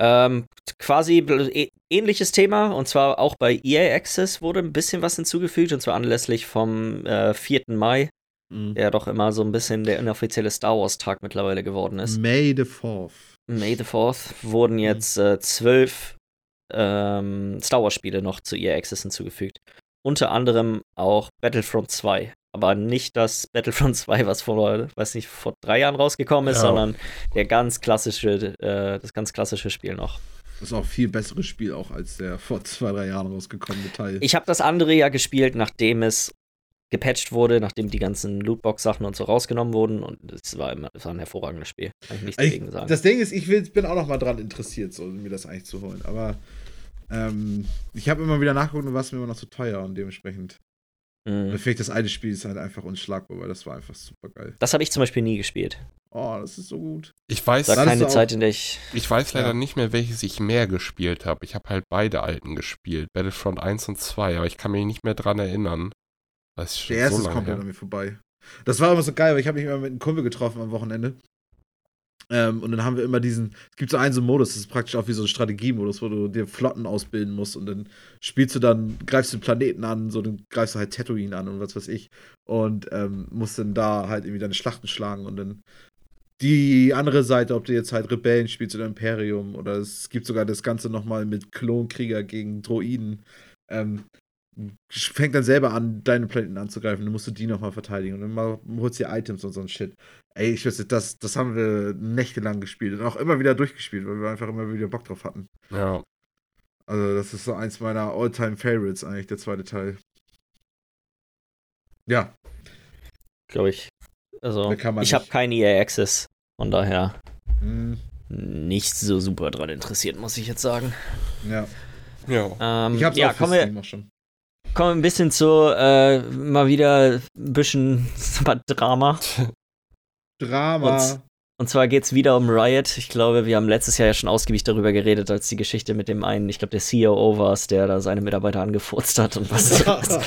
Ähm, quasi ä- ähnliches Thema und zwar auch bei EA Access wurde ein bisschen was hinzugefügt und zwar anlässlich vom äh, 4. Mai, Mhm. der doch immer so ein bisschen der inoffizielle Star Wars Tag mittlerweile geworden ist. May the 4th. May the 4th wurden jetzt äh, zwölf ähm, Star Wars Spiele noch zu EA Access hinzugefügt. Unter anderem auch Battlefront 2. Aber nicht das Battlefront 2, was vor, weiß nicht, vor drei Jahren rausgekommen ist, Ja. sondern der ganz klassische, äh, das ganz klassische Spiel noch. Das ist auch ein viel besseres Spiel auch als der vor zwei, drei Jahren rausgekommene Teil. Ich habe das andere ja gespielt, nachdem es gepatcht wurde, nachdem die ganzen Lootbox-Sachen und so rausgenommen wurden und es war immer, es war ein hervorragendes Spiel. Kann ich nichts Ich, dagegen sagen. das Ding ist, ich will, bin auch noch mal dran interessiert, so, mir das eigentlich zu holen. Aber ähm, ich habe immer wieder nachgeguckt und war es mir immer noch zu teuer und dementsprechend. Mhm. Mir fehlt das eine Spiel, ist halt einfach unschlagbar, weil das war einfach super geil. Das habe ich zum Beispiel nie gespielt. Oh, das ist so gut. Ich weiß, Hattest keine auch- Zeit, in der ich. ich weiß leider Ja. nicht mehr, welches ich mehr gespielt habe. Ich habe halt beide alten gespielt. Battlefront 1 und 2, aber ich kann mich nicht mehr dran erinnern. Das ist schon Der erste so ist lange komplett her. an mir vorbei. Das war immer so geil, weil ich habe mich immer mit einem Kumpel getroffen am Wochenende. Ähm, und dann haben wir immer diesen, es gibt so einen so einen Modus, das ist praktisch auch wie so ein Strategiemodus, wo du dir Flotten ausbilden musst und dann spielst du dann, greifst du den Planeten an, so dann greifst du halt Tatooine an und was weiß ich. Und ähm, musst dann da halt irgendwie deine Schlachten schlagen und dann die andere Seite, ob du jetzt halt Rebellen spielst oder Imperium oder es gibt sogar das Ganze nochmal mit Klonkrieger gegen Droiden. Ähm, fängt dann selber an, deine Planeten anzugreifen. Dann musst du die nochmal verteidigen. Und dann mal, holst du dir Items und so ein Shit. Ey, ich weiß nicht, das, das haben wir nächtelang gespielt und auch immer wieder durchgespielt, weil wir einfach immer wieder Bock drauf hatten. Ja. Also, das ist so eins meiner All-Time Favorites, eigentlich, der zweite Teil. Ja, glaube ich. Also, Da kann man ich habe nicht. kein EA Access, von daher hm, nicht so super dran interessiert, muss ich jetzt sagen. ja. Ja. Ähm, Ich hab's ja, auch für kommen wir, schon. Kommen wir ein bisschen zu äh, mal wieder ein bisschen Drama. Drama. Und zwar geht's wieder um Riot. Ich glaube, wir haben letztes Jahr ja schon ausgiebig darüber geredet, als die Geschichte mit dem einen, ich glaube, der COO war es, der da seine Mitarbeiter angefurzt hat und was, was,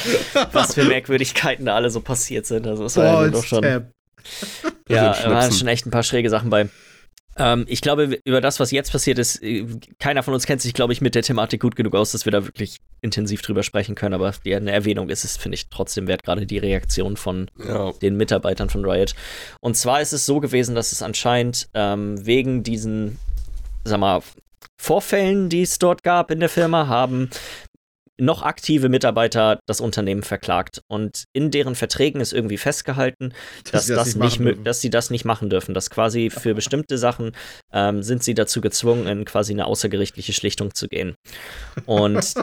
was für Merkwürdigkeiten da alle so passiert sind. Also es war ja doch schon. Tab. Ja, da waren schon echt ein paar schräge Sachen bei. Ähm, ich glaube, über das, was jetzt passiert ist, äh, keiner von uns kennt sich, glaube ich, mit der Thematik gut genug aus, dass wir da wirklich intensiv drüber sprechen können. Aber die, eine Erwähnung ist es, finde ich, trotzdem wert, gerade die Reaktion von Ja. den Mitarbeitern von Riot. Und zwar ist es so gewesen, dass es anscheinend ähm, wegen diesen, sag mal, Vorfällen, die es dort gab in der Firma, haben noch aktive Mitarbeiter das Unternehmen verklagt. Und in deren Verträgen ist irgendwie festgehalten, dass, sie das nicht, dürfen. dass sie das nicht machen dürfen. Dass quasi für bestimmte Sachen ähm, sind sie dazu gezwungen, in quasi eine außergerichtliche Schlichtung zu gehen. Und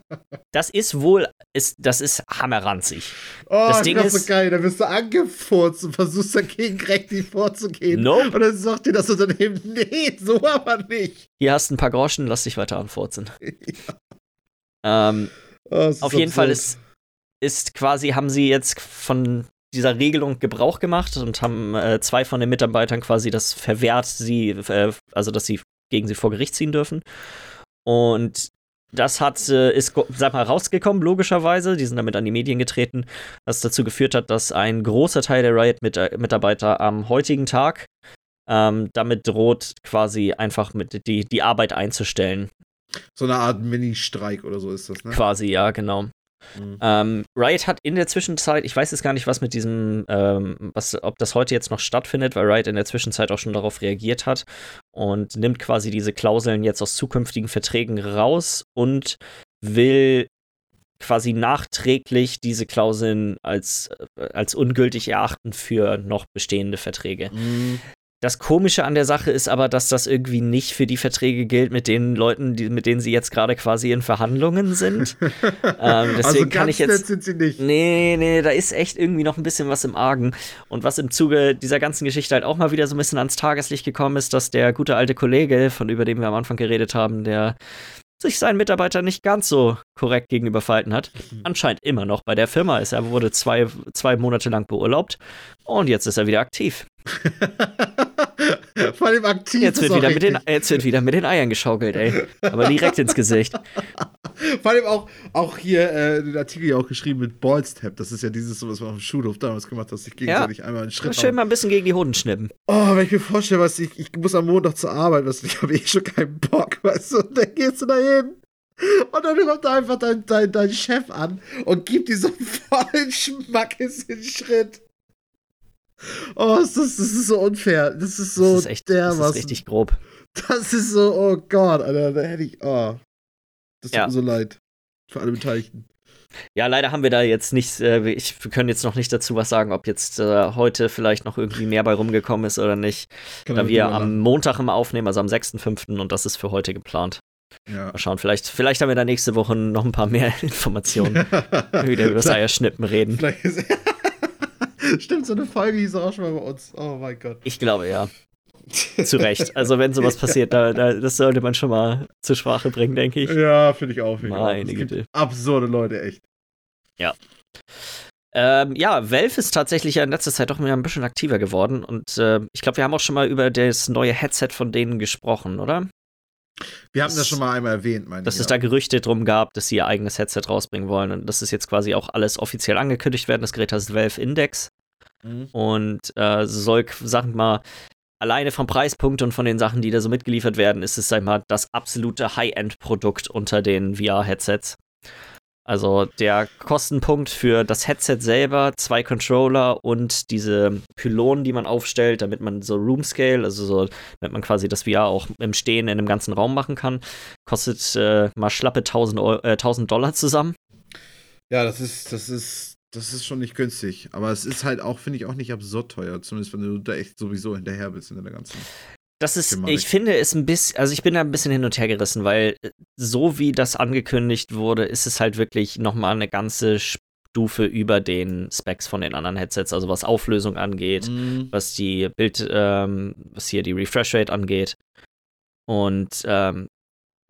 das ist wohl, ist, das ist hammerranzig. Oh, Das das Ding Ding ist- so geil. Da wirst du angefurzt und versuchst dagegen rechtlich vorzugehen. Nope. Und dann sagt dir das Unternehmen, nee, so aber nicht. Hier hast du ein paar Groschen, lass dich weiter anfurzen. Ähm, Oh, auf jeden Fall absurd. ist, ist quasi, haben sie jetzt von dieser Regelung Gebrauch gemacht und haben äh, zwei von den Mitarbeitern quasi das verwehrt, sie, äh, also dass sie gegen sie vor Gericht ziehen dürfen. Und das hat, äh, ist, sag mal, rausgekommen, logischerweise. Die sind damit an die Medien getreten, was dazu geführt hat, dass ein großer Teil der Riot-Mitarbeiter am heutigen Tag ähm, damit droht, quasi einfach mit die, die Arbeit einzustellen. So eine Art Mini-Streik oder so ist das, ne? Quasi, ja, genau. Mhm. Ähm, Riot hat in der Zwischenzeit, ich weiß jetzt gar nicht, was mit diesem, ähm, was, ob das heute jetzt noch stattfindet, weil Riot in der Zwischenzeit auch schon darauf reagiert hat und nimmt quasi diese Klauseln jetzt aus zukünftigen Verträgen raus und will quasi nachträglich diese Klauseln als, äh, als ungültig erachten für noch bestehende Verträge. Mhm. Das Komische an der Sache ist aber, dass das irgendwie nicht für die Verträge gilt mit den Leuten, die, mit denen sie jetzt gerade quasi in Verhandlungen sind. ähm, deswegen also kann ganz ich jetzt. sind sie nicht. Nee, nee, da ist echt irgendwie noch ein bisschen was im Argen. Und was im Zuge dieser ganzen Geschichte halt auch mal wieder so ein bisschen ans Tageslicht gekommen ist, dass der gute alte Kollege, von über den wir am Anfang geredet haben, der sich seinen Mitarbeitern nicht ganz so korrekt gegenüber verhalten hat, anscheinend immer noch bei der Firma ist. Er wurde zwei, zwei Monate lang beurlaubt und jetzt ist er wieder aktiv. Vor allem aktiv. Jetzt wird, wieder mit den, jetzt wird wieder mit den Eiern geschaukelt, ey. Aber direkt ins Gesicht. Vor allem auch, auch hier äh, den Artikel ja auch geschrieben mit Ballstep. Das ist ja dieses, so, was man auf dem Schulhof damals gemacht hat, sich gegenseitig einmal einen Schritt Schön mal ein bisschen gegen die Hoden schnippen. Oh, wenn ich mir vorstelle, was ich, ich muss am Montag zur Arbeit, was ich habe eh schon keinen Bock, weißt du, und dann gehst du da hin. Und dann kommt da einfach dein, dein, dein Chef an und gibt dir so einen vollen Schmackes in den Schritt. Oh, das ist, das ist so unfair. Das ist so das ist echt das dermaßen. ist richtig grob. Das ist so, oh Gott, Alter, da hätte ich, oh. Das tut Ja. mir so leid. Für alle Beteiligten. Ja, leider haben wir da jetzt nicht, äh, ich, wir können jetzt noch nicht dazu was sagen, ob jetzt äh, heute vielleicht noch irgendwie mehr bei rumgekommen ist oder nicht. Kann da wir am Montag immer aufnehmen, also am 6.5. und das ist für heute geplant. Ja. Mal schauen, vielleicht, vielleicht haben wir da nächste Woche noch ein paar mehr Informationen, wieder über das Eierschnippen reden. Vielleicht ist Stimmt, so eine Folge hieß auch schon mal bei uns. Oh mein Gott. Ich glaube, ja. Zu Recht. Also, wenn sowas passiert, da, da, das sollte man schon mal zur Sprache bringen, denke ich. Ja, finde ich auch. Find ich auch. Meine Güte. Absurde Leute, echt. Ähm, ja, Valve ist tatsächlich ja in letzter Zeit doch wieder ein bisschen aktiver geworden und äh, ich glaube, wir haben auch schon mal über das neue Headset von denen gesprochen, oder? Wir haben das, Das- schon mal einmal erwähnt, meine Dass ich. es da Gerüchte drum gab, dass sie ihr eigenes Headset rausbringen wollen und das ist jetzt quasi auch alles offiziell angekündigt werden. Das Gerät heißt Valve Index Mhm. und äh, soll, sagen wir mal, alleine vom Preispunkt und von den Sachen, die da so mitgeliefert werden, ist es, sag mal, das absolute High-End-Produkt unter den VR-Headsets. Also der Kostenpunkt für das Headset selber, zwei Controller und diese Pylonen, die man aufstellt, damit man so Room Scale, also so, damit man quasi das VR auch im Stehen in einem ganzen Raum machen kann, kostet äh, mal schlappe 1000, Eu äh, 1000 Dollar zusammen. Ja, das ist, das ist, das ist schon nicht günstig. Aber es ist halt auch, finde ich, auch nicht absurd teuer. Zumindest wenn du da echt sowieso hinterher bist in der ganzen. Das ist, Thematik. ich finde es ein bisschen, also ich bin da ein bisschen hin und her gerissen, weil äh, so wie das angekündigt wurde, ist es halt wirklich nochmal eine ganze Stufe über den Specs von den anderen Headsets, also was Auflösung angeht, Mhm. was die Bild, ähm, was hier die Refresh Rate angeht. Und ähm,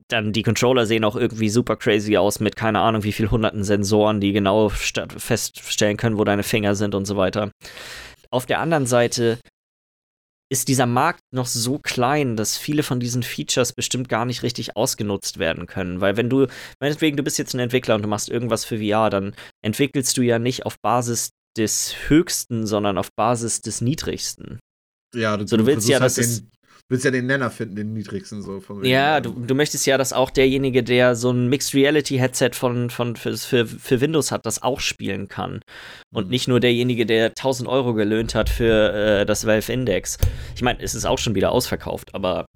dann die Controller sehen auch irgendwie super crazy aus mit keine Ahnung wie viel hunderten Sensoren, die genau feststellen können, wo deine Finger sind und so weiter. Auf der anderen Seite ist dieser Markt noch so klein, dass viele von diesen Features bestimmt gar nicht richtig ausgenutzt werden können. Weil wenn du, meinetwegen, du bist jetzt ein Entwickler und du machst irgendwas für VR, dann entwickelst du ja nicht auf Basis des Höchsten, sondern auf Basis des Niedrigsten. Ja, du, So, du willst ja, halt dass es- den, willst ja den Nenner finden, den niedrigsten so. Ja, ähm, du, du möchtest ja, dass auch derjenige, der so ein Mixed Reality Headset von, von, für, für, für Windows hat, das auch spielen kann. Und Mhm. nicht nur derjenige, der 1000 Euro gelöhnt hat für äh, das Valve Index. Ich meine, es ist auch schon wieder ausverkauft, aber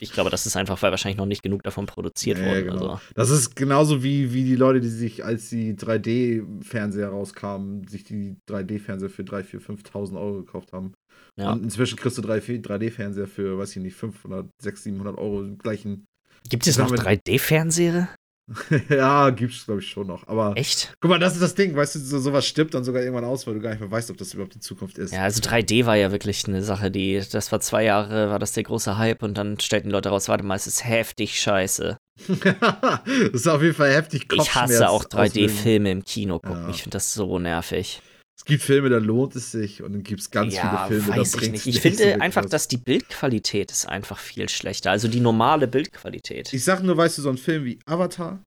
ich glaube, das ist einfach, weil wahrscheinlich noch nicht genug davon produziert Ja, wurde. genau. Also, Das ist genauso wie, wie die Leute, die sich, als die 3D-Fernseher rauskamen, sich die 3D-Fernseher für 3.000, 4.000, 5.000 Euro gekauft haben. ja. Und inzwischen kriegst du 3D-Fernseher für, weiß ich nicht, 500, 600, 700 Euro im gleichen. Gibt es noch wir- 3D-Fernseher? ja, gibt's, glaube ich, schon noch. Aber Echt? guck mal, das ist das Ding, weißt du, so, sowas stirbt dann sogar irgendwann aus, weil du gar nicht mehr weißt, ob das überhaupt die Zukunft ist. Ja, also 3D war ja wirklich eine Sache, die, das war zwei Jahre, war das der große Hype und dann stellten Leute raus, warte mal, es ist heftig scheiße. das ist auf jeden Fall heftig Ich hasse auch Kopfschmerz 3D-Filme im Kino gucken. Ja. Ich finde das so nervig. Es gibt Filme, da lohnt es sich und dann gibt es ganz ja, viele Filme, weiß da bringt nicht. es Ich so finde wirklich einfach, dass die Bildqualität ist einfach viel schlechter. Also die normale Bildqualität. Ich sag nur, weißt du, so ein Film wie Avatar,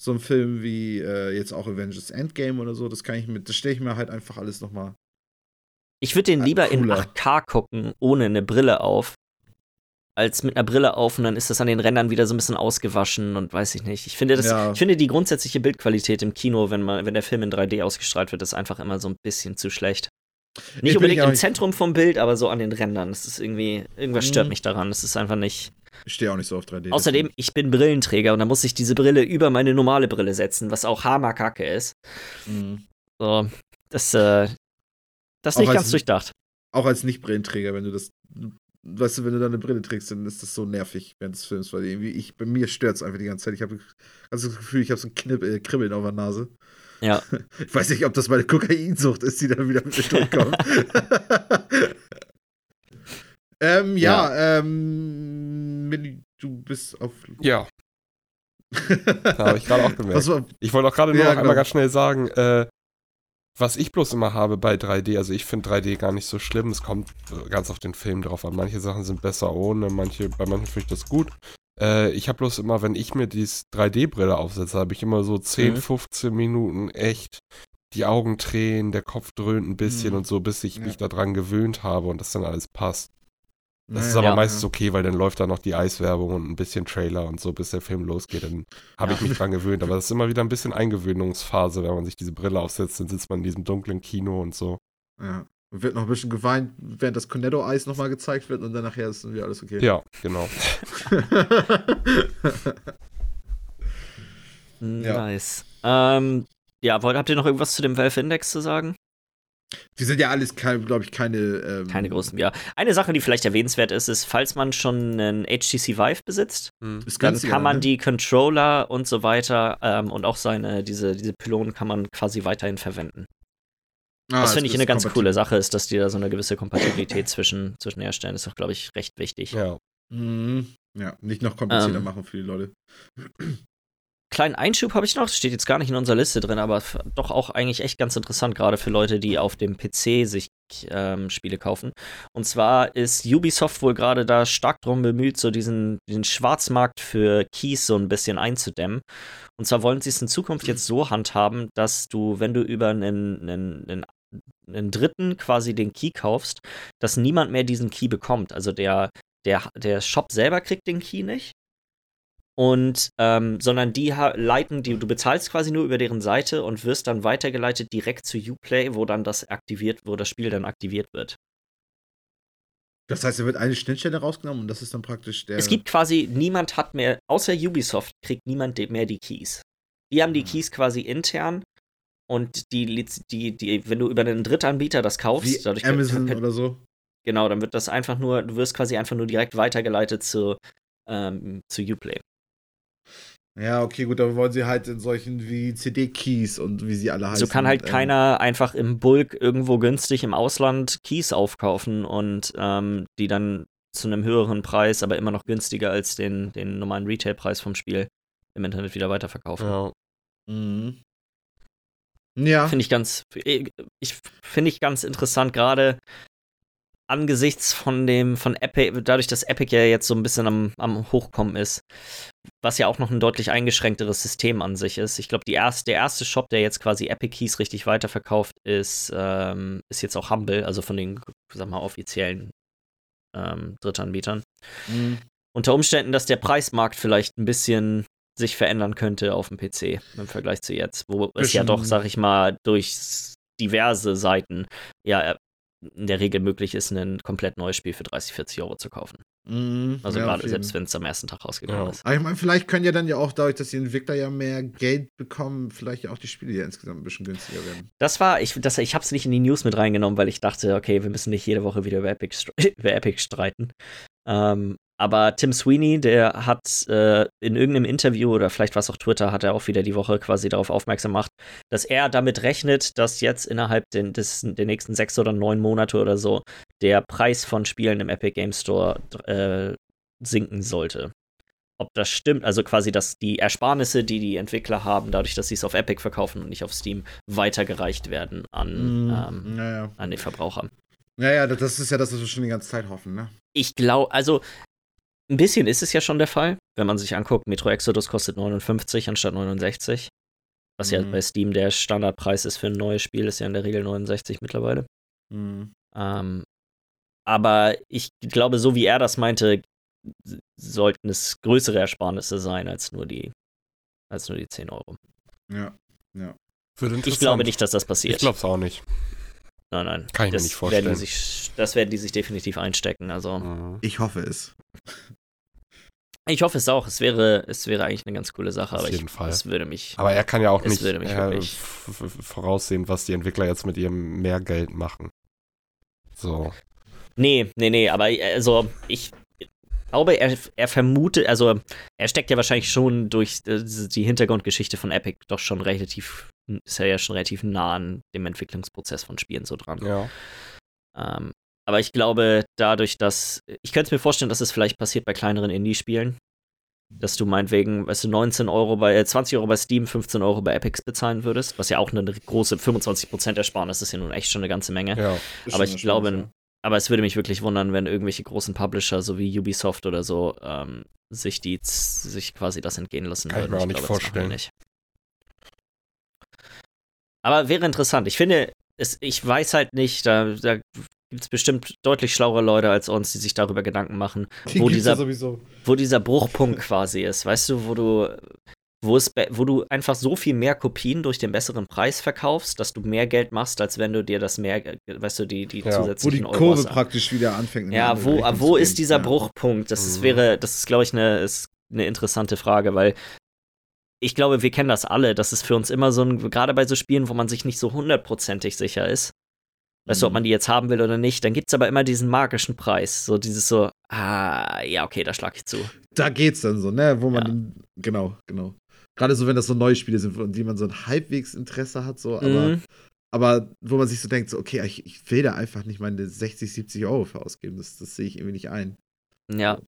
so ein Film wie äh, jetzt auch Avengers Endgame oder so, das kann ich mit, das stelle ich mir halt einfach alles nochmal. Ich würde den lieber in cooler. 8K gucken, ohne eine Brille auf, als mit einer Brille auf und dann ist das an den Rändern wieder so ein bisschen ausgewaschen und weiß ich nicht. Ich finde, das, Ja. ich finde die grundsätzliche Bildqualität im Kino, wenn, man, wenn der Film in 3D ausgestrahlt wird, ist einfach immer so ein bisschen zu schlecht. Nicht ich unbedingt im nicht- Zentrum vom Bild, aber so an den Rändern. Das ist irgendwie, irgendwas stört Mhm. mich daran. Das ist einfach nicht. Ich stehe auch nicht so auf 3D. Außerdem, ich bin Brillenträger und da muss ich diese Brille über meine normale Brille setzen, was auch hammerkacke ist. Mhm. So, das, äh, das ist nicht ganz durchdacht. Auch als Nicht-Brillenträger, wenn du das, weißt du, wenn du da eine Brille trägst, dann ist das so nervig während des Films, weil irgendwie ich, bei mir stört es einfach die ganze Zeit. Ich habe also das Gefühl, ich habe so ein Knibb, äh, Kribbeln auf der Nase. Ja. Ich weiß nicht, ob das meine Kokainsucht ist, die dann wieder mit mir durchkommt. ähm, ja, ähm, Milli, du bist auf. Ja, da habe ich gerade auch gemerkt. War, Ich wollte auch gerade nur Ja, noch einmal genau. ganz schnell sagen, äh, was ich bloß immer habe bei 3D, also ich finde 3D gar nicht so schlimm, es kommt äh, ganz auf den Film drauf an. Manche Sachen sind besser ohne, manche, bei manchen finde ich das gut. Äh, ich habe bloß immer, wenn ich mir die 3D-Brille aufsetze, habe ich immer so 10, Mhm. 15 Minuten echt die Augen tränen, der Kopf dröhnt ein bisschen Mhm. und so, bis ich Ja. mich daran gewöhnt habe und das dann alles passt. Das ist aber Ja. meistens okay, weil dann läuft da noch die Eiswerbung und ein bisschen Trailer und so, bis der Film losgeht. Dann habe Ja. ich mich dran gewöhnt. Aber das ist immer wieder ein bisschen Eingewöhnungsphase, wenn man sich diese Brille aufsetzt. Dann sitzt man in diesem dunklen Kino und so. Ja. Und wird noch ein bisschen geweint, während das Cornetto-Eis nochmal gezeigt wird und dann nachher ist dann wieder alles okay. Ja, genau. Nice. Ähm, ja, wollt, habt ihr noch irgendwas zu dem Valve Index zu sagen? Die sind ja alles, glaube ich, keine. Ähm, Keine großen, ja. Eine Sache, die vielleicht erwähnenswert ist, ist, falls man schon einen HTC Vive besitzt, Ist dann kann man ne? die Controller und so weiter ähm, und auch seine, diese, diese Pylonen kann man quasi weiterhin verwenden. Ah, das finde ich ist eine ganz coole Sache, ist, dass die da so eine gewisse Kompatibilität zwischen, zwischen herstellen. Ist doch, glaube ich, recht wichtig. Ja. Mhm. Ja, nicht noch komplizierter Ähm. machen für die Leute. Kleinen Einschub habe ich noch, steht jetzt gar nicht in unserer Liste drin, aber doch auch eigentlich echt ganz interessant, gerade für Leute, die auf dem PC sich ähm, Spiele kaufen. Und zwar ist Ubisoft wohl gerade da stark drum bemüht, so diesen, den Schwarzmarkt für Keys so ein bisschen einzudämmen. Und zwar wollen sie es in Zukunft jetzt so handhaben, dass du, wenn du über einen, einen, einen, einen Dritten quasi den Key kaufst, dass niemand mehr diesen Key bekommt. Also der, der, der Shop selber kriegt den Key nicht. Und, ähm, sondern die leiten, die, du bezahlst quasi nur über deren Seite und wirst dann weitergeleitet direkt zu Uplay, wo dann das aktiviert, wo das Spiel dann aktiviert wird. Das heißt, da wird eine Schnittstelle rausgenommen und das ist dann praktisch der. Es gibt quasi, niemand hat mehr, außer Ubisoft kriegt niemand mehr die Keys. Die haben die Mhm. Keys quasi intern und die, die, die, wenn du über einen Drittanbieter das kaufst, wie dadurch Amazon kann- oder so. genau, dann wird das einfach nur, du wirst quasi einfach nur direkt weitergeleitet zu, ähm, zu Uplay. Ja, okay, gut, da wollen sie halt in solchen wie CD-Keys und wie sie alle heißen. So kann halt ähm, keiner einfach im Bulk irgendwo günstig im Ausland Keys aufkaufen und ähm, die dann zu einem höheren Preis, aber immer noch günstiger als den, den normalen Retailpreis vom Spiel im Internet wieder weiterverkaufen. ja. Mhm. Ja. Finde ich ganz, ich finde ich ganz interessant, gerade angesichts von dem, von Epic, dadurch, dass Epic ja jetzt so ein bisschen am, am Hochkommen ist, was ja auch noch ein deutlich eingeschränkteres System an sich ist. Ich glaube, erste, der erste Shop, der jetzt quasi Epic Keys richtig weiterverkauft, ist, ähm, ist jetzt auch Humble, also von den, sag mal, offiziellen ähm, Drittanbietern. Mhm. Unter Umständen, dass der Preismarkt vielleicht ein bisschen sich verändern könnte auf dem PC im Vergleich zu jetzt, wo es ja doch, sag ich mal, durch diverse Seiten ja in der Regel möglich ist, ein komplett neues Spiel für 30, 40 Euro zu kaufen. Mhm. Also Ja, gerade selbst wenn es am ersten Tag rausgekommen Ja. ist. Aber ich meine, vielleicht können ja dann ja auch dadurch, dass die Entwickler ja mehr Geld bekommen, vielleicht ja auch die Spiele ja insgesamt ein bisschen günstiger werden. Das war, ich, das, ich habe es nicht in die News mit reingenommen, weil ich dachte, okay, wir müssen nicht jede Woche wieder über Epic, über Epic streiten. Ähm, aber Tim Sweeney, der hat äh, in irgendeinem Interview oder vielleicht war es auch Twitter, hat er auch wieder die Woche quasi darauf aufmerksam gemacht, dass er damit rechnet, dass jetzt innerhalb den, des, der nächsten sechs oder neun Monate oder so der Preis von Spielen im Epic Game Store äh, sinken sollte. Ob das stimmt, also quasi, dass die Ersparnisse, die die Entwickler haben, dadurch, dass sie es auf Epic verkaufen und nicht auf Steam, weitergereicht werden an, ähm, naja. an den Verbraucher. Naja, das- das ist ja das, was wir schon die ganze Zeit hoffen, ne? Ich glaube, also ein bisschen ist es ja schon der Fall, wenn man sich anguckt, Metro Exodus kostet 59 anstatt 69. Was ja Mhm. bei Steam der Standardpreis ist für ein neues Spiel, ist ja in der Regel 69 mittlerweile. Mhm. Ähm, aber ich glaube, so wie er das meinte, sollten es größere Ersparnisse sein als nur die, als nur die 10 Euro. Ja. Wird Ich glaube nicht, dass das passiert. Ich glaube es auch nicht. Nein, nein. Kann ich mir das nicht vorstellen. Werden die sich, das werden die sich definitiv einstecken. Also Mhm. Ich hoffe es. ich hoffe es auch. Es wäre, es wäre eigentlich eine ganz coole Sache, Auf aber jeden ich, Fall. es würde mich. Aber er kann ja auch nicht würde mich äh, voraussehen, was die Entwickler jetzt mit ihrem Mehrgeld machen. So. Nee, nee, nee, aber äh, also ich glaube, er, er vermutet, also er steckt ja wahrscheinlich schon durch äh, die Hintergrundgeschichte von Epic doch schon relativ, ist er ja schon relativ nah an dem Entwicklungsprozess von Spielen so dran. Ja. Ähm, aber ich glaube, dadurch, dass. Ich könnte mir vorstellen, dass es vielleicht passiert bei kleineren Indie-Spielen. Dass du meinetwegen, weißt du, 19 Euro bei, äh, 20 Euro bei Steam, 15 Euro bei Epics bezahlen würdest, was ja auch eine große 25% Ersparnis ist ja nun echt schon eine ganze Menge. Ist Aber ich glaube, aber es würde mich wirklich wundern, wenn irgendwelche großen Publisher, so wie Ubisoft oder so, ähm, sich die sich quasi das entgehen lassen Kann würden. ich mir auch nicht glaube, wir vorstellen. nicht. Aber wäre interessant. Ich finde, es, ich weiß halt nicht, da, da gibt es bestimmt deutlich schlauere Leute als uns, die sich darüber Gedanken machen, Die wo dieser, wo dieser Bruchpunkt quasi ist. Weißt du, wo du, wo, es, wo du einfach so viel mehr Kopien durch den besseren Preis verkaufst, dass du mehr Geld machst, als wenn du dir das mehr, äh, weißt du, die, die Ja. Wo die zusätzlichen Kurve Euros praktisch wieder anfängt. ja, wo, wo ist dieser ja. Bruchpunkt? Das ist, Mhm. wäre, das ist, glaube ich, eine, ist eine interessante Frage, weil ich glaube, wir kennen das alle. Das ist für uns immer so ein, gerade bei so Spielen, wo man sich nicht so hundertprozentig sicher ist, weißt du, ob Mhm. man die jetzt haben will oder nicht, dann gibt es aber immer diesen magischen Preis. So dieses so, ah, ja, okay, da schlag ich zu. Da geht's dann so, ne? Wo man Ja. genau, genau. Gerade so, wenn das so neue Spiele sind, an die man so ein halbwegs Interesse hat, so, aber, Mhm. aber wo man sich so denkt, so, okay, ich, ich will da einfach nicht meine 60, 70 Euro für ausgeben. Das, das sehe ich irgendwie nicht ein. Ja.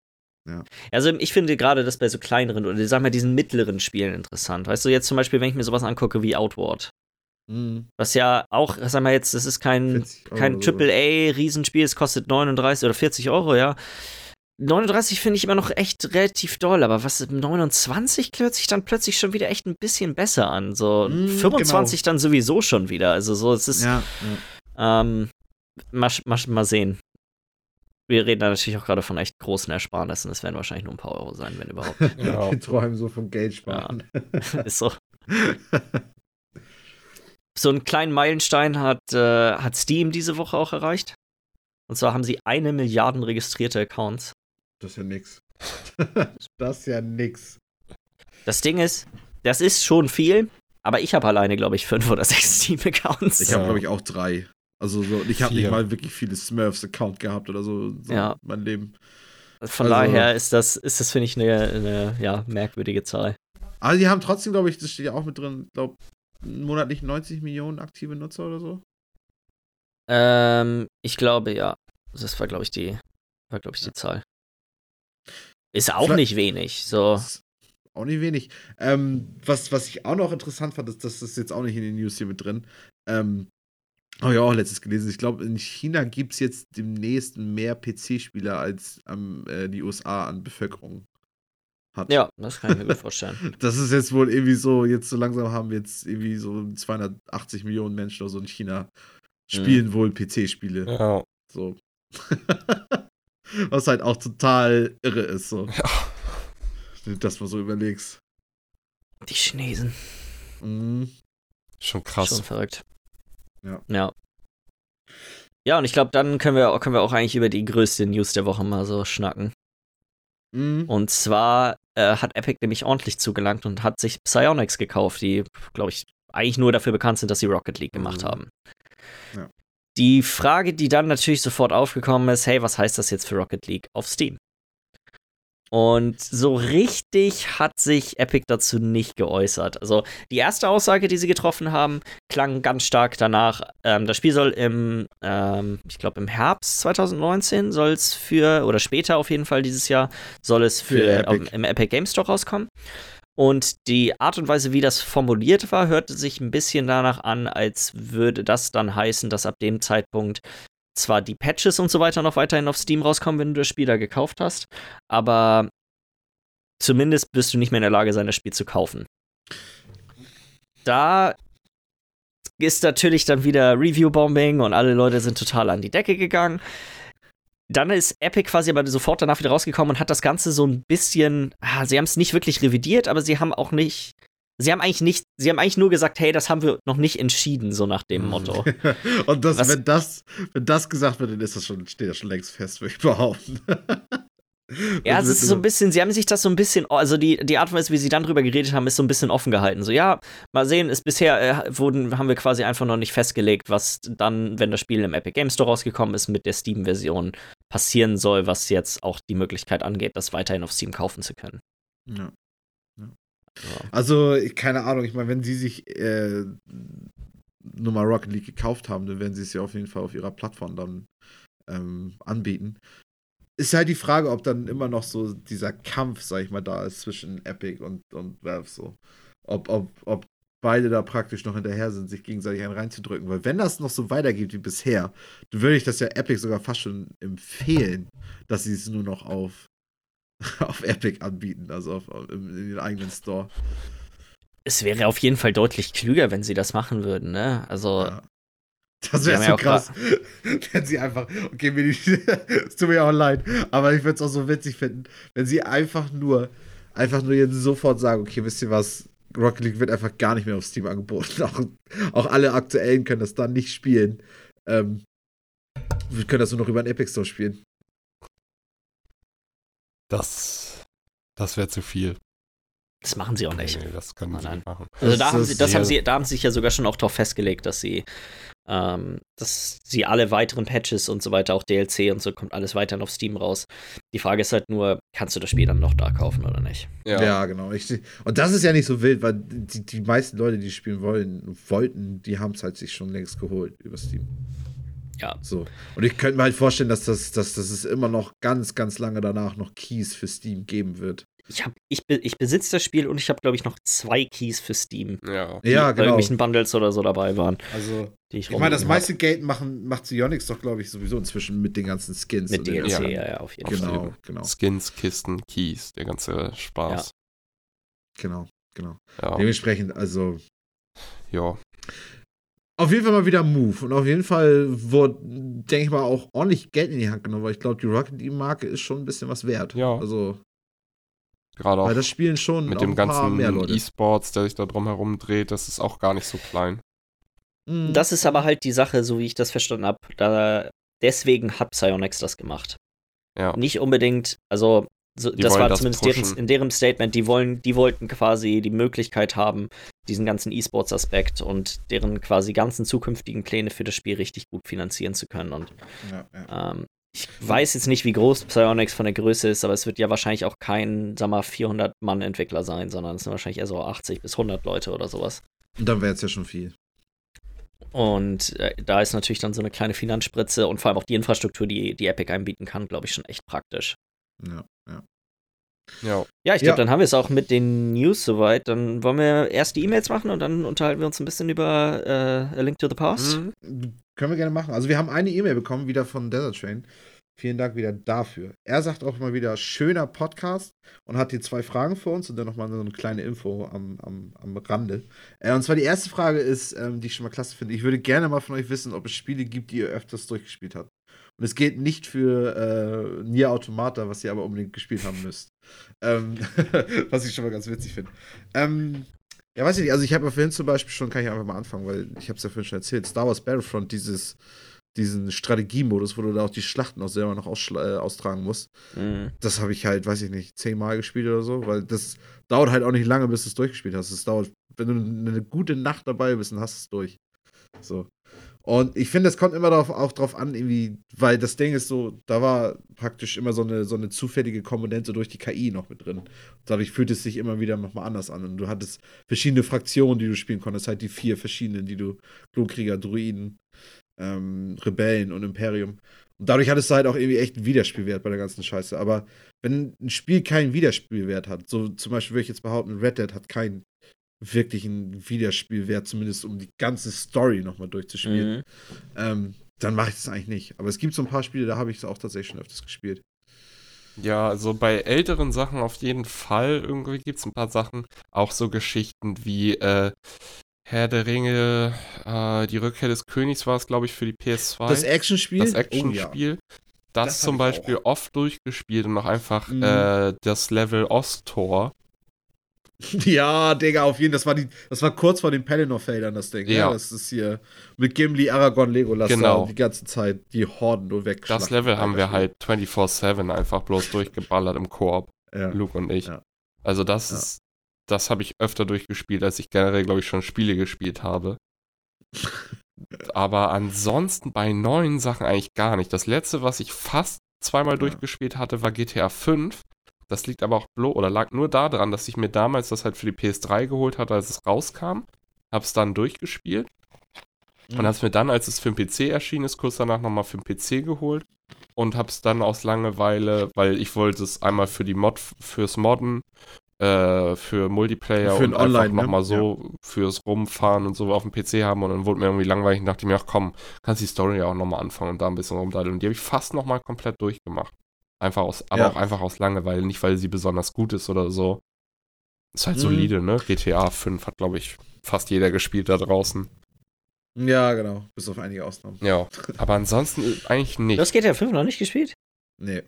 Ja. Also ich finde gerade das bei so kleineren oder sagen wir diesen mittleren Spielen interessant. Weißt du, jetzt zum Beispiel, wenn ich mir sowas angucke wie Outward, Mhm. was ja auch, sag mal jetzt, das ist kein, 40 Euro kein. AAA-Riesenspiel, es kostet 39 oder 40 Euro, ja. 39 finde ich immer noch echt relativ doll, aber was 29 hört sich dann plötzlich schon wieder echt ein bisschen besser an. So Mm, 25 dann sowieso schon wieder. Also so, es ist, Ja, ja. ähm, mal, mal, mal sehen. Wir reden da natürlich auch gerade von echt großen Ersparnissen. Es werden wahrscheinlich nur ein paar Euro sein, wenn überhaupt. Ja. Wir träumen so vom Geld sparen. ist so. So einen kleinen Meilenstein hat, äh, hat Steam diese Woche auch erreicht. Und zwar haben sie eine Milliarden registrierte Accounts. Das ist ja nix. das ist ja nix. Das Ding ist, das ist schon viel, aber ich habe alleine, glaube ich, fünf oder sechs Steam-Accounts. Ich habe, Ja. glaube ich, auch drei. Also so, ich habe nicht mal wirklich viele Smurfs-Account gehabt oder so, so Ja. mein Leben. Von Also- daher ist das, ist das finde ich, eine, eine ja, merkwürdige Zahl. Aber die haben trotzdem, glaube ich, das steht ja auch mit drin, glaube monatlich 90 Millionen aktive Nutzer oder so. Ähm, ich glaube, ja. Das war, glaube ich, die, war, glaube ich, die Zahl. Ist auch Vielleicht- nicht wenig. So. Auch nicht wenig. Ähm, was, was ich auch noch interessant fand, ist, das ist jetzt auch nicht in den News hier mit drin. Ähm, habe ich auch letztes gelesen. Ich glaube, in China gibt es jetzt demnächst mehr PC-Spieler, als ähm, äh, die USA an Bevölkerung hat. Ja, das kann ich mir gut vorstellen. Das ist jetzt wohl irgendwie so, jetzt so langsam haben wir jetzt irgendwie so 280 Millionen Menschen oder so in China spielen wohl PC-Spiele. Ja. So. Was halt auch total irre ist, so. Ja. Wenn du das mal so überlegst. Die Chinesen. Mhm. Schon krass. Schon verrückt. Ja. Ja. Ja, und ich glaube, dann können wir, können wir auch eigentlich über die größte News der Woche mal so schnacken. Mhm. Und zwar äh, hat Epic nämlich ordentlich zugelangt und hat sich Psyonix gekauft, die, glaube ich, eigentlich nur dafür bekannt sind, dass sie Rocket League gemacht Mhm. haben. Ja. Die Frage, die dann natürlich sofort aufgekommen ist, hey, was heißt das jetzt für Rocket League auf Steam? Und so richtig hat sich Epic dazu nicht geäußert. Also die erste Aussage, die sie getroffen haben, klang ganz stark danach. Ähm, das Spiel soll im, ähm, ich glaube im Herbst 2019 soll es für, oder später auf jeden Fall dieses Jahr, soll es für, Für Epic. ähm, im Epic Game Store rauskommen. Und die Art und Weise, wie das formuliert war, hörte sich ein bisschen danach an, als würde das dann heißen, dass ab dem Zeitpunkt zwar die Patches und so weiter noch weiterhin auf Steam rauskommen, wenn du das Spiel da gekauft hast, aber zumindest bist du nicht mehr in der Lage sein, das Spiel zu kaufen. Da ist natürlich dann wieder Review-Bombing und alle Leute sind total an die Decke gegangen. Dann ist Epic quasi aber sofort danach wieder rausgekommen und hat das Ganze so ein bisschen, ah, sie haben es nicht wirklich revidiert, aber sie haben auch nicht, sie haben eigentlich nicht, sie haben eigentlich nur gesagt, hey, das haben wir noch nicht entschieden, so nach dem Motto. Und das, Was- wenn das, wenn das gesagt wird, dann ist das schon, steht das schon längst fest, würde ich behaupten. Ja, es ist so ein bisschen, sie haben sich das so ein bisschen, also die, die Art und Weise, wie sie dann drüber geredet haben, ist so ein bisschen offen gehalten. So, ja, mal sehen, ist bisher äh, wurden, haben wir quasi einfach noch nicht festgelegt, was dann, wenn das Spiel im Epic Game Store rausgekommen ist, mit der Steam-Version passieren soll, was jetzt auch die Möglichkeit angeht, das weiterhin auf Steam kaufen zu können. Ja. So. Also, keine Ahnung, ich meine, wenn sie sich äh, nur mal Rocket League gekauft haben, dann werden sie es ja auf jeden Fall auf ihrer Plattform dann ähm, anbieten. Ist halt die Frage, ob dann immer noch so dieser Kampf, sag ich mal, da ist zwischen Epic und, und Valve so. Ob, ob, ob beide da praktisch noch hinterher sind, sich gegenseitig einen reinzudrücken. Weil wenn das noch so weitergeht wie bisher, dann würde ich das ja Epic sogar fast schon empfehlen, dass sie es nur noch auf, auf Epic anbieten, also auf, auf, in, in den eigenen Store. Es wäre auf jeden Fall deutlich klüger, wenn sie das machen würden, ne? Also. Ja. Das wäre so krass, wenn sie einfach, okay, mir es tut mir auch leid, aber ich würde es auch so witzig finden, wenn sie einfach nur, einfach nur jetzt sofort sagen, okay, wisst ihr was, Rocket League wird einfach gar nicht mehr auf Steam angeboten. Auch, auch alle aktuellen können das dann nicht spielen. Ähm, wir können das nur noch über den Epic Store spielen. Das, das wäre zu viel. Das machen sie auch nicht. Nee, das können sie nicht machen. Also da haben, sie, das haben sie, da haben sie sich ja sogar schon auch darauf festgelegt, dass sie, ähm, dass sie alle weiteren Patches und so weiter, auch DLC und so, kommt alles weiterhin auf Steam raus. Die Frage ist halt nur, kannst du das Spiel dann noch da kaufen oder nicht? Ja, ja genau. Ich, und das ist ja nicht so wild, weil die, die meisten Leute, die spielen wollen, wollten, die haben es halt sich schon längst geholt über Steam. Ja. So. Und ich könnte mir halt vorstellen, dass, das, dass, dass es immer noch ganz, ganz lange danach noch Keys für Steam geben wird. Ich, hab, ich, ich besitze das Spiel und ich habe, glaube ich, noch zwei Keys für Steam. Ja, die ja genau. Irgendwelchen Bundles oder so dabei waren. Also, ich, ich meine, das meiste Geld machen, macht Sionix doch, glaube ich, sowieso inzwischen mit den ganzen Skins. Mit DLC, ja. ja, ja, auf jeden genau, Fall. Genau, Skins, Kisten, Keys, der ganze Spaß. Ja. Genau, genau. Ja. Dementsprechend, also. Ja. Auf jeden Fall mal wieder Move. Und auf jeden Fall wurde, denke ich mal, auch ordentlich Geld in die Hand genommen, weil ich glaube, die Rocket League-Marke ist schon ein bisschen was wert. Ja. Also. Gerade auch weil das spielen schon mit dem ganzen E-Sports, der sich da drum herum dreht, das ist auch gar nicht so klein. Mhm. Das ist aber halt die Sache, so wie ich das verstanden habe. Da, deswegen hat Psyonix das gemacht. Ja. Nicht unbedingt, also so, das war das zumindest deren, in deren Statement, die wollen, die wollten quasi die Möglichkeit haben, diesen ganzen E-Sports-Aspekt und deren quasi ganzen zukünftigen Pläne für das Spiel richtig gut finanzieren zu können. Und ja, ja. Ähm, ich weiß jetzt nicht, wie groß Psyonix von der Größe ist, aber es wird ja wahrscheinlich auch kein, sag mal, 400-Mann-Entwickler sein, sondern es sind wahrscheinlich eher so 80 bis 100 Leute oder sowas. Und dann wäre es ja schon viel. Und äh, da ist natürlich dann so eine kleine Finanzspritze und vor allem auch die Infrastruktur, die, die Epic einbieten kann, glaube ich, schon echt praktisch. Ja, ja. Ja, ja ich glaube, Ja. dann haben wir es auch mit den News soweit. Dann wollen wir erst die E-Mails machen und dann unterhalten wir uns ein bisschen über äh, A Link to the Past. Mhm. Können wir gerne machen. Also wir haben eine E-Mail bekommen, wieder von Desert Train. Vielen Dank wieder dafür. Er sagt auch mal wieder, schöner Podcast und hat hier zwei Fragen für uns und dann nochmal so eine kleine Info am, am, am Rande. Äh, und zwar die erste Frage ist, ähm, die ich schon mal klasse finde. Ich würde gerne mal von euch wissen, ob es Spiele gibt, die ihr öfters durchgespielt habt. Und es geht nicht für äh, Nier Automata, was ihr aber unbedingt gespielt haben müsst. ähm, was ich schon mal ganz witzig finde. Ähm, ja, weiß ich nicht. Also ich habe ja vorhin zum Beispiel schon, kann ich einfach mal anfangen, weil ich habe es ja vorhin schon erzählt, Star Wars Battlefront, dieses, diesen Strategiemodus, wo du da auch die Schlachten auch selber noch äh, austragen musst. Mhm. Das habe ich halt, weiß ich nicht, zehnmal gespielt oder so, weil das dauert halt auch nicht lange, bis du es durchgespielt hast. Es dauert, wenn du eine gute Nacht dabei bist, dann hast du es durch. So. Und ich finde, es kommt immer darauf, auch drauf an, irgendwie, weil das Ding ist so, da war praktisch immer so eine, so eine zufällige Komponente durch die KI noch mit drin. Dadurch fühlt es sich immer wieder nochmal anders an. Und du hattest verschiedene Fraktionen, die du spielen konntest, halt die vier verschiedenen, die du, Klonkrieger, Druiden, ähm, Rebellen und Imperium. Und dadurch hattest du halt auch irgendwie echt einen Wiederspielwert bei der ganzen Scheiße. Aber wenn ein Spiel keinen Wiederspielwert hat, so zum Beispiel würde ich jetzt behaupten, Red Dead hat keinen wirklichen Wiederspielwert, zumindest um die ganze Story nochmal durchzuspielen, Mhm. ähm, dann mache ich das eigentlich nicht. Aber es gibt so ein paar Spiele, da habe ich es auch tatsächlich schon öfters gespielt. Ja, also bei älteren Sachen auf jeden Fall irgendwie gibt es ein paar Sachen. Auch so Geschichten wie äh, Herr der Ringe, äh, die Rückkehr des Königs war es, glaube ich, für die PS2. Das Actionspiel? Das Oh, ja. Actionspiel. Das, Das zum Beispiel oft durchgespielt und auch einfach Mhm. äh, das Level Osttor. Ja, Digga, auf jeden Fall. Das war, die, das war kurz vor den Pelennor-Feldern, das Ding. Ja. Ja. Das ist hier mit Gimli, Aragorn, Legolas Genau. die ganze Zeit die Horden nur weg. Das Level haben wir halt 24-7 einfach bloß durchgeballert im Koop, Ja. Luke und ich. Ja. Also das ist, das habe ich öfter durchgespielt, als ich generell, glaube ich, schon Spiele gespielt habe. Aber ansonsten bei neuen Sachen eigentlich gar nicht. Das letzte, was ich fast zweimal durchgespielt hatte, war GTA 5. Das liegt aber auch bloß oder lag nur daran, dass ich mir damals das halt für die PS3 geholt hatte, als es rauskam. Hab's dann durchgespielt. Mhm. Und hab's mir dann, als es für den PC erschienen ist, kurz danach nochmal für den PC geholt. Und hab's dann aus Langeweile, weil ich wollte es einmal für die Mod, fürs Modden äh, für Multiplayer Für und ein Online, einfach ne? nochmal so fürs Rumfahren und so auf dem PC haben und dann wurde mir irgendwie langweilig und dachte mir, ach komm, kannst die Story ja auch nochmal anfangen und da ein bisschen rumdaddeln. Und die habe ich fast nochmal komplett durchgemacht. Einfach aus, aber Ja. auch einfach aus Langeweile, nicht weil sie besonders gut ist oder so. Ist halt Mhm. solide, ne? GTA 5 hat, glaube ich, fast jeder gespielt da draußen. Ja, genau. Bis auf einige Ausnahmen. Ja. Aber ansonsten äh, eigentlich nicht. Du hast GTA 5 noch nicht gespielt? Nee.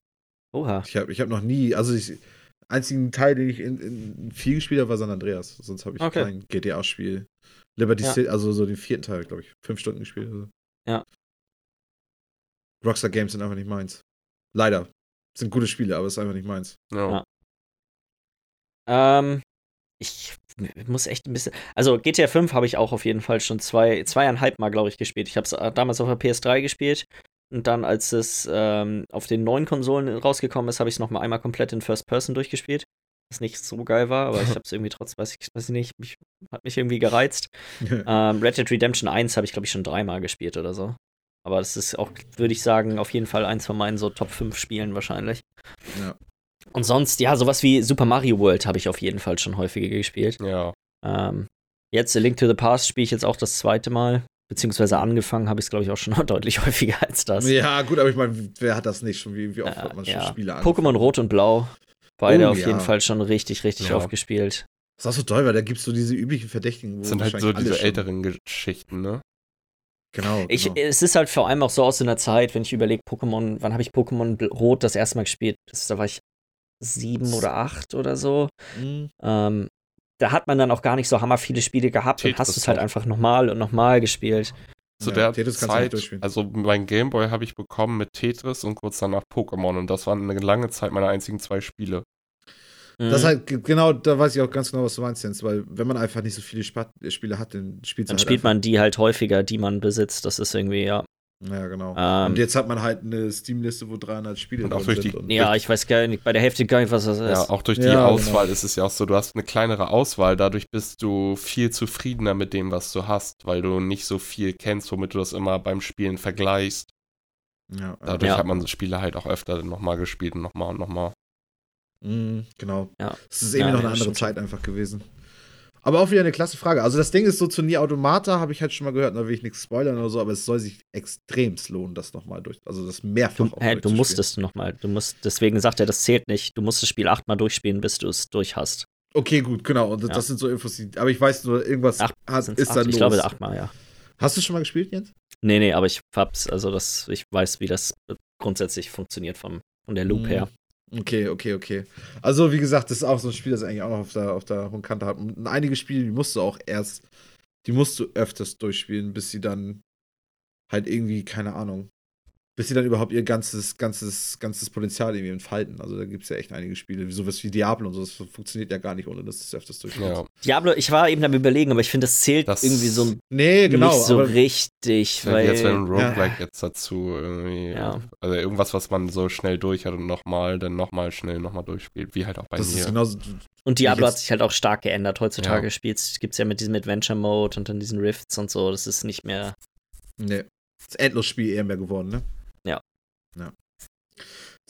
Oha. Ich habe ich hab noch nie, also ich, einzigen Teil, den ich in, in viel gespielt habe, war San Andreas. Sonst habe ich Okay. kein GTA-Spiel. Liberty Ja. City, also so den vierten Teil, glaube ich. Fünf Stunden gespielt. Also. Ja. Rockstar Games sind einfach nicht meins. Leider. Sind gute Spiele, aber es ist einfach nicht meins. ja. Ja. Ähm, ich muss echt ein bisschen. Also GTA 5 habe ich auch auf jeden Fall schon zwei, zweieinhalb Mal, glaube ich, gespielt. Ich habe es damals auf der PS3 gespielt. Und dann, als es ähm, auf den neuen Konsolen rausgekommen ist, habe ich es nochmal einmal komplett in First Person durchgespielt. Was nicht so geil war, aber ich habe es irgendwie trotzdem, weiß ich, weiß ich nicht, mich, hat mich irgendwie gereizt. Ähm, Red Dead Redemption 1 habe ich, glaube ich, schon dreimal gespielt oder so. Aber das ist auch, würde ich sagen, auf jeden Fall eins von meinen so Top 5 Spielen wahrscheinlich. Ja. Und sonst, ja, sowas wie Super Mario World habe ich auf jeden Fall schon häufiger gespielt. ja. Ähm, jetzt A Link to the Past spiele ich jetzt auch das zweite Mal. Beziehungsweise angefangen habe ich es, glaube ich, auch schon deutlich häufiger als das. ja, gut, aber ich meine, wer hat das nicht schon? Wie, wie oft Äh, hat man schon ja. Spiele an? Pokémon Rot und Blau. Beide Oh, auf ja. jeden Fall schon richtig, richtig Ja. oft gespielt. Das ist auch so toll, weil da gibst du diese üblichen Verdächtigen. wo Das sind halt so diese schon- älteren Geschichten, ne? Genau. Ich, genau. Es ist halt vor allem auch so aus so einer Zeit, wenn ich überlege, Pokémon, wann habe ich Pokémon Rot das erste Mal gespielt? Das, da war ich sieben oder acht oder so. Mhm. Ähm, da hat man dann auch gar nicht so hammer viele Spiele gehabt und Tetris hast es halt einfach nochmal und nochmal gespielt. Zu Ja, der Tetris kannst du nicht Zeit, durchspielen. also mein Gameboy habe ich bekommen mit Tetris und kurz danach Pokémon und das waren eine lange Zeit meine einzigen zwei Spiele. Das halt, ge- genau, da weiß ich auch ganz genau, was du meinst, Jens, weil wenn man einfach nicht so viele Spa Spiele hat, dann spielt dann halt spielt einfach. man die halt häufiger, die man besitzt. Das ist irgendwie, ja. Ja, genau. Ähm, und jetzt hat man halt eine Steam-Liste, wo 300 Spiele Und auch drin durch sind. die- und ja, ich weiß gar nicht, bei der Hälfte gar nicht, was das ist. Ja, auch durch die Ja, Auswahl genau. ist es ja auch so, du hast eine kleinere Auswahl, dadurch bist du viel zufriedener mit dem, was du hast, weil du nicht so viel kennst, womit du das immer beim Spielen vergleichst. ja, Dadurch Ja. hat man so Spiele halt auch öfter nochmal gespielt und nochmal und nochmal. Mhm, genau. Ja. Es ist irgendwie Ja, noch eine andere stimmt Zeit einfach gewesen. Aber auch wieder eine klasse Frage. Also das Ding ist so zu Nier Automata, habe ich halt schon mal gehört, da will ich nichts spoilern oder so, aber es soll sich extremst lohnen, das nochmal durch, also das mehrfach Du, auch hä, du musstest nochmal. Du musst, deswegen sagt er, das zählt nicht. Du musst das Spiel achtmal durchspielen, bis du es durch hast. Okay, gut, genau. Und das Ja. sind so Infos, die, aber ich weiß nur, irgendwas Acht, hat, ist acht? da ich los. glaube achtmal, ja. Hast du schon mal gespielt, Jens? Nee, nee, aber ich hab's, also das, ich weiß, wie das grundsätzlich funktioniert vom, von der Loop Mhm. her. Okay, okay, okay. Also, wie gesagt, das ist auch so ein Spiel, das eigentlich auch noch auf der, auf der hohen Kante hat. Und einige Spiele, die musst du auch erst, die musst du öfters durchspielen, bis sie dann halt irgendwie, keine Ahnung, bis sie dann überhaupt ihr ganzes, ganzes, ganzes Potenzial irgendwie entfalten. Also da gibt es ja echt einige Spiele, wie sowas wie Diablo und so, das funktioniert ja gar nicht, ohne dass du es öfters durchspielst. Ja. Diablo, ich war eben am überlegen, aber ich finde, das zählt Das- irgendwie so Nee, genau, nicht so aber richtig, Ist ja weil. jetzt wäre ein ja. Roguelike jetzt dazu irgendwie. Ja. Also irgendwas, was man so schnell durch hat und nochmal, dann nochmal schnell nochmal durchspielt, wie halt auch bei das ist mir. genauso. Und Diablo hat sich halt auch stark geändert. Heutzutage Ja. spielt's, gibt's ja mit diesem Adventure-Mode und dann diesen Rifts und so. Das ist nicht mehr. Nee. Das Endlosspiel eher mehr geworden, ne? Ja.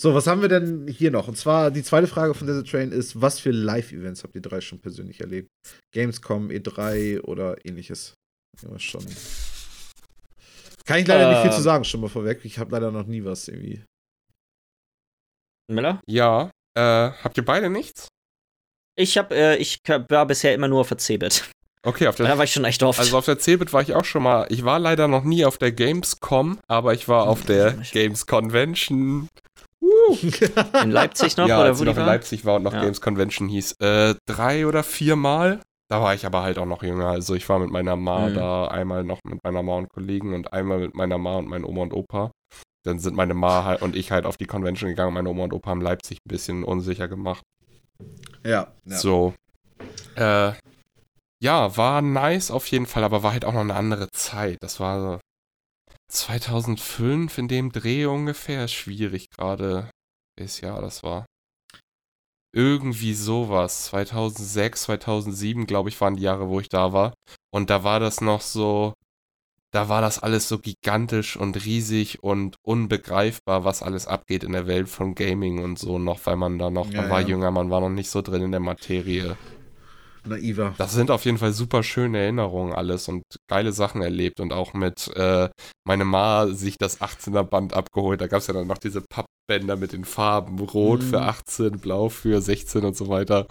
So, was haben wir denn hier noch? Und zwar die zweite Frage von Desert Train ist: Was für Live-Events habt ihr drei schon persönlich erlebt? Gamescom, E3 oder ähnliches? Ja, schon. Kann ich leider nicht viel Ähm. zu sagen, schon mal vorweg. Ich habe leider noch nie was irgendwie. Miller? Ja, äh, habt ihr beide nichts? Ich hab, äh, ich war bisher immer nur Cebit. Okay, auf der Da war ich schon echt oft. Also auf der Cebit war ich auch schon mal. Ich war leider noch nie auf der Gamescom, aber ich war auf der Games Convention. in Leipzig noch, ja, oder als wo ich noch in? Leipzig war und noch Ja. Games Convention hieß. Äh, drei oder vier Mal. Da war ich aber halt auch noch jünger. Also ich war mit meiner Ma Mhm. da, einmal noch mit meiner Ma und Kollegen und einmal mit meiner Ma und meinen Oma und Opa. Dann sind meine Ma halt und ich halt auf die Convention gegangen. Meine Oma und Opa haben Leipzig ein bisschen unsicher gemacht. Ja. ja. So. Äh, ja, war nice auf jeden Fall, aber war halt auch noch eine andere Zeit. Das war so 2005 in dem Dreh ungefähr. Schwierig gerade. Welches Jahr das war. Irgendwie sowas. 2006, 2007, glaube ich, waren die Jahre, wo ich da war. Und da war das noch so. da war das alles so gigantisch und riesig und unbegreifbar, was alles abgeht in der Welt von Gaming und so noch, weil man da noch, Ja, man war ja. jünger, man war noch nicht so drin in der Materie. Naiver. Das sind auf jeden Fall super schöne Erinnerungen alles und geile Sachen erlebt und auch mit äh, meine Ma sich das 18er Band abgeholt. Da gab es ja dann noch diese Pappbänder mit den Farben. Rot für Mhm. 18, Blau für 16 und so weiter.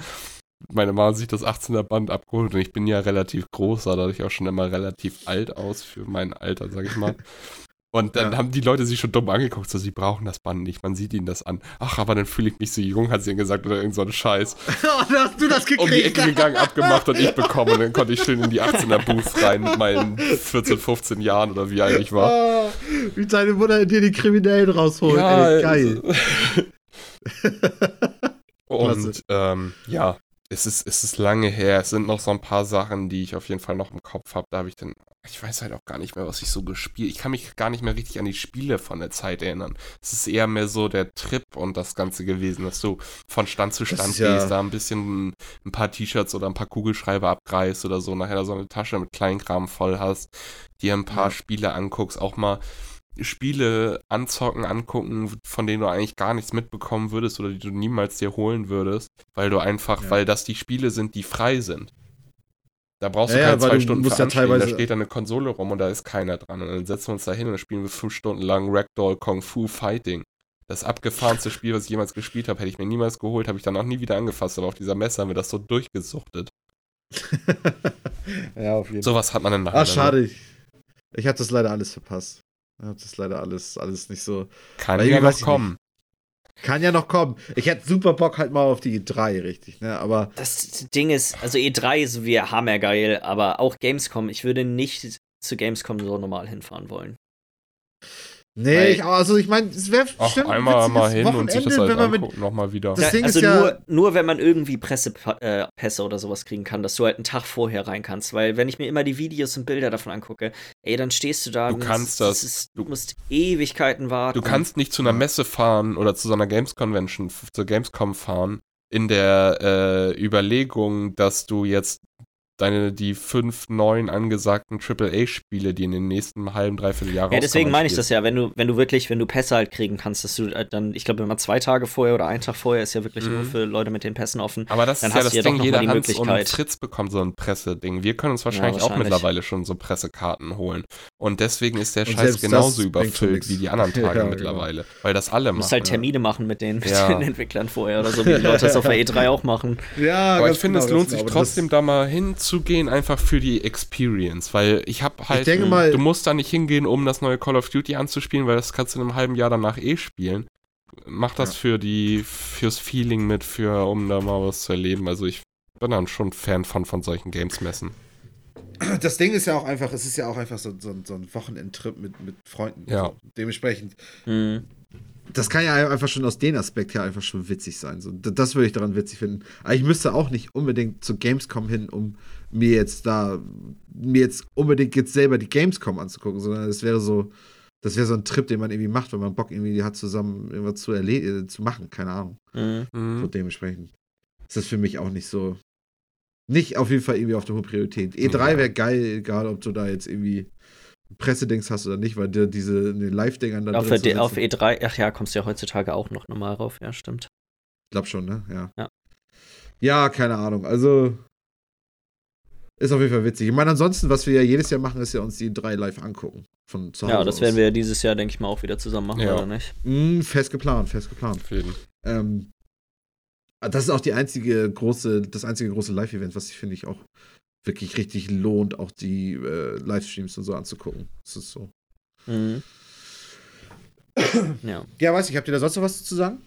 Meine Ma sich das 18er Band abgeholt und ich bin ja relativ groß, sah dadurch auch schon immer relativ alt aus für mein Alter, sag ich mal. Und dann Ja. haben die Leute sich schon dumm angeguckt, so sie brauchen das Band nicht, man sieht ihnen das an. Ach, aber dann fühle ich mich so jung, hat sie dann gesagt, oder irgend so ein Scheiß oh, da hast du das gekriegt. um die Ecke gegangen, abgemacht und ich bekommen. Und dann konnte ich schön in die 18er Booth rein mit meinen 14, 15 Jahren oder wie alt ich war. Ah, wie deine Mutter dir die Kriminellen rausholt. ey, geil. und Klasse. ähm, ja, es ist, es ist lange her. Es sind noch so ein paar Sachen, die ich auf jeden Fall noch im Kopf habe. Da habe ich dann, ich weiß halt auch gar nicht mehr, was ich so gespielt. Ich kann mich gar nicht mehr richtig an die Spiele von der Zeit erinnern. Es ist eher mehr so der Trip und das Ganze gewesen, dass du von Stand zu Stand ist ja- gehst, da ein bisschen ein paar T-Shirts oder ein paar Kugelschreiber abgreifst oder so, nachher da so eine Tasche mit Kleinkram voll hast, dir ein paar Ja. Spiele anguckst, auch mal Spiele anzocken, angucken, von denen du eigentlich gar nichts mitbekommen würdest oder die du niemals dir holen würdest, weil du einfach, Ja. weil das die Spiele sind, die frei sind. Da brauchst du Ja, ja, keine weil zwei du Stunden für ja anstehen, da teilweise- steht da eine Konsole rum und da ist keiner dran. Und dann setzen wir uns da hin und dann spielen wir fünf Stunden lang Ragdoll Kung Fu Fighting. Das abgefahrenste Spiel, was ich jemals gespielt habe, hätte ich mir niemals geholt, habe ich dann auch nie wieder angefasst, aber auf dieser Messe haben wir das so durchgesuchtet. ja, auf jeden Fall. Sowas hat man in der Ach, ne? schade. Ich, ich habe das leider alles verpasst. Das leider alles, alles nicht so. Kann ja noch kommen. Kann ja noch kommen. Ich hätte super Bock halt mal auf die E3, richtig, ne? Aber Das Ding ist, also E3 ist wie hammergeil, aber auch Gamescom, ich würde nicht zu Gamescom so normal hinfahren wollen. Nee, ich, also ich meine, es wäre Ach, einmal mal hin und sich das wenn alles man mit, angucken, nochmal wieder. Das Ding also ist ja- nur, nur wenn man irgendwie Pressepässe oder sowas kriegen kann, dass du halt einen Tag vorher rein kannst. Weil wenn ich mir immer die Videos und Bilder davon angucke, ey, dann stehst du da. Du und kannst das. das. Ist, Du- musst Ewigkeiten warten. Du kannst nicht zu einer Messe fahren oder zu so einer Games Convention, zur Gamescom fahren, in der äh, Überlegung, dass du jetzt deine die fünf neuen angesagten AAA-Spiele, die in den nächsten halben, dreiviertel Jahren Ja, deswegen meine ich das ja, wenn du, wenn du wirklich, wenn du Pässe halt kriegen kannst, dass du halt dann, ich glaube, immer zwei Tage vorher oder einen Tag vorher ist ja wirklich Mhm. nur für Leute mit den Pässen offen. Aber das Dann ist ja das ja doch Ding, jeder die Hans und Möglichkeit. Fritz bekommt so ein Presseding. Wir können uns wahrscheinlich, auch wahrscheinlich. mittlerweile schon so Pressekarten holen. Und deswegen ist der Und Scheiß genauso überfüllt wie die anderen Tage Ja, genau. mittlerweile. Weil das alle Du musst machen. halt Termine machen mit den, mit Ja. den Entwicklern vorher oder so, wie die Leute das auf der E3 auch machen. Ja, Aber ich finde, genau, es lohnt sich genau. Trotzdem da mal hinzugehen, einfach für die Experience, weil ich habe halt, denke mal- du musst da nicht hingehen, um das neue Call of Duty anzuspielen, weil das kannst du in einem halben Jahr danach eh spielen. Mach das Ja. für die, fürs Feeling mit, für, um da mal was zu erleben. Also ich bin dann schon Fan von, von solchen Games-Messen. das Ding ist ja auch einfach, es ist ja auch einfach so, so, so ein Wochenendtrip mit, mit Freunden. Ja. So. Dementsprechend, Mhm. das kann ja einfach schon aus dem Aspekt her einfach schon witzig sein. So, das würde ich daran witzig finden. Aber ich müsste auch nicht unbedingt zu Gamescom hin, um mir jetzt da, mir jetzt unbedingt jetzt selber die Gamescom anzugucken, sondern es wäre so, das wäre so ein Trip, den man irgendwie macht, wenn man Bock irgendwie hat, zusammen irgendwas zu, erle- äh, zu machen, keine Ahnung. Mhm. So Mhm. dementsprechend ist das für mich auch nicht so. Nicht auf jeden Fall irgendwie auf der hohen Priorität. E3 Ja. wäre geil, egal ob du da jetzt irgendwie Pressedings hast oder nicht, weil dir diese Live-Dingern da Auf, der- auf sitzen- E3, ach ja, kommst du ja heutzutage auch noch normal rauf, ja, stimmt. Ich glaub schon, ne? Ja. Ja. Ja, keine Ahnung. Also ist auf jeden Fall witzig. Ich meine, ansonsten, was wir ja jedes Jahr machen, ist ja uns die drei live angucken. Von zu Hause Ja, das aus. werden wir ja dieses Jahr, denke ich mal, auch wieder zusammen machen, Ja. oder nicht? Mm, fest geplant, fest geplant. Auf jeden. Ähm, das ist auch die einzige große, das einzige große Live-Event, was ich finde ich auch wirklich richtig lohnt, auch die äh, Livestreams und so anzugucken. Das ist so. Mhm. ja. Ja, weiß ich, habt ihr da sonst noch was zu sagen?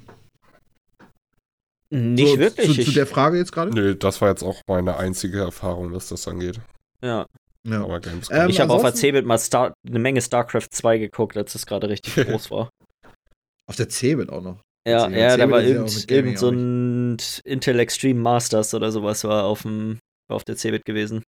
Nicht so, wirklich. Zu, zu der Frage jetzt gerade? Nö, das war jetzt auch meine einzige Erfahrung, was das angeht. ja. Ja. Aber Gamescom. Ähm, ich habe auf der Cebit mal Star, eine Menge StarCraft 2 geguckt, als es gerade richtig groß war. Auf der Cebit auch noch. Ja, da Cebit war ist ja auch irgend, mit Gaming irgend so ein Intel Extreme Masters oder sowas war auf dem war auf der Cebit gewesen.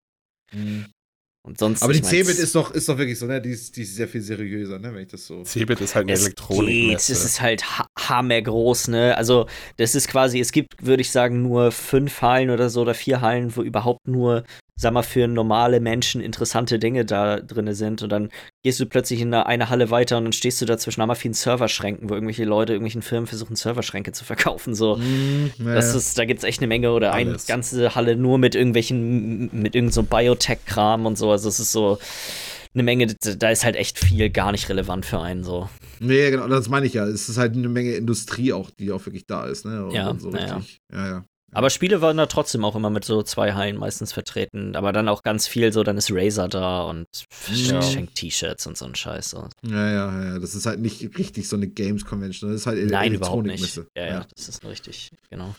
Und sonst Aber die ich mein, Cebit ist doch, ist doch wirklich so, ne? Die ist, die ist sehr viel seriöser, ne? Wenn ich das so. Cebit ist halt eine es geht, es ist halt ha hammergroß, ne? Also, das ist quasi, es gibt, würde ich sagen, nur fünf Hallen oder so oder vier Hallen, wo überhaupt nur sag mal, für normale Menschen interessante Dinge da drin sind. Und dann gehst du plötzlich in eine, eine Halle weiter und dann stehst du da zwischen einmal vielen Serverschränken, wo irgendwelche Leute, irgendwelchen Firmen versuchen, Serverschränke zu verkaufen. So. Mm, naja. Das ist, da gibt es echt eine Menge oder eine ganze Halle nur mit irgendwelchen, mit irgendeinem so Biotech-Kram und so. Also es ist so eine Menge, da ist halt echt viel gar nicht relevant für einen so. Nee, genau, das meine ich ja. Es ist halt eine Menge Industrie auch, die auch wirklich da ist, ne? Und Ja, so richtig. Ja, ja. Aber Spiele waren da trotzdem auch immer mit so zwei Hallen meistens vertreten. Aber dann auch ganz viel so, dann ist Razer da und Ja. schenkt T-Shirts und so ein Scheiß. So. Ja, ja, ja. Das ist halt nicht richtig so eine Games Convention. Das ist halt Nein, überhaupt nicht. Elektronikmesse. Ja, ja, das ist richtig, genau.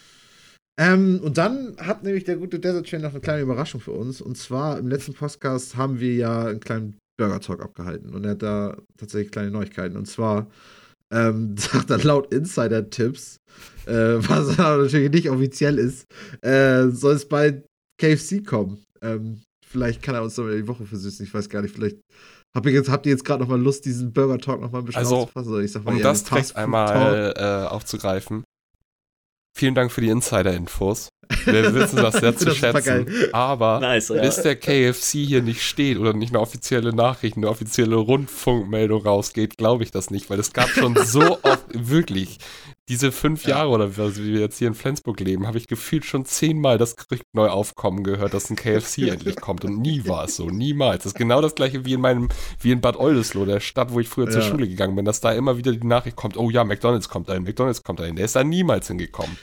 Ähm, und dann hat nämlich der gute Desert Train noch eine kleine Überraschung für uns. Und zwar im letzten Podcast haben wir ja einen kleinen Burger Talk abgehalten. Und er hat da tatsächlich kleine Neuigkeiten. Und zwar ähm, sagt er laut Insider-Tipps, äh, was natürlich nicht offiziell ist, äh, soll es bald KFC kommen. Ähm, vielleicht kann er uns noch mal die Woche versüßen. Ich weiß gar nicht, vielleicht. Habt ihr jetzt, habt ihr jetzt gerade noch mal Lust, diesen Burger Talk noch mal ein bisschen Also, ich sag mal, Um das direkt einmal äh, aufzugreifen. Vielen Dank für die Insider-Infos. Wir wissen das sehr zu das schätzen. Aber Nice, ja. bis der KFC hier nicht steht oder nicht eine offizielle Nachricht, eine offizielle Rundfunkmeldung rausgeht, glaube ich das nicht, weil es gab schon so oft, wirklich, diese fünf Ja. Jahre oder wie wie wir jetzt hier in Flensburg leben, habe ich gefühlt schon zehnmal das Gerücht neu aufkommen gehört, dass ein KFC endlich kommt und nie war es so, niemals. Das ist genau das gleiche wie in meinem, wie in Bad Oldesloe, der Stadt, wo ich früher zur Ja. Schule gegangen bin, dass da immer wieder die Nachricht kommt, oh ja, McDonalds kommt dahin, McDonalds kommt dahin. Der ist da niemals hingekommen.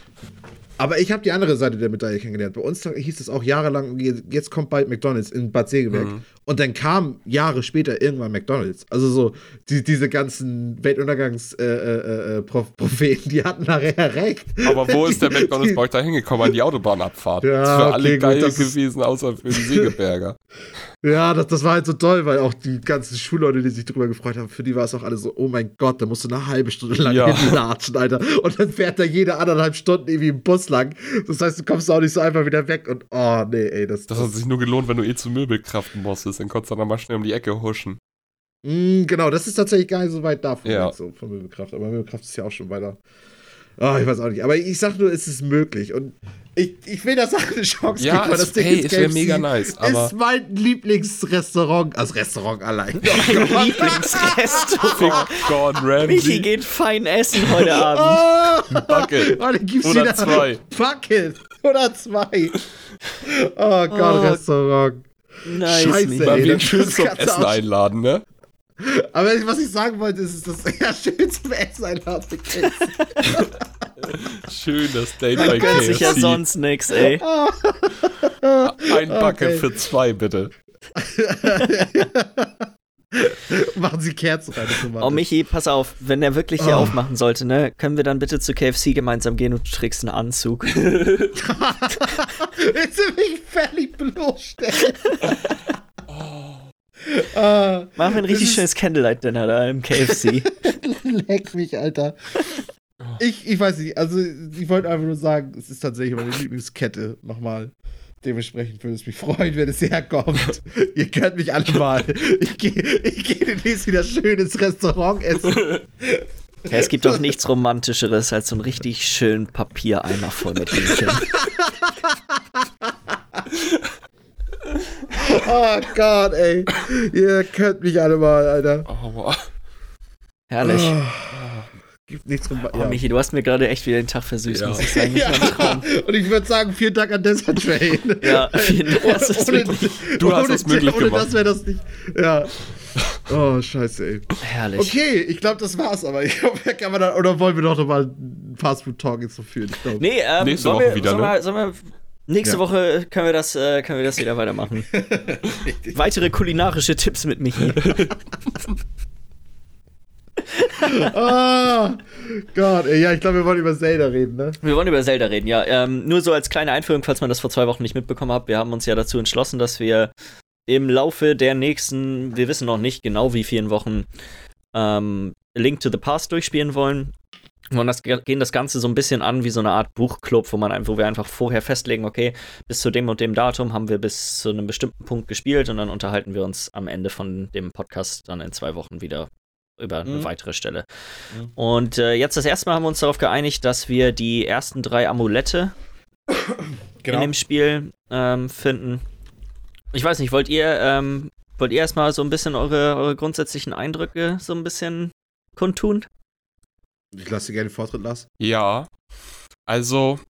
Aber ich habe die andere Seite der Medaille kennengelernt. Bei uns hieß es auch jahrelang, jetzt kommt bald McDonalds in Bad Segeberg. Mhm. Und dann kam Jahre später irgendwann McDonalds. Also so, die, diese ganzen Weltuntergangs-Propheten, äh, äh, Propheten, die hatten nachher recht. Aber wo ist der McDonalds bei euch da hingekommen? An die Autobahnabfahrt. Ja, das ist für alle okay, geil gewesen, außer für die Segeberger. Ja, das, das war halt so toll, weil auch die ganzen Schulleute, die sich drüber gefreut haben, für die war es auch alle so, oh mein Gott, da musst du eine halbe Stunde lang Ja. hinlatschen, Alter. Und dann fährt da jede anderthalb Stunden irgendwie im Bus lang. Das heißt, du kommst auch nicht so einfach wieder weg und oh nee, ey, das, Das hat sich nur gelohnt, wenn du eh zu Möbelkraften musstest. Dann konntest du dann mal schnell um die Ecke huschen. Mm, genau, das ist tatsächlich gar nicht so weit davon, Ja. so von Möbelkraft. Aber Möbelkraft ist ja auch schon weiter. Ah, ich weiß auch nicht. Aber ich sag nur, es ist möglich. Und ich, ich will das auch eine Chance Ja, geben, weil das Ding hey, ist KFC mega nice, aber- Ist mein Lieblingsrestaurant. Also Restaurant allein. Lieblingsrestaurant. Gordon Michi Ramsay. geht fein essen heute Abend. oh, Bucket. oh, dann gibt's Oder wieder zwei. Bucket. Oder zwei. Oh Gott, Oh. Restaurant. Nice, Scheiße, Michi. Ey, wen das schön zum Essen einladen, ne? Aber was ich sagen wollte, ist, dass ja schön zum Essen einladen. Schön das Date bei Man gönnt sich ja KFC. sonst nix, ey. Ein Bucket Okay. für zwei, bitte. Machen Sie Kerzen rein. das ist Oh. Michi, pass auf, wenn er wirklich hier Oh. aufmachen sollte, ne, können wir dann bitte zu KFC gemeinsam gehen und du trägst einen Anzug. Willst du mich völlig bloßstellen? Ah, Machen wir ein richtig schönes Candlelight-Dinner da im KFC. leck mich, Alter. Ich, ich weiß nicht, also ich wollte einfach nur sagen, es ist tatsächlich meine Lieblingskette nochmal. Dementsprechend würde es mich freuen, wenn es herkommt. Ihr könnt mich alle mal. Ich gehe ich geh demnächst wieder schön ins Restaurant essen. ja, es gibt doch nichts Romantischeres als so einen richtig schönen Papiereimer voll mit Hähnchen. Oh Gott, ey. Ihr könnt mich alle mal, Alter. Oh, wow. Herrlich. Oh, gibt nichts rum. Oh, Michi, du hast mir gerade echt wieder den Tag versüßt, Ja. muss ich sagen. Traum. Und ich würde sagen, vielen Dank an Desert Train. Ja, vielen Dank. Das ist ohne, wirklich Du hast ohne, das möglich ohne gemacht. das wäre das nicht. Ja. Oh, scheiße, ey. herrlich. Okay, ich glaube, das war's, aber ich glaube, kann man da, oder wollen wir doch nochmal einen Fastfood-Talk jetzt so führen? Ich glaub. Nee, ähm, Nächste Woche wir, wieder, sollen ne? wir, sollen wir, nächste Ja. Woche können wir, das, äh, können wir das wieder weitermachen. Weitere kulinarische Tipps mit Michi. Ah, Gott, ey, ja, ich glaube, wir wollen über Zelda reden, ne? Wir wollen über Zelda reden, ja. Ähm, nur so als kleine Einführung, falls man das vor zwei Wochen nicht mitbekommen hat. Wir haben uns ja dazu entschlossen, dass wir im Laufe der nächsten, wir wissen noch nicht genau wie vielen Wochen, ähm, Link to the Past durchspielen wollen. Und das gehen das Ganze so ein bisschen an wie so eine Art Buchclub, wo man ein- wo wir einfach vorher festlegen, okay, bis zu dem und dem Datum haben wir bis zu einem bestimmten Punkt gespielt und dann unterhalten wir uns am Ende von dem Podcast dann in zwei Wochen wieder über eine Mhm. weitere Stelle. Mhm. Und äh, jetzt das erste Mal haben wir uns darauf geeinigt, dass wir die ersten drei Amulette Genau. in dem Spiel ähm, finden. Ich weiß nicht, wollt ihr, ähm, wollt ihr erstmal so ein bisschen eure, eure grundsätzlichen Eindrücke so ein bisschen kundtun? Ich lasse dir gerne Vortritt, Lars. Ja. Also,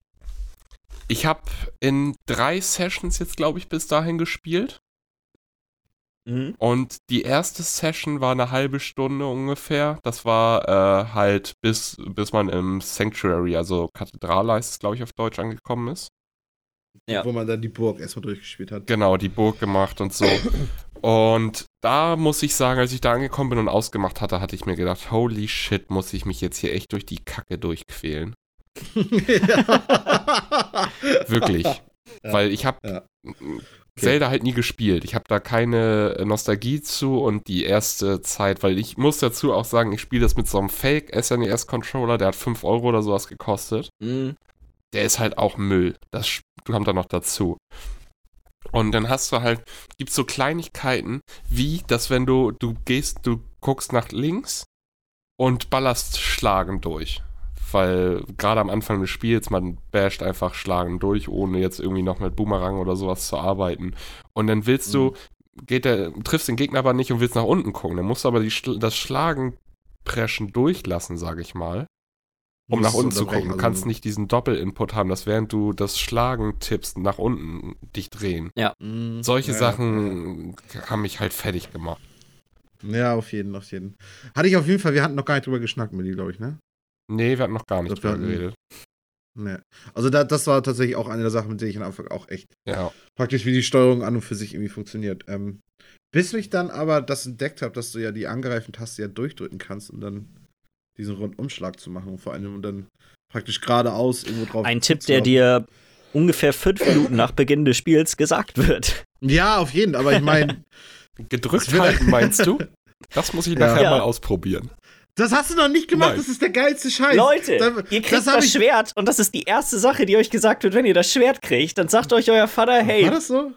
ich habe in drei Sessions jetzt, glaube ich, bis dahin gespielt. Mhm. Und die erste Session war eine halbe Stunde ungefähr. Das war äh, halt bis, bis man im Sanctuary, also Kathedrale heißt es, glaube ich, auf Deutsch angekommen ist. Ja. Wo man dann die Burg erstmal durchgespielt hat. Genau, die Burg gemacht und so. Und da muss ich sagen, als ich da angekommen bin und ausgemacht hatte, hatte ich mir gedacht, holy shit, muss ich mich jetzt hier echt durch die Kacke durchquälen. Wirklich. Ja. Weil ich habe Ja. Zelda halt nie gespielt. Ich habe da keine Nostalgie zu und die erste Zeit, weil ich muss dazu auch sagen, ich spiele das mit so einem Fake SNES-Controller, der hat 5 Euro oder sowas gekostet. Mhm. Der ist halt auch Müll. Das kommt da noch dazu. Und dann hast du halt, gibt so Kleinigkeiten, wie, dass wenn du, du gehst, du guckst nach links und ballerst Schlagen durch. Weil gerade am Anfang des Spiels, man basht einfach Schlagen durch, ohne jetzt irgendwie noch mit Boomerang oder sowas zu arbeiten. Und dann willst du, geht der, triffst den Gegner aber nicht und willst nach unten gucken. Dann musst du aber die, das Schlagen preschen durchlassen, sag ich mal. Um nach unten zu gucken. Du also- kannst nicht diesen Doppelinput haben, dass während du das Schlagen tippst, nach unten dich drehen. Mhm. Solche Ja, Sachen haben mich halt fertig gemacht. Ja, auf jeden, auf jeden. Hatte ich auf jeden Fall, wir hatten noch gar nicht drüber geschnackt mit die, glaube ich, ne? Nee, wir hatten noch gar nicht drüber hatten- geredet. Nee. Also da, das war tatsächlich auch eine der Sachen, mit denen ich am Anfang auch echt Ja. praktisch, wie die Steuerung an und für sich irgendwie funktioniert. Ähm, bis ich dann aber das entdeckt habe, dass du ja die angreifende Taste ja durchdrücken kannst, um dann diesen Rundumschlag zu machen und vor allem um dann praktisch geradeaus irgendwo drauf Ein Tipp, der dir ungefähr fünf Minuten nach Beginn des Spiels gesagt wird. Ja, auf jeden, aber ich meine, Gedrückt halten, meinst du? Das muss ich nachher Ja. mal ausprobieren. das hast du noch nicht gemacht, Nein. das ist der geilste Scheiß. Leute, Da- ihr kriegt das das, Schwert und das ist die erste Sache, die euch gesagt wird, wenn ihr das Schwert kriegt. Dann sagt euch euer Vater, hey, War das so?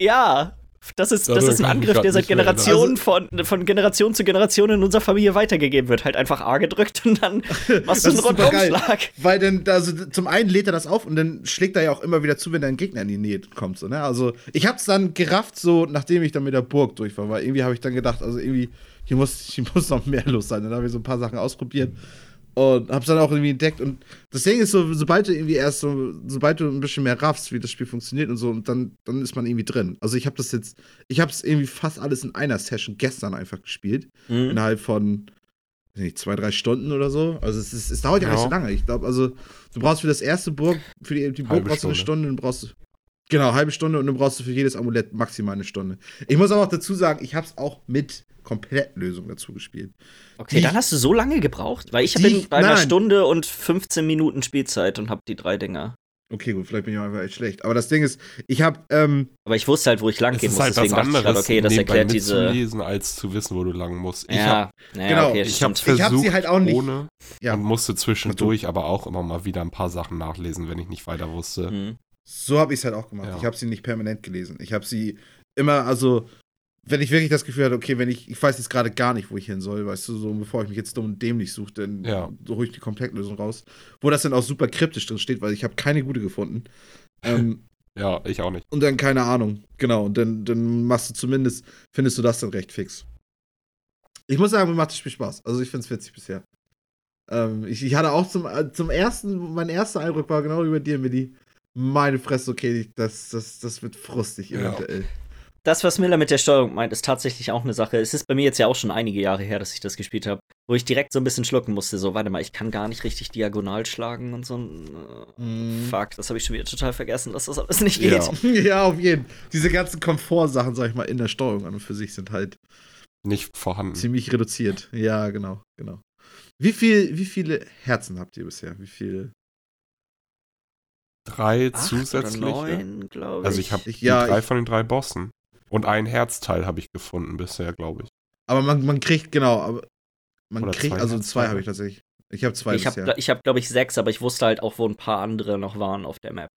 ja, das ist, das ist ein Angriff, der seit. Generationen von, von Generation zu Generation in unserer Familie weitergegeben wird. Halt einfach A gedrückt und dann machst du einen. Rundumschlag. Weil dann, also zum einen lädt er das auf und dann schlägt er ja auch immer wieder zu, wenn dein Gegner in die Nähe kommt. So, ne? Also ich hab's dann gerafft, so nachdem ich dann mit der Burg durch war, weil irgendwie habe ich dann gedacht, also irgendwie, hier muss, hier muss noch mehr los sein. Dann habe ich so ein paar Sachen ausprobiert und hab's dann auch irgendwie entdeckt. Und das Ding ist so, sobald du irgendwie erst so, sobald du ein bisschen mehr raffst, wie das Spiel funktioniert und so, und dann, dann ist man irgendwie drin. Also ich habe das jetzt, ich hab's irgendwie fast alles in einer Session gestern einfach gespielt Mhm. innerhalb von weiß nicht, zwei, drei Stunden oder so. Also es, ist, es dauert ja, Ja. nicht so lange. Ich glaube, also du brauchst für das erste Burg, für die, die Burg Halbe brauchst du eine Stunde. Und brauchst du. Genau, halbe Stunde und dann brauchst du für jedes Amulett maximal eine Stunde. Ich muss aber auch dazu sagen, ich habe es auch mit Komplettlösung dazu gespielt. Okay, Die- dann hast du so lange gebraucht, weil ich Die- bin bei einer nein. Stunde und 15 Minuten Spielzeit und hab die drei Dinger. Okay, gut, vielleicht bin ich auch einfach echt schlecht. Aber das Ding ist, ich habe, ähm, Aber ich wusste halt, wo ich lang gehen ist muss, halt was deswegen dachte ich gerade, okay, das erklärt diese. mitzulesen, als zu wissen, wo du lang musst. Ich Ja, habe naja, Genau, okay, ich hab. Ich hab sie halt auch nicht- ohne ja, und musste zwischendurch aber auch immer mal wieder ein paar Sachen nachlesen, wenn ich nicht weiter wusste. Mhm. so habe ich es halt auch gemacht. Ja. Ich habe sie nicht permanent gelesen. Ich habe sie immer, also, wenn ich wirklich das Gefühl hatte, okay, wenn ich, ich weiß jetzt gerade gar nicht, wo ich hin soll, weißt du, so bevor ich mich jetzt dumm und dämlich suche, dann Ja. so hole ich die Komplettlösung raus. Wo das dann auch super kryptisch drin steht, weil ich habe keine gute gefunden. ähm, Ja, ich auch nicht. und dann keine Ahnung. Genau. Und dann, dann machst du zumindest, findest du das dann recht fix. Ich muss sagen, mir macht das Spiel Spaß. Also ich finde es witzig bisher. Ähm, ich, ich hatte auch zum, äh, zum ersten, mein erster Eindruck war genau über dir, Milli. Meine Fresse, okay, das, das, das wird frustig Ja. Das, was Miller mit der Steuerung meint, ist tatsächlich auch eine Sache. Es ist bei mir jetzt ja auch schon einige Jahre her, dass ich das gespielt habe, wo ich direkt so ein bisschen schlucken musste. So, warte mal, ich kann gar nicht richtig diagonal schlagen und so. Äh, Mhm. Fuck, das habe ich schon wieder total vergessen, dass das alles nicht Ja. geht. ja, auf jeden Fall. Diese ganzen Komfortsachen, sag ich mal, in der Steuerung an und für sich sind halt Nicht vorhanden. ziemlich reduziert. Ja, genau, genau. Wie, viel, wie viele Herzen habt ihr bisher? Wie viele? Drei Acht zusätzliche. Neun, glaube ich. Also ich habe ja, drei ich- von den drei Bossen. Und ein Herzteil habe ich gefunden bisher, glaube ich. Aber man, man kriegt, genau, aber man Oder kriegt, zwei also zwei habe ich tatsächlich. Ich habe zwei Ich habe, bisher. ich hab, glaube ich, sechs, aber ich wusste halt auch, wo ein paar andere noch waren auf der Map.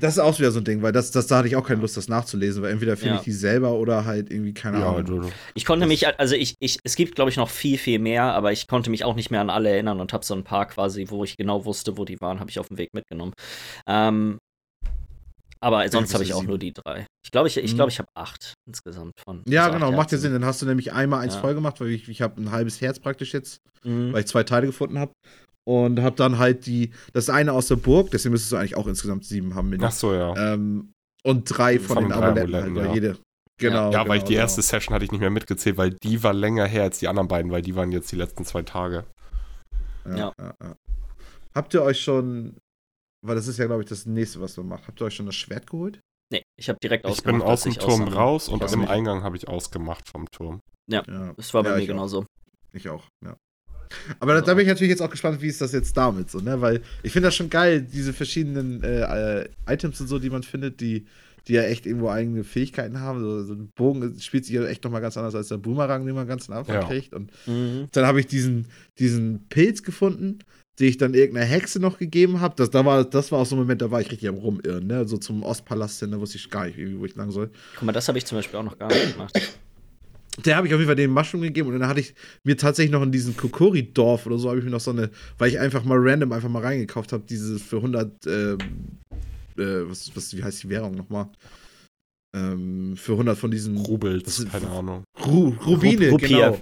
Das ist auch wieder so ein Ding, weil das, das, da hatte ich auch keine Lust, das nachzulesen, weil entweder finde Ja. ich die selber oder halt irgendwie keine Ja, Ahnung. du, Ich konnte mich, also ich, ich, es gibt, glaube ich, noch viel, viel mehr, aber ich konnte mich auch nicht mehr an alle erinnern und habe so ein paar quasi, wo ich genau wusste, wo die waren, habe ich auf dem Weg mitgenommen. Ähm, aber sonst habe ich auch sieben. nur die drei. Ich glaube, ich, ich, Mhm. glaub, ich habe acht insgesamt von. Ja, also genau, acht macht ja. Sinn. Dann hast du nämlich einmal eins Ja. voll gemacht, weil ich, ich habe ein halbes Herz praktisch jetzt, Mhm. weil ich zwei Teile gefunden habe. Und habe dann halt die, das eine aus der Burg, deswegen müsstest du eigentlich auch insgesamt sieben haben. Ach so, ja. Ähm, und drei von, Von den Amuletten, halt, Amuletten, weil ja. jede. Genau. ja, genau, weil ich die genau. erste Session hatte ich nicht mehr mitgezählt, weil die war länger her als die anderen beiden, weil die waren jetzt die letzten zwei Tage. Ja, Ja. ja, ja. Habt ihr euch schon, weil das ist ja, glaube ich, das nächste, was man macht, habt ihr euch schon das Schwert geholt? Nee, ich habe direkt Ich bin ausgemacht, aus dem ich Turm aussah. raus und im. Eingang habe ich ausgemacht vom Turm. Ja. Das war bei Ja, mir ich auch. genauso. Ich auch, ja. Aber da, da bin ich natürlich jetzt auch gespannt, wie ist das jetzt damit so, ne? Weil ich finde das schon geil, diese verschiedenen äh, äh, Items und so, die man findet, die, die ja echt irgendwo eigene Fähigkeiten haben. So, so ein Bogen spielt sich ja echt nochmal ganz anders als der Boomerang, den man ganz am Anfang Ja. kriegt. Und Mhm. dann habe ich diesen, diesen Pilz gefunden, den ich dann irgendeiner Hexe noch gegeben habe. Das, da war, das war auch so ein Moment, da war ich richtig am Rumirren, ne? So zum Ostpalast hin, da wusste ich gar nicht, wo ich lang soll. Guck mal, das habe ich zum Beispiel auch noch gar nicht gemacht. Der habe ich auf jeden Fall den Mushroom gegeben und dann hatte ich mir tatsächlich noch in diesem Kokori-Dorf oder so, habe ich mir noch so eine, weil ich einfach mal random einfach mal reingekauft habe, dieses für 100, ähm, äh, was, was, wie heißt die Währung nochmal? Ähm, für 100 von diesen Rubels, keine Ahnung. Ru Rubine, Rupier. genau.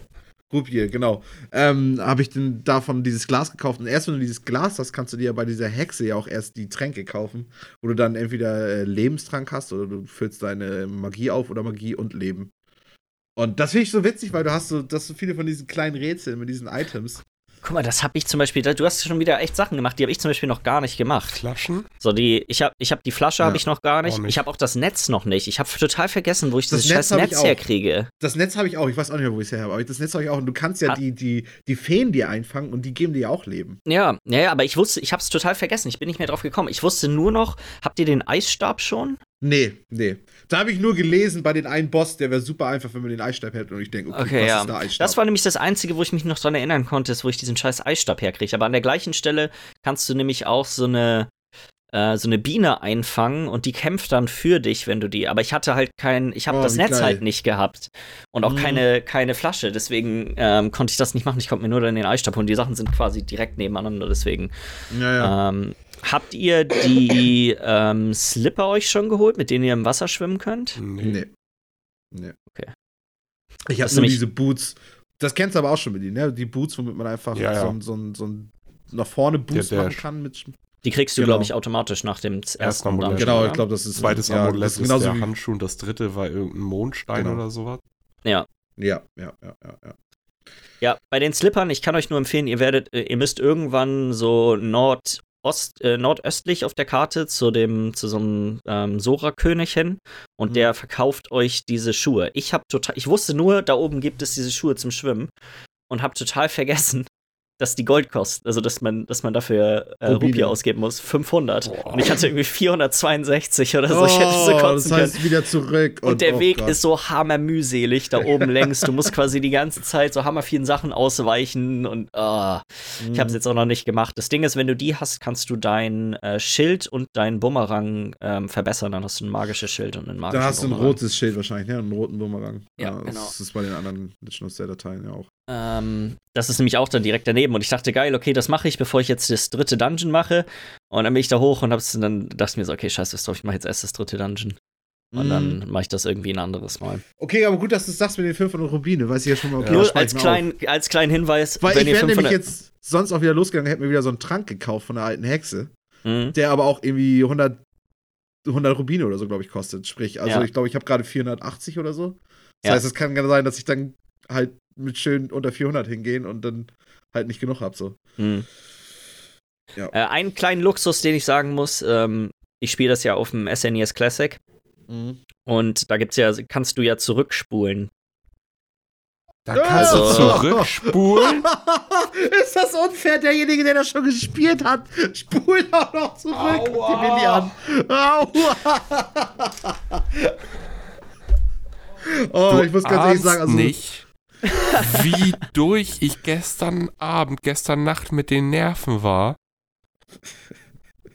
Rupier, genau. Ähm, habe ich dann davon dieses Glas gekauft. Und erst wenn du dieses Glas hast, kannst du dir ja bei dieser Hexe ja auch erst die Tränke kaufen, wo du dann entweder äh, Lebenstrank hast oder du füllst deine Magie auf oder Magie und Leben. Und das finde ich so witzig, weil du hast so, das so viele von diesen kleinen Rätseln mit diesen Items. Guck mal, das habe ich zum Beispiel, du hast schon wieder echt Sachen gemacht, die habe ich zum Beispiel noch gar nicht gemacht. Flaschen? So, die, ich habe ich hab die Flasche Ja, habe ich noch gar nicht. nicht. Ich habe auch das Netz noch nicht. Ich habe total vergessen, wo ich Das dieses Netz scheiß Netz herkriege. Das Netz habe ich auch, ich weiß auch nicht mehr, wo ich es her habe, aber das Netz habe ich auch. Und du kannst ja Hat- die, die, die Feen dir einfangen und die geben dir auch Leben. Ja, ja, ja, aber ich wusste, ich habe es total vergessen. Ich bin nicht mehr drauf gekommen. Ich wusste nur noch, habt ihr den Eisstab schon? Nee, nee. Da habe ich nur gelesen bei den einen Boss, der wäre super einfach, wenn man den Eisstab hätte. Und ich denke, okay, Okay, was ja. ist der Eisstab? Das war nämlich das Einzige, wo ich mich noch dran erinnern konnte, ist, wo ich diesen scheiß Eisstab herkriege. Aber an der gleichen Stelle kannst du nämlich auch so eine, äh, so eine Biene einfangen und die kämpft dann für dich, wenn du die. Aber ich hatte halt kein, ich habe Oh, das Netz geil. halt nicht gehabt. Und auch Mhm. keine, keine Flasche. Deswegen ähm, konnte ich das nicht machen. Ich konnte mir nur dann den Eisstab holen. Die Sachen sind quasi direkt nebeneinander. Deswegen. ja, ja. Ähm, habt ihr die ähm, Slipper euch schon geholt, mit denen ihr im Wasser schwimmen könnt? Nee. Nee. Okay. Ich habe nur diese Boots. Das kennst du aber auch schon mit denen, ne? Die Boots, womit man einfach Ja, ja. so, ein- so, so nach vorne Boost Der machen kann. Mit, Die kriegst du, Genau. glaube ich, automatisch nach dem ersten Amulett. Genau, ich glaube, das ist Zweites ja, Amulett ist, ist genauso der Handschuh und das dritte war irgendein Mondstein Genau. oder sowas. Ja. Ja, ja, ja, ja, ja. Ja, bei den Slippern, ich kann euch nur empfehlen, ihr werdet, äh, ihr müsst irgendwann so Nordost, äh, nordöstlich auf der Karte zu dem, zu so einem ähm, Sora-König hin und Mhm. der verkauft euch diese Schuhe. Ich habe total, ich wusste nur, da oben gibt es diese Schuhe zum Schwimmen und habe total vergessen, dass die Gold kosten, also dass man, dass man dafür äh. Rupie ausgeben muss, 500. Boah. Und ich hatte irgendwie 462 oder so, ich hätte so Oh, kotzen das heißt können. wieder zurück. Und, der oh Weg Gott. ist so hammermühselig da oben längs. Du musst quasi die ganze Zeit so hammer vielen Sachen ausweichen und ah, ich habe es jetzt auch noch nicht gemacht. Das Ding ist, wenn du die hast, kannst du dein äh, Schild und dein Bumerang ähm, verbessern. Dann hast du ein magisches Schild und ein magisches Da hast du ein rotes Schild wahrscheinlich, ne? Einen roten Bumerang. Ja, das genau. ist bei den anderen Legend of Zelda-Teilen ja auch. Ähm, das ist nämlich auch dann direkt daneben. Und ich dachte, geil, okay, das mache ich, bevor ich jetzt das dritte Dungeon mache. Und dann bin ich da hoch und hab's, dann dachte ich mir so, okay, scheiße, was drauf, ich mache jetzt erst das dritte Dungeon. Und Mhm. dann mache ich das irgendwie ein anderes Mal. Okay, aber gut, dass du es sagst mit den 500 Rubine. Weiß ich ja schon mal. Okay, das Nur als, klein, als kleinen Hinweis, Weil wenn ich wäre nämlich 500 jetzt sonst auch wieder losgegangen, hätte mir wieder so einen Trank gekauft von der alten Hexe, Mhm. der aber auch irgendwie 100, 100 Rubine oder so, glaube ich, kostet. Sprich, also Ja. ich glaube, ich habe gerade 480 oder so. Das Ja. heißt, es kann sein, dass ich dann halt mit schön unter 400 hingehen und dann halt nicht genug habe. So. Mhm. Ja. Äh, einen kleinen Luxus, den ich sagen muss, ähm, ich spiele das ja auf dem SNES Classic und da gibt's ja, kannst du ja zurückspulen. Da kannst Also- du zurückspulen. ist das unfair? Derjenige, der das schon gespielt hat, spult auch noch zurück. Aua. Die Mini an. Aua. oh, du ich muss ganz ehrlich sagen, also. nicht, wie durch ich gestern Abend, gestern Nacht mit den Nerven war.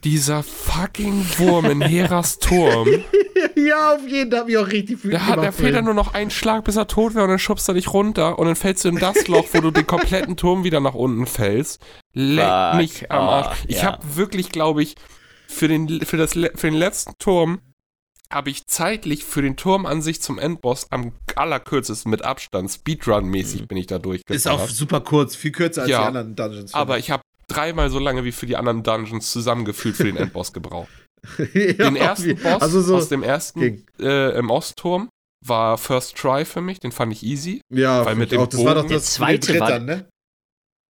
Dieser fucking Wurm in Heras Turm. ja, auf jeden Fall hat mich auch richtig hat, der gemacht fehlt dann nur noch einen Schlag, bis er tot wäre und dann schubst er dich runter und dann fällst du in das Loch, wo du den kompletten Turm wieder nach unten fällst. Leck Fuck mich am Arsch. off, Ich ja. habe wirklich, glaube ich, für den, für, das, für den letzten Turm habe ich zeitlich für den Turm an sich zum Endboss am allerkürzesten mit Abstand, Speedrun-mäßig Mhm. bin ich da durchgefahren. Ist auch super kurz, viel kürzer als Ja, die anderen Dungeons. aber ich habe dreimal so lange wie für die anderen Dungeons zusammengefühlt für den Endboss gebraucht. ja, Den ersten wie- Boss also so, aus dem ersten äh, im Ostturm war First Try für mich, den fand ich easy. ja, weil mit dem auch, das war doch Bogen- das Der zweite mit war- ne?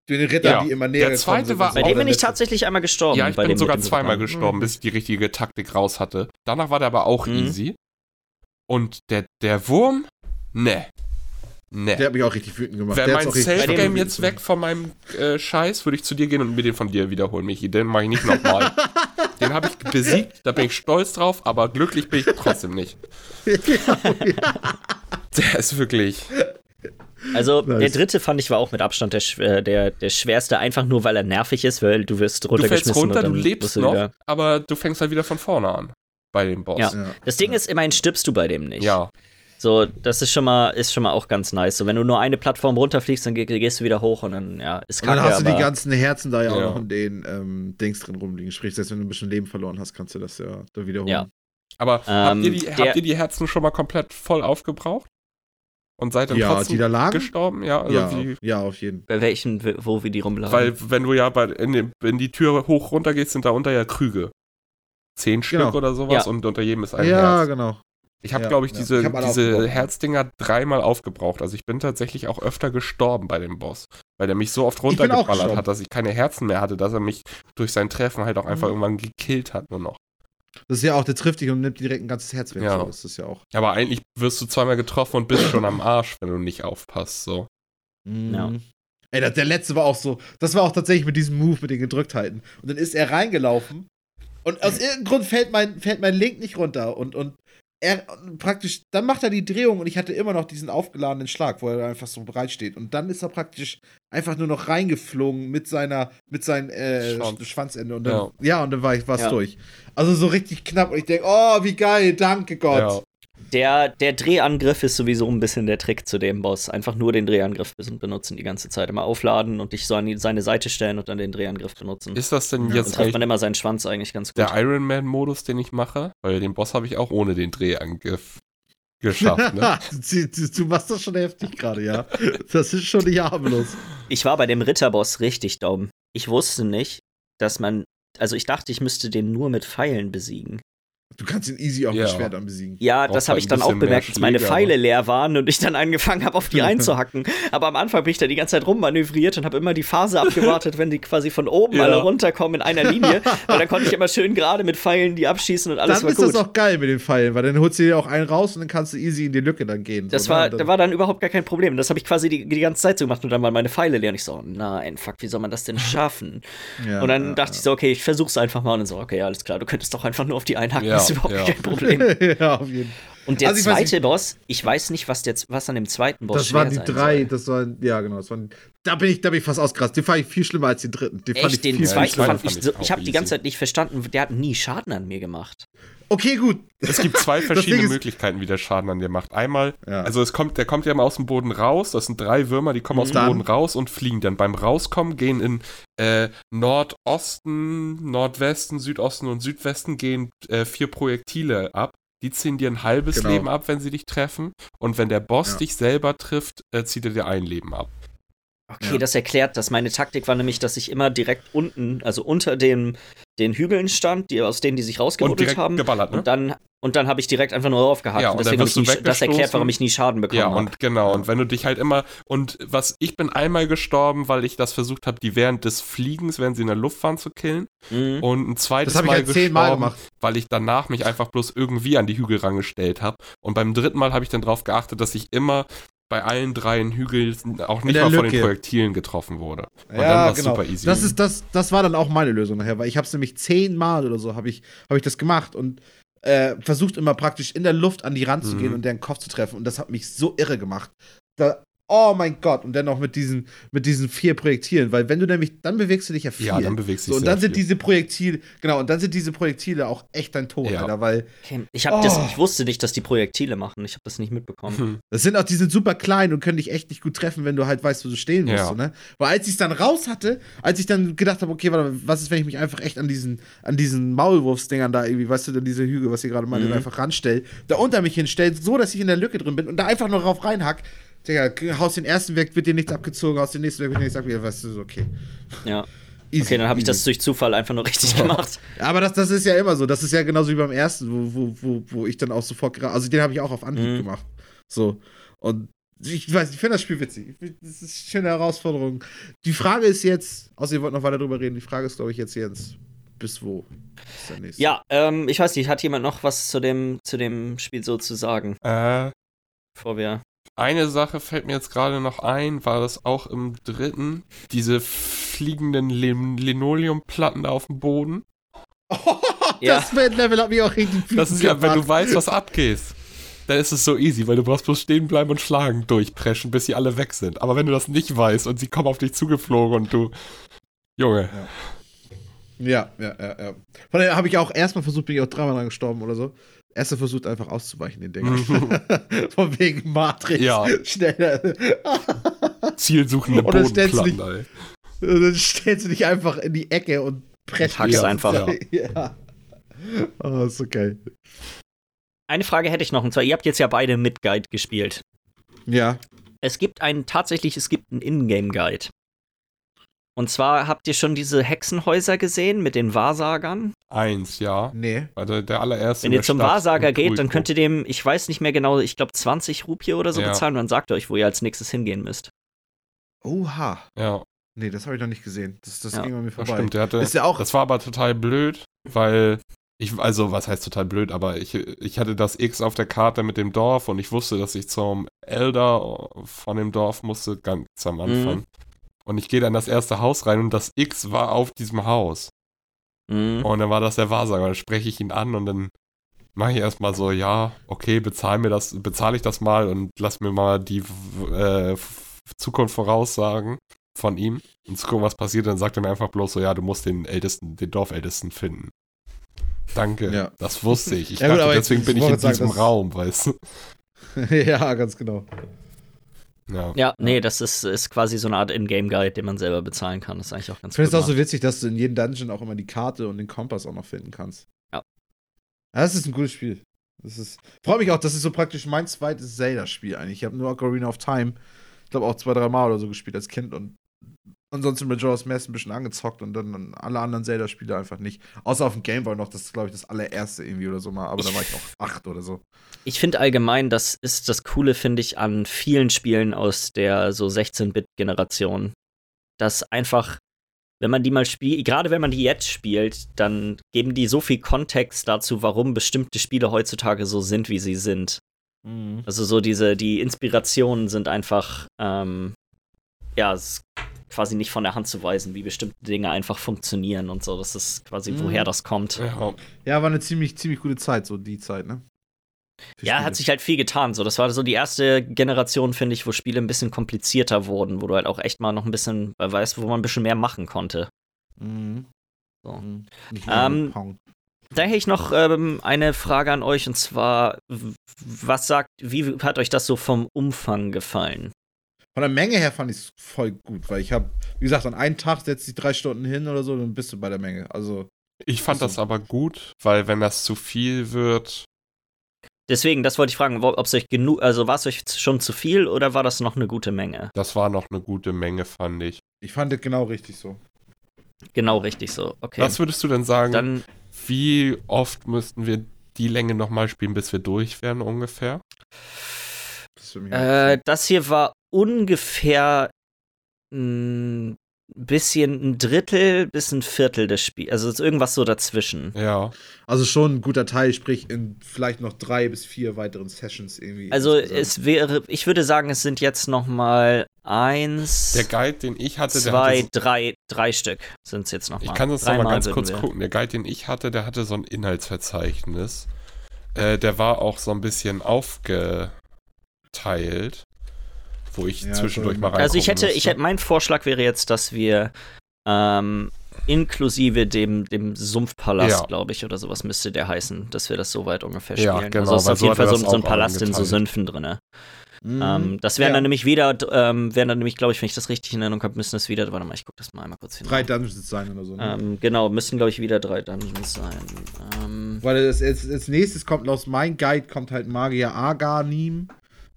Den Rittern, Ja, die immer näher der gekommen zweite sind war. Bei auch dem bin ich tatsächlich einmal gestorben. ja, ich bei bin dem sogar zweimal Ritter. gestorben, Mhm. bis ich die richtige Taktik raus hatte. Danach war der aber auch Mhm. easy. Und der, der Wurm, ne. Ne. Der hat mich auch richtig wütend gemacht. Wäre mein Safe-Game jetzt weg von meinem äh, Scheiß, würde ich zu dir gehen und mir den von dir wiederholen, Michi. Den mache ich nicht nochmal. den habe ich besiegt, da bin ich stolz drauf, aber glücklich bin ich trotzdem nicht. Der ist wirklich. Also Nice. der dritte fand ich war auch mit Abstand der, schw- der, der schwerste, einfach nur weil er nervig ist, weil du wirst Du runtergeschmissen fällst runter, und dann du lebst du noch, wieder. aber du fängst halt wieder von vorne an. Bei dem Boss. Ja. Ja. Das Ding ist, immerhin stirbst du bei dem nicht. Ja. So, das ist schon mal, ist schon mal auch ganz nice. So, wenn du nur eine Plattform runterfliegst, dann ge gehst du wieder hoch und dann, ja, ist Und dann kacke, hast du aber die ganzen Herzen da ja auch Ja. noch in den ähm, Dings drin rumliegen. Sprich, selbst wenn du ein bisschen Leben verloren hast, kannst du das ja da wiederholen. Ja. Aber habt, Ähm, ihr die, der- habt ihr die Herzen schon mal komplett voll aufgebraucht? Und seid dann Ja, trotzdem die da lagen? gestorben? Ja, also ja, wie, ja, auf jeden bei welchen, wo wir die rumlagen. Weil, wenn du ja bei, in, den- in die Tür hoch runter gehst, sind da unter ja Krüge. Zehn Stück Genau. oder sowas Ja. und unter jedem ist ein Ja, Herz. genau. Ich habe, Ja, glaube ich, ja. diese, Ich diese. Herzdinger dreimal aufgebraucht. Also ich bin tatsächlich auch öfter gestorben bei dem Boss. Weil der mich so oft runtergeballert hat, dass ich keine Herzen mehr hatte, dass er mich durch sein Treffen halt auch einfach Mhm. irgendwann gekillt hat nur noch. Das ist ja auch, der trifft dich und nimmt direkt ein ganzes Herz weg. Ja. So, das ist ja auch. Aber eigentlich wirst du zweimal getroffen und bist schon am Arsch, wenn du nicht aufpasst. So. Ja. Mhm. Ey, das, der letzte war auch so. Das war auch tatsächlich mit diesem Move mit den Gedrücktheiten. Und dann ist er reingelaufen und aus irgendeinem Grund fällt mein, fällt mein Link nicht runter. Und, und er praktisch, dann macht er die Drehung und ich hatte immer noch diesen aufgeladenen Schlag, wo er einfach so bereit steht. Und dann ist er praktisch einfach nur noch reingeflogen mit seiner, mit seinem äh, Schwanz. Sch- Schwanzende. Und dann, Ja. ja. und dann war ich was Ja. durch. Also so richtig knapp. Und ich denke, oh, wie geil, danke Gott. Der, der Drehangriff ist sowieso ein bisschen der Trick zu dem Boss. Einfach nur den Drehangriff benutzen die ganze Zeit. Immer aufladen und dich so an die, seine Seite stellen und dann den Drehangriff benutzen. Ist das denn Ja, dann jetzt trifft man immer seinen Schwanz eigentlich ganz gut. der Iron Man-Modus, den ich mache? Weil den Boss habe ich auch ohne den Drehangriff geschafft. Ne? du machst das schon heftig gerade, ja. Das ist schon nicht harmlos. Ich war bei dem Ritterboss richtig dumm. Ich wusste nicht, dass man. Also ich dachte, ich müsste den nur mit Pfeilen besiegen. Du kannst ihn easy auch Ja. mit Schwertern besiegen. Ja, das habe halt ich dann auch bemerkt, dass meine Pfeile leer waren und ich dann angefangen habe, auf die einzuhacken. Aber am Anfang bin ich da die ganze Zeit rummanövriert und habe immer die Phase abgewartet, wenn die quasi von oben Ja. alle runterkommen in einer Linie. Weil dann konnte ich immer schön gerade mit Pfeilen die abschießen und alles dann war ist gut. das auch geil mit den Pfeilen, weil dann holst du dir auch einen raus und dann kannst du easy in die Lücke dann gehen. Das so, war, ne? da dann, war dann überhaupt gar kein Problem. Das habe ich quasi die, die ganze Zeit so gemacht und dann waren meine Pfeile leer und ich so, nein, fuck, wie soll man das denn schaffen? ja, und dann ja, dachte ich so, okay, ich versuch's einfach mal und dann so, okay, alles klar, du könntest doch einfach nur auf die einhaken, Ja, ist überhaupt ja. kein Problem. ja, auf jeden Fall. Und der Also ich weiß zweite Boss, ich weiß nicht, was, der, was an dem zweiten Boss Das waren die drei, soll. das waren, ja genau, das waren, da bin ich, da bin ich fast ausgerastet. Den fand ich viel schlimmer als den dritten. Den fand ich Echt, den viel, zweiten schlimmer. fand fand ich ich so, ich habe die ganze Zeit nicht verstanden, der hat nie Schaden an mir gemacht. Okay, gut. Es gibt zwei verschiedene Möglichkeiten, wie der Schaden an dir macht. Einmal, Ja. also es kommt, der kommt ja immer aus dem Boden raus. Das sind drei Würmer, die kommen aus dem Dann- Boden raus und fliegen dann. Beim Rauskommen gehen in äh, Nordosten, Nordwesten, Südosten und Südwesten gehen äh, vier Projektile ab. Die ziehen dir ein halbes Genau. Leben ab, wenn sie dich treffen. Und wenn der Boss Ja. dich selber trifft, äh, zieht er dir ein Leben ab. Okay, Ja. das erklärt das. Meine Taktik war nämlich, dass ich immer direkt unten, also unter dem, den Hügeln stand, die, aus denen die sich rausgebuddelt haben. geballert, ne? Und dann, und dann habe ich direkt einfach nur aufgehakt. Ja, und deswegen hab wirst ich du nie, das erklärt, warum ich nie Schaden bekommen Ja, habe. und genau. Und wenn du dich halt immer. Und was ich bin einmal gestorben, weil ich das versucht habe, die während des Fliegens, während sie in der Luft waren, zu killen. Mhm. Und ein zweites Das habe ich Mal halt zehnmal gestorben, gemacht. weil ich danach mich einfach bloß irgendwie an die Hügel rangestellt habe. Und beim dritten Mal habe ich dann darauf geachtet, dass ich immer bei allen dreien Hügeln auch nicht mal von den Lücke. Projektilen getroffen wurde. Und dann Ja, war's genau. super easy. Das, ist, das, das war dann auch meine Lösung nachher, weil ich habe es nämlich zehnmal oder so habe ich, hab ich das gemacht und äh, versucht immer praktisch in der Luft an die Rand zu Mhm. gehen und deren Kopf zu treffen. Und das hat mich so irre gemacht. Da, Oh mein Gott. Und dann noch mit diesen, mit diesen vier Projektilen, weil wenn du nämlich, dann bewegst du dich ja viel. Ja, dann bewegst du so, dich Und dann sind viel. diese Projektile, genau, und dann sind diese Projektile auch echt dein Tod, Ja. Alter, weil Okay. Ich, hab das, Oh. ich wusste nicht, dass die Projektile machen. Ich habe das nicht mitbekommen. Hm. das sind auch, die sind super klein und können dich echt nicht gut treffen, wenn du halt weißt, wo du stehen musst, Ja. so, ne? Weil als ich es dann raus hatte, als ich dann gedacht habe, okay, warte, was ist, wenn ich mich einfach echt an diesen, an diesen Maulwurfsdingern da irgendwie, weißt du, dann diese Hügel, was ihr gerade meinte, Mhm. einfach ranstell, da unter mich hinstellt, so, dass ich in der Lücke drin bin und da einfach nur drauf reinhack, Digga, haust den ersten weg, wird dir nichts abgezogen, aus dem nächsten weg, wird dir nichts abgezogen, weißt du, so, okay. Ja. Easy, Okay, dann habe ich das durch Zufall einfach nur richtig gemacht. Aber das, das ist ja immer so. Das ist ja genauso wie beim ersten, wo, wo, wo, wo ich dann auch sofort gera- Also den habe ich auch auf Anhieb Mhm. gemacht. So. Und ich weiß, ich finde das Spiel witzig. Das ist eine schöne Herausforderung. Die Frage ist jetzt, außer ihr wollt noch weiter drüber reden, die Frage ist, glaube ich, jetzt Jens. Bis wo? Ist der nächste? Ja, ähm, ich weiß nicht, hat jemand noch was zu dem, zu dem Spiel so zu sagen, Äh, bevor wir. Eine Sache fällt mir jetzt gerade noch ein, war das auch im dritten, diese fliegenden Lin Linoleumplatten da auf dem Boden. Ja. das Level hat mich auch richtig Das ist ja, wenn du gemacht. weißt, was abgeht, dann ist es so easy, weil du brauchst bloß stehen bleiben und schlagen durchpreschen, bis sie alle weg sind. Aber wenn du das nicht weißt und sie kommen auf dich zugeflogen und du, Junge, Ja, ja, ja, ja. Von daher habe ich auch erstmal versucht, bin ich auch dreimal dran gestorben oder so. Erster versucht einfach auszuweichen, den Dingern. Von wegen Matrix. Ja. Schneller. zielsuchende Oder stellst du Bodenplatten, dann stellst du dich einfach in die Ecke und presst Hackst einfach. Zeit. Ja. Oh, ist okay. Eine Frage hätte ich noch, und zwar, ihr habt jetzt ja beide mit Guide gespielt. Ja. Es gibt einen, tatsächlich, es gibt einen Ingame-Guide. Und zwar habt ihr schon diese Hexenhäuser gesehen mit den Wahrsagern? Eins, ja. Nee. Also der allererste. Wenn ihr zum Stadt Wahrsager geht, dann könnt ihr dem, ich weiß nicht mehr genau, ich glaube 20 Rupie oder so Ja. bezahlen und dann sagt er euch, wo ihr als nächstes hingehen müsst. Oha. Ja, Nee, das habe ich noch nicht gesehen. Das, das Ja, ging an mir das vorbei. stimmt. Der hatte, ist ja auch. das war aber total blöd, weil ich, also was heißt total blöd, aber ich, ich hatte das X auf der Karte mit dem Dorf und ich wusste, dass ich zum Elder von dem Dorf musste, ganz am Anfang. Und ich gehe dann in das erste Haus rein und das X war auf diesem Haus. Mhm. Und dann war das der Wahrsager. Dann spreche ich ihn an und dann mache ich erstmal so, ja, okay, bezahl mir das, bezahle ich das mal und lass mir mal die äh, Zukunft voraussagen von ihm und zu gucken, was passiert. Dann sagt er mir einfach bloß so, ja, du musst den Ältesten, den Dorfältesten finden. Danke, Ja. das wusste ich. Ich Ja gut, dachte, aber deswegen ich bin ich in sagen, diesem Raum, weißt du? ja, ganz genau. Ja. Ja, nee, das ist, ist quasi so eine Art Ingame-Guide, den man selber bezahlen kann. Das ist eigentlich auch ganz Ich finde es auch so witzig, dass du in jedem Dungeon auch immer die Karte und den Kompass auch noch finden kannst. Ja. Ja, Das ist ein gutes Spiel. Das ist. Freue mich auch, das ist so praktisch mein zweites Zelda-Spiel eigentlich. Ich habe nur Ocarina of Time, ich glaube auch zwei, drei Mal oder so gespielt als Kind und ansonsten mit Majora's Mask ein bisschen angezockt und dann alle anderen Zelda-Spiele einfach nicht. Außer auf dem Game Boy noch, das ist, glaube ich, das allererste irgendwie oder so mal, aber da war ich auch acht oder so. Ich finde allgemein, das ist das Coole, finde ich, an vielen Spielen aus der so 16-Bit-Generation. Dass einfach, wenn man die mal spielt, gerade wenn man die jetzt spielt, dann geben die so viel Kontext dazu, warum bestimmte Spiele heutzutage so sind, wie sie sind. Also so diese, die Inspirationen sind einfach, ähm, ja, es ist quasi nicht von der Hand zu weisen, wie bestimmte Dinge einfach funktionieren und so. Das ist quasi, Mhm. woher das kommt. Ja. Ja, war eine ziemlich, ziemlich gute Zeit, so die Zeit, ne? Für Ja, Spiele. hat sich halt viel getan. So, das war so die erste Generation, finde ich, wo Spiele ein bisschen komplizierter wurden, wo du halt auch echt mal noch ein bisschen, weißt, wo man ein bisschen mehr machen konnte. Mhm. So. Mhm. Nicht Ähm. Da hätte ich noch ähm, eine Frage an euch und zwar, was sagt, wie hat euch das so vom Umfang gefallen? Von der Menge her fand ich es voll gut, weil ich habe, wie gesagt, an einem Tag setzt dich drei Stunden hin oder so, dann bist du bei der Menge. Also, Ich fand Ach das aber gut, weil wenn das zu viel wird, Deswegen, das wollte ich fragen, ob es euch genug, also war es euch schon zu viel oder war das noch eine gute Menge? das war noch eine gute Menge, fand ich. ich fand das genau richtig so. Genau richtig so. Okay. Was würdest du denn sagen, Dann, wie oft müssten wir die Länge nochmal spielen, bis wir durch wären ungefähr? Das äh, das hier war ungefähr ein bisschen ein Drittel bis ein Viertel des Spiels. Also ist irgendwas so dazwischen. Ja. also schon ein guter Teil, sprich in vielleicht noch drei bis vier weiteren Sessions irgendwie. Also insgesamt. es wäre, ich würde sagen, es sind jetzt noch mal eins, Der Guide, den ich hatte, der zwei, hatte so, drei, drei Stück sind es jetzt noch mal. Ich kann das noch mal Dreimal ganz kurz wir. gucken. Der Guide, den ich hatte, der hatte so ein Inhaltsverzeichnis. Äh, der war auch so ein bisschen aufgeteilt. Wo ich Ja, zwischendurch so- mal rein. Also ich hätte, ich hätte, mein Vorschlag wäre jetzt, dass wir ähm, inklusive dem, dem Sumpfpalast, Ja. glaube ich, oder sowas müsste der heißen, dass wir das so weit ungefähr Ja, spielen. genau, also es ist auf so jeden Fall so, so ein Palast in so. Sümpfen drin. Mhm. Ähm, das wären Ja. dann nämlich wieder, ähm, wären dann nämlich, glaube ich, wenn ich das richtig in Erinnerung habe, müssen das wieder, warte mal, ich gucke das mal einmal kurz hin. drei Dungeons sein oder so. Ne? Ähm, genau, müssen, glaube ich, wieder drei Dungeons sein. Ähm, Weil das, als, als nächstes kommt aus mein Guide kommt halt Magier Aganim,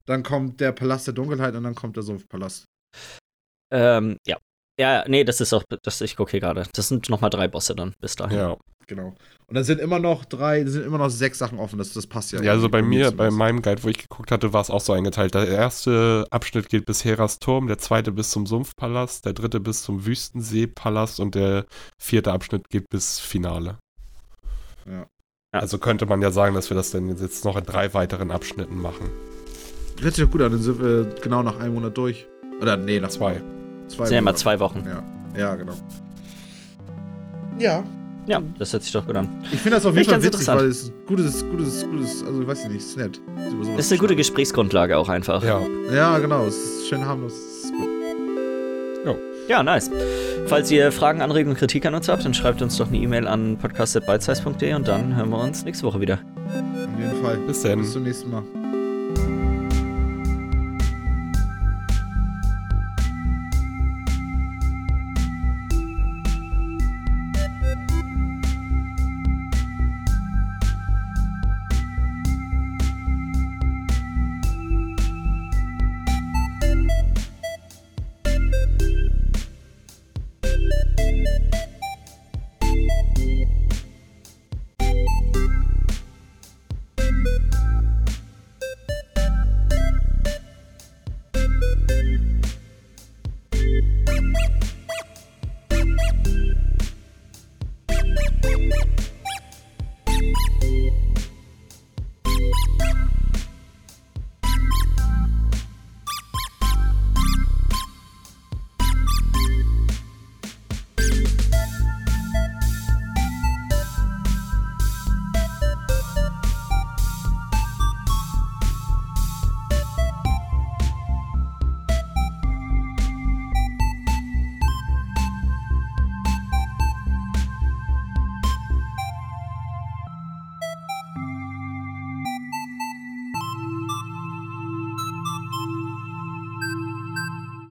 dann kommt der Palast der Dunkelheit und dann kommt der Sumpfpalast. ähm, ja. Ja, nee, das ist auch, das, ich gucke hier gerade. Das sind nochmal drei Bosse dann, bis dahin. Ja. Genau. Und dann sind immer noch drei, sind immer noch sechs Sachen offen. Das, das passt ja. Ja, also bei mir, bei meinem Guide, wo ich geguckt hatte, war es auch so eingeteilt. Der erste Abschnitt geht bis Heras Turm, der zweite bis zum Sumpfpalast, der dritte bis zum Wüstenseepalast und der vierte Abschnitt geht bis Finale. Ja. Ja. Also könnte man ja sagen, dass wir das dann jetzt noch in drei weiteren Abschnitten machen. Hört sich doch gut an, dann sind wir genau nach einem Monat durch. Oder nee, nach Zwei. zwei Sind ja immer zwei Wochen. Ja, ja genau. Ja, Ja, das hört sich doch gut an. ich finde das auf jeden Fall witzig, interessant. weil es ist gutes, gutes, gutes, also ich weiß nicht, ist nett. Das ist eine gute. Gesprächsgrundlage auch einfach. Ja. Ja, genau, es ist schön harmlos. es ist gut. Ja, nice. Falls ihr Fragen, Anregungen, Kritik an uns habt, dann schreibt uns doch eine E-Mail an podcast.bitesize.de und dann hören wir uns nächste Woche wieder. Auf jeden Fall. Bis dann. Bis zum nächsten Mal.